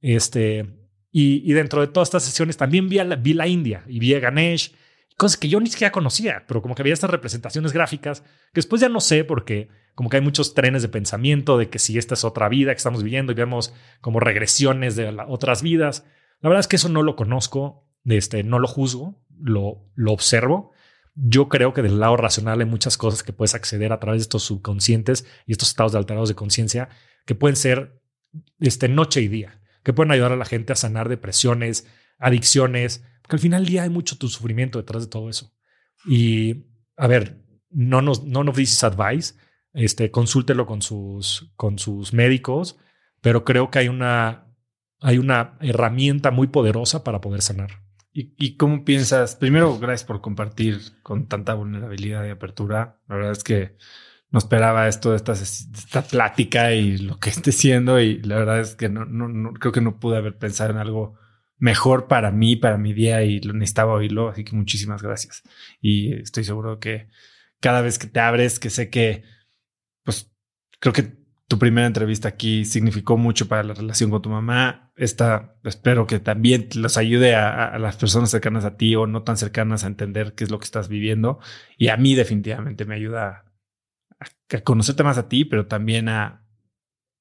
Este, y, dentro de todas estas sesiones también vi, la, India y vi a Ganesh, cosas que yo ni siquiera conocía, pero como que había estas representaciones gráficas que después ya no sé porque como que hay muchos trenes de pensamiento de que si esta es otra vida que estamos viviendo y vemos como regresiones de otras vidas. La verdad es que eso no lo conozco, este, no lo juzgo, lo, lo observo. Yo creo que del lado racional hay muchas cosas que puedes acceder a través de estos subconscientes y estos estados de alterados de conciencia que pueden ser este, noche y día que pueden ayudar a la gente a sanar depresiones, adicciones, porque al final del día hay mucho tu sufrimiento detrás de todo eso. Y a ver, no nos, no nos dices advice, este, consúltelo con sus, con sus médicos, pero creo que hay una, hay una herramienta muy poderosa para poder sanar. ¿Y, ¿Y, cómo piensas? Primero, gracias por compartir con tanta vulnerabilidad y apertura. La verdad es que no esperaba esto de esta, esta plática y lo que esté siendo. Y la verdad es que no, no, creo que no pude haber pensado en algo mejor para mí, para mi día y lo necesitaba oírlo. Así que muchísimas gracias. Y estoy seguro que cada vez que te abres, que sé que, pues creo que tu primera entrevista aquí significó mucho para la relación con tu mamá. Esta espero que también los ayude a, a, las personas cercanas a ti o no tan cercanas a entender qué es lo que estás viviendo. Y a mí definitivamente me ayuda a conocerte más a ti, pero también a,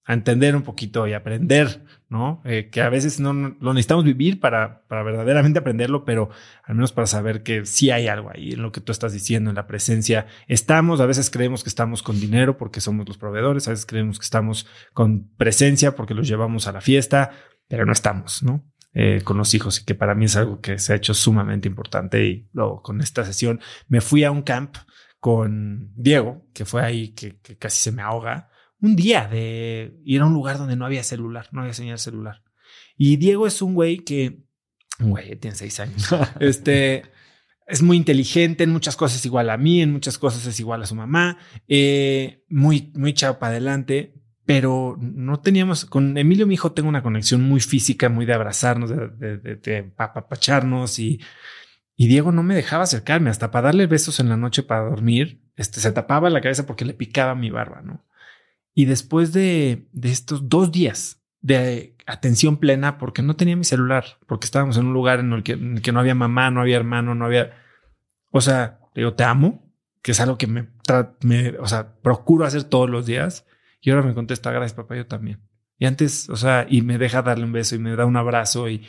a entender un poquito y aprender, ¿no? Eh, que a veces no, lo necesitamos vivir para, para verdaderamente aprenderlo, pero al menos para saber que sí hay algo ahí en lo que tú estás diciendo, en la presencia. Estamos, a veces creemos que estamos con dinero porque somos los proveedores, a veces creemos que estamos con presencia porque los llevamos a la fiesta, pero no estamos, ¿no? Eh, con los hijos y que para mí es algo que se ha hecho sumamente importante y luego con esta sesión me fui a un camp con Diego, que fue ahí que casi se me ahoga un día de ir a un lugar donde no había celular, no había señal celular. Y Diego es un güey que, un güey, tiene seis años, este, es muy inteligente, en muchas cosas es igual a mí, en muchas cosas es igual a su mamá, eh, muy, muy chao para adelante, pero no teníamos, con Emilio, mi hijo, tengo una conexión muy física, muy de abrazarnos, de, de, de, y, y Diego no me dejaba acercarme, hasta para darle besos en la noche para dormir, este, se tapaba la cabeza porque le picaba mi barba, ¿no? Y después de, estos dos días de atención plena, porque no tenía mi celular, porque estábamos en un lugar en el, que, no había mamá, no había hermano, no había... O sea, yo te amo, que es algo que me, me, o sea, procuro hacer todos los días. Y ahora me contesta, gracias papá, yo también. Y antes, o sea, y me deja darle un beso y me da un abrazo y,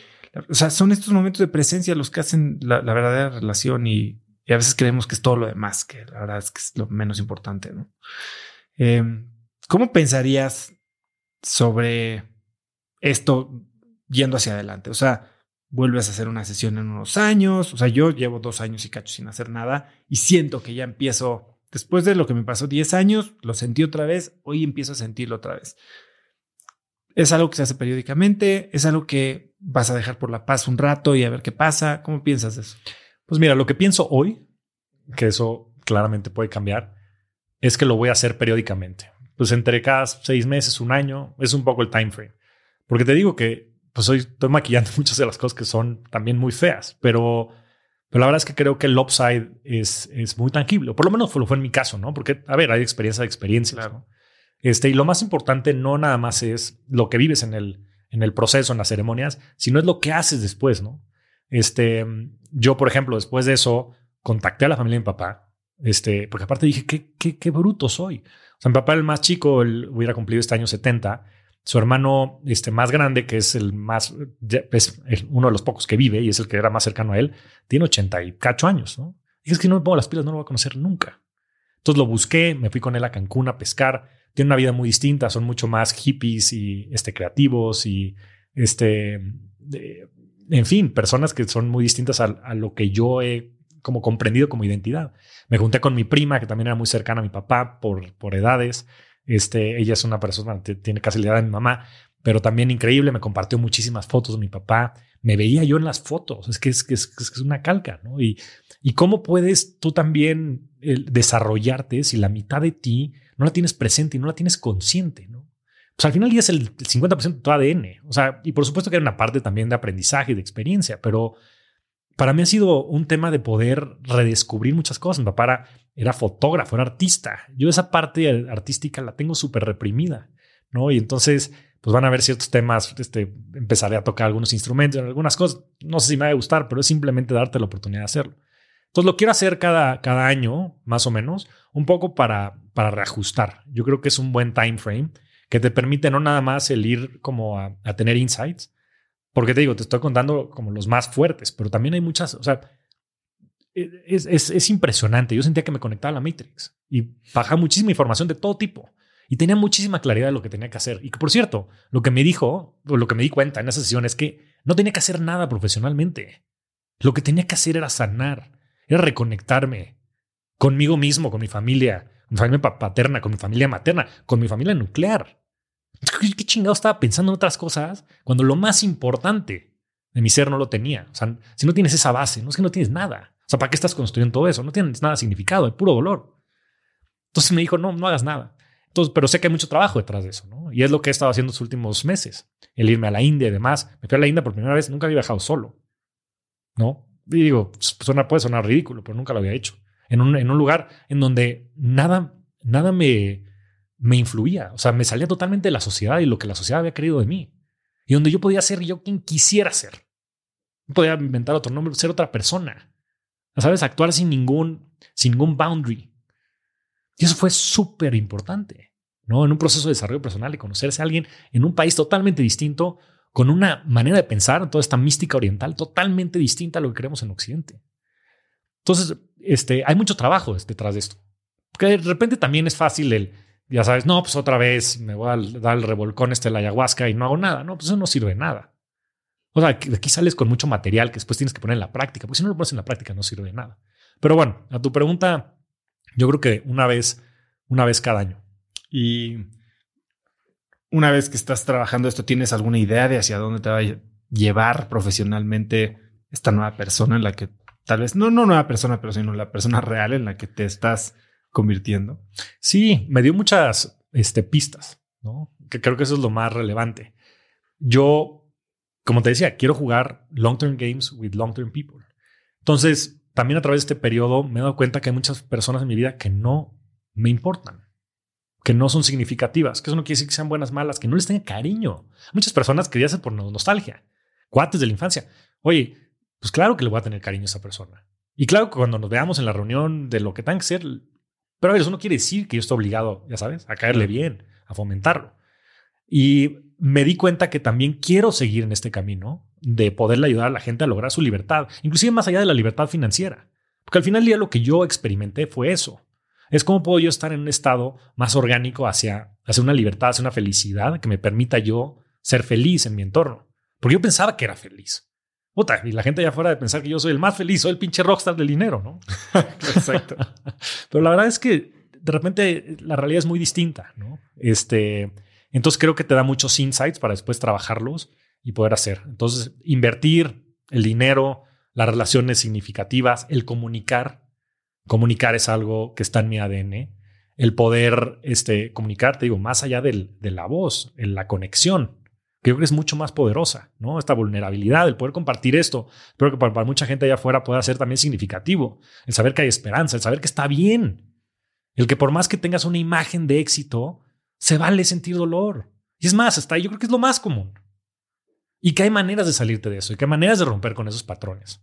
o sea, son estos momentos de presencia los que hacen la, verdadera relación y, a veces creemos que es todo lo demás, que la verdad es que es lo menos importante, ¿no? Eh, ¿Cómo pensarías sobre esto yendo hacia adelante? O sea, vuelves a hacer una sesión en unos años. O sea, yo llevo dos años y cacho sin hacer nada y siento que ya empiezo, después de lo que me pasó 10 años, lo sentí otra vez, hoy empiezo a sentirlo otra vez. ¿Es algo que se hace periódicamente? ¿Es algo que vas a dejar por la paz un rato y a ver qué pasa? ¿Cómo piensas eso? Pues mira, lo que pienso hoy, que eso claramente puede cambiar, es que lo voy a hacer periódicamente pues entre cada seis meses, un año, es un poco el time frame. Porque te digo que pues hoy estoy maquillando muchas de las cosas que son también muy feas, pero, pero la verdad es que creo que el upside es, es muy tangible, por lo menos lo fue en mi caso, ¿no? Porque, a ver, hay experiencia de experiencia. Claro. Este, y lo más importante no nada más es lo que vives en el, en el proceso, en las ceremonias, sino es lo que haces después, ¿no? Este, yo, por ejemplo, después de eso, contacté a la familia de mi papá, este, porque aparte dije, qué, qué, qué bruto soy. O sea, mi papá, el más chico, él hubiera cumplido este año 70. Su hermano este, más grande, que es el más, es uno de los pocos que vive y es el que era más cercano a él, tiene 80 y cacho años, ¿no? Y es que no me pongo las pilas, no lo voy a conocer nunca. Entonces lo busqué, me fui con él a Cancún a pescar. Tiene una vida muy distinta, son mucho más hippies y este, creativos y este, en fin, personas que son muy distintas a, lo que yo he como comprendido como identidad. Me junté con mi prima, que también era muy cercana a mi papá por, por edades. Este, ella es una persona, tiene casi la edad de mi mamá, pero también increíble, me compartió muchísimas fotos de mi papá. Me veía yo en las fotos, es que es, que es, una calca, ¿no? Y, y cómo puedes tú también desarrollarte si la mitad de ti no la tienes presente y no la tienes consciente, ¿no? Pues al final ya es el 50% de tu ADN. O sea, y por supuesto que hay una parte también de aprendizaje y de experiencia, pero para mí ha sido un tema de poder redescubrir muchas cosas. Mi papá era, fotógrafo, era artista. Yo esa parte artística la tengo súper reprimida, ¿no? Y entonces, pues van a haber ciertos temas, este, empezaré a tocar algunos instrumentos, algunas cosas. No sé si me va a gustar, pero es simplemente darte la oportunidad de hacerlo. Entonces lo quiero hacer cada, cada año, más o menos, un poco para, para reajustar. Yo creo que es un buen time frame que te permite no nada más el ir como a tener insights, porque te digo, te estoy contando como los más fuertes, pero también hay muchas, o sea, e, es, es, impresionante. Yo sentía que me conectaba a la Matrix y bajaba muchísima información de todo tipo y tenía muchísima claridad de lo que tenía que hacer. Y que, por cierto, lo que me dijo, o lo que me di cuenta en esa sesión es que no tenía que hacer nada profesionalmente. Lo que tenía que hacer era sanar, era reconectarme conmigo mismo, con mi familia, con mi familia paterna, con mi familia materna, con mi familia nuclear. ¿Qué chingado estaba pensando en otras cosas cuando lo más importante de mi ser no lo tenía? O sea, si no tienes esa base, no es que no tienes nada. O sea, ¿para qué estás construyendo todo eso? No tienes nada significado, es puro dolor. Entonces me dijo, no, no hagas nada. Entonces, pero sé que hay mucho trabajo detrás de eso, ¿no? Y es lo que he estado haciendo los últimos meses. El irme a la India y demás. Me fui a la India por primera vez, nunca había viajado solo, ¿no? Y digo, pues, suena, puede sonar ridículo, pero nunca lo había hecho. En un, en un lugar en donde nada, nada me, me influía. O sea, me salía totalmente de la sociedad y lo que la sociedad había querido de mí. Y donde yo podía ser yo quien quisiera ser. Podía inventar otro nombre, ser otra persona. ¿Sabes? Actuar sin ningún, sin ningún boundary. Y eso fue súper importante. ¿no? En un proceso de desarrollo personal y conocerse a alguien en un país totalmente distinto, con una manera de pensar, toda esta mística oriental totalmente distinta a lo que queremos en Occidente. Entonces, este, hay mucho trabajo detrás de esto. Porque de repente también es fácil el, ya sabes, no, pues otra vez me voy a dar el revolcón este de la ayahuasca y no hago nada. No, pues eso no sirve de nada. O sea, de aquí sales con mucho material que después tienes que poner en la práctica, porque si no lo pones en la práctica no sirve de nada. Pero bueno, a tu pregunta, yo creo que una vez, una vez cada año. Y una vez que estás trabajando esto, ¿tienes alguna idea de hacia dónde te va a llevar profesionalmente esta nueva persona en la que tal vez, no, no nueva persona, pero sino la persona real en la que te estás convirtiendo? Sí, me dio muchas este, pistas, ¿no? Que creo que eso es lo más relevante. Yo, como te decía, quiero jugar long-term games with long-term people. Entonces, también a través de este periodo me he dado cuenta que hay muchas personas en mi vida que no me importan, que no son significativas, que eso no quiere decir que sean buenas, malas, que no les tenga cariño. Muchas personas que ya hacen por nostalgia, cuates de la infancia. Oye, pues claro que le voy a tener cariño a esa persona. Y claro que cuando nos veamos en la reunión de lo que tenga que ser, pero a ver, eso no quiere decir que yo estoy obligado, ya sabes, a caerle bien, a fomentarlo. Y me di cuenta que también quiero seguir en este camino de poderle ayudar a la gente a lograr su libertad, inclusive más allá de la libertad financiera. Porque al final del día lo que yo experimenté fue eso. Es cómo puedo yo estar en un estado más orgánico hacia, hacia una libertad, hacia una felicidad que me permita yo ser feliz en mi entorno. Porque yo pensaba que era feliz. Puta, y la gente ya fuera de pensar que yo soy el más feliz, soy el pinche rockstar del dinero, ¿no? Exacto. Pero la verdad es que de repente la realidad es muy distinta, ¿no? Este, entonces creo que te da muchos insights para después trabajarlos y poder hacer. Entonces, invertir el dinero, las relaciones significativas, el comunicar. Comunicar es algo que está en mi ADN. El poder este, comunicar, digo, más allá de la voz, en la conexión, que creo que es mucho más poderosa, ¿no? Esta vulnerabilidad, el poder compartir esto, espero que para, mucha gente allá afuera pueda ser también significativo, el saber que hay esperanza, el saber que está bien, el que por más que tengas una imagen de éxito, se vale sentir dolor. Y es más, hasta ahí yo creo que es lo más común. Y que hay maneras de salirte de eso y que hay maneras de romper con esos patrones.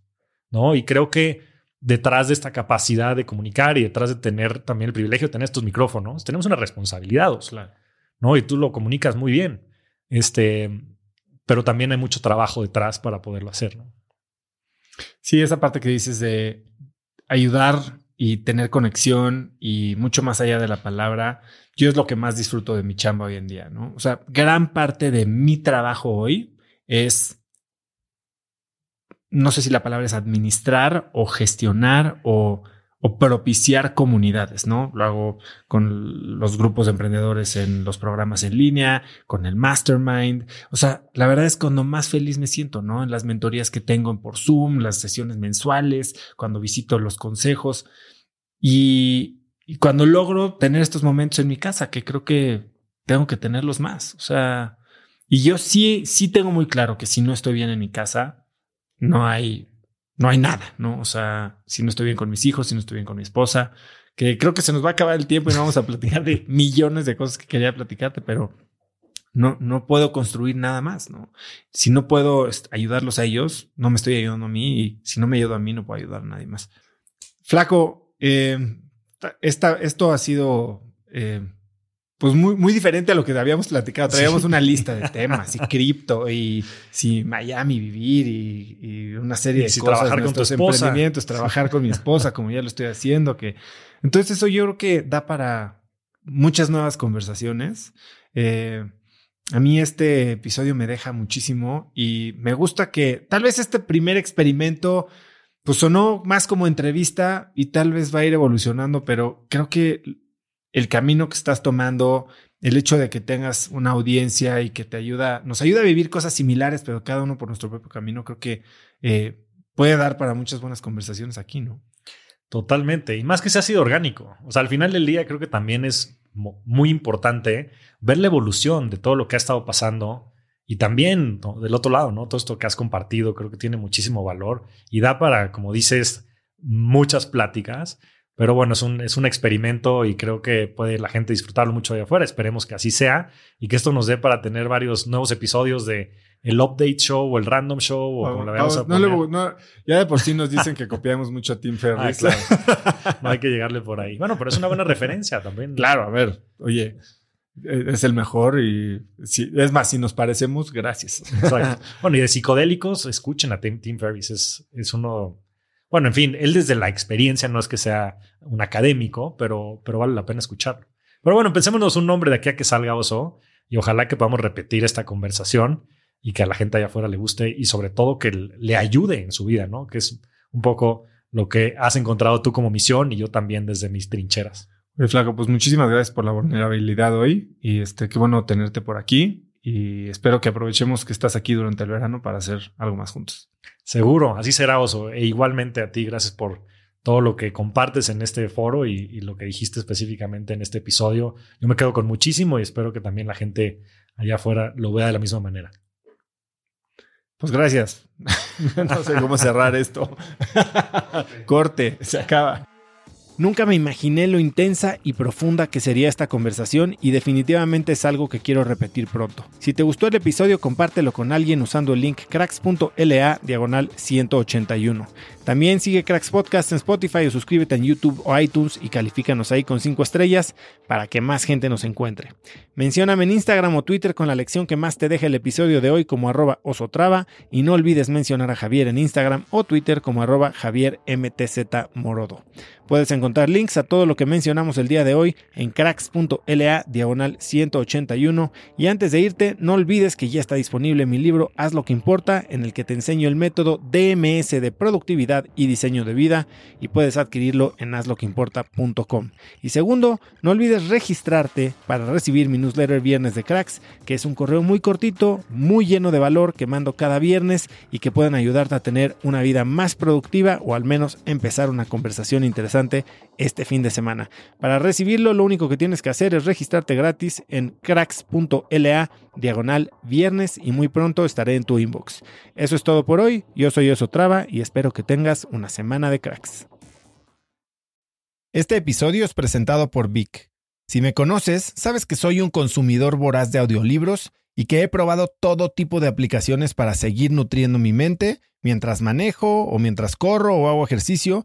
¿no? Y creo que detrás de esta capacidad de comunicar y detrás de tener también el privilegio de tener estos micrófonos, tenemos una responsabilidad, claro. ¿no? Y tú lo comunicas muy bien. Este, pero también hay mucho trabajo detrás para poderlo hacer, ¿no? Sí, esa parte que dices de ayudar y tener conexión y mucho más allá de la palabra, yo es lo que más disfruto de mi chamba hoy en día, ¿no? O sea, gran parte de mi trabajo hoy es, no sé si la palabra es administrar o gestionar o, propiciar comunidades, ¿no? Lo hago con los grupos de emprendedores en los programas en línea, con el mastermind. O sea, la verdad es cuando más feliz me siento, ¿no? En las mentorías que tengo por Zoom, las sesiones mensuales, cuando visito los consejos y, y cuando logro tener estos momentos en mi casa, que creo que tengo que tenerlos más. O sea, y yo sí, sí tengo muy claro que si no estoy bien en mi casa, no hay, no hay nada, ¿no? O sea, si no estoy bien con mis hijos, si no estoy bien con mi esposa, que creo que se nos va a acabar el tiempo y no vamos a platicar de millones de cosas que quería platicarte, pero no, no puedo construir nada más, ¿no? Si no puedo ayudarlos a ellos, no me estoy ayudando a mí y si no me ayudo a mí, no puedo ayudar a nadie más. Flaco, eh, esta, esto ha sido eh, pues muy, muy diferente a lo que habíamos platicado. Traíamos sí. una lista de temas y cripto y si Miami vivir y, y una serie Y de si cosas, trabajar con nuestros tu esposa. emprendimientos, trabajar con mi esposa, como ya lo estoy haciendo. Que entonces eso yo creo que da para muchas nuevas conversaciones. Eh, a mí este episodio me deja muchísimo y me gusta que tal vez este primer experimento pues sonó más como entrevista y tal vez va a ir evolucionando, pero creo que el camino que estás tomando, el hecho de que tengas una audiencia y que te ayuda, nos ayuda a vivir cosas similares, pero cada uno por nuestro propio camino, creo que eh, puede dar para muchas buenas conversaciones aquí, ¿no? Totalmente. Y más que se ha sido orgánico. O sea, al final del día creo que también es muy importante ver la evolución de todo lo que ha estado pasando y también del otro lado, ¿no? Todo esto que has compartido creo que tiene muchísimo valor y da para, como dices, muchas pláticas. Pero bueno, es un, es un experimento y creo que puede la gente disfrutarlo mucho allá afuera. Esperemos que así sea y que esto nos dé para tener varios nuevos episodios de el update show o el random show o como la veamos a no ya de por sí nos dicen que copiamos mucho a Tim Ah, Ferriss. claro. no hay que llegarle por ahí. Bueno, pero es una buena referencia también. Claro, a ver, oye, eh, es el mejor y si, es más, si nos parecemos, gracias. bueno, y de psicodélicos, escuchen a Tim, Tim Ferris, es, es uno... Bueno, en fin, él desde la experiencia no es que sea un académico, pero, pero vale la pena escucharlo. Pero bueno, pensémonos un nombre de aquí a que salga Oso y ojalá que podamos repetir esta conversación y que a la gente allá afuera le guste y sobre todo que le ayude en su vida, ¿no? Que es un poco lo que has encontrado tú como misión y yo también desde mis trincheras. Oye, Flaco, pues muchísimas gracias por la vulnerabilidad hoy y este, qué bueno tenerte por aquí y espero que aprovechemos que estás aquí durante el verano para hacer algo más juntos. Seguro, así será, Oso. E igualmente a ti, gracias por todo lo que compartes en este foro y, lo que dijiste específicamente en este episodio. Yo me quedo con muchísimo y espero que también la gente allá afuera lo vea de la misma manera. Pues gracias. no sé cómo cerrar esto. Corte, se acaba. Nunca me imaginé lo intensa y profunda que sería esta conversación y definitivamente es algo que quiero repetir pronto. Si te gustó el episodio, compártelo con alguien usando el link cracks.la diagonal 181. También sigue Cracks Podcast en Spotify o suscríbete en YouTube o iTunes y califícanos ahí con 5 estrellas para que más gente nos encuentre. Mencióname en Instagram o Twitter con la lección que más te deje el episodio de hoy como arroba osotrava y no olvides mencionar a Javier en Instagram o Twitter como arroba javiermtzmorodo. Puedes encontrar links a todo lo que mencionamos el día de hoy en cracks.la diagonal 181 y antes de irte no olvides que ya está disponible mi libro Haz lo que importa en el que te enseño el método DMS de productividad y diseño de vida y puedes adquirirlo en hazloqueimporta.com. Y segundo, no olvides registrarte para recibir mi newsletter Viernes de Cracks, que es un correo muy cortito, muy lleno de valor que mando cada viernes y que pueden ayudarte a tener una vida más productiva o al menos empezar una conversación interesante este fin de semana. Para recibirlo, lo único que tienes que hacer es registrarte gratis en cracks.la diagonal viernes y muy pronto estaré en tu inbox. Eso es todo por hoy. Yo soy Oso Traba y espero que tengas una semana de cracks. Este episodio es presentado por Vic. Si me conoces, sabes que soy un consumidor voraz de audiolibros y que he probado todo tipo de aplicaciones para seguir nutriendo mi mente mientras manejo o mientras corro o hago ejercicio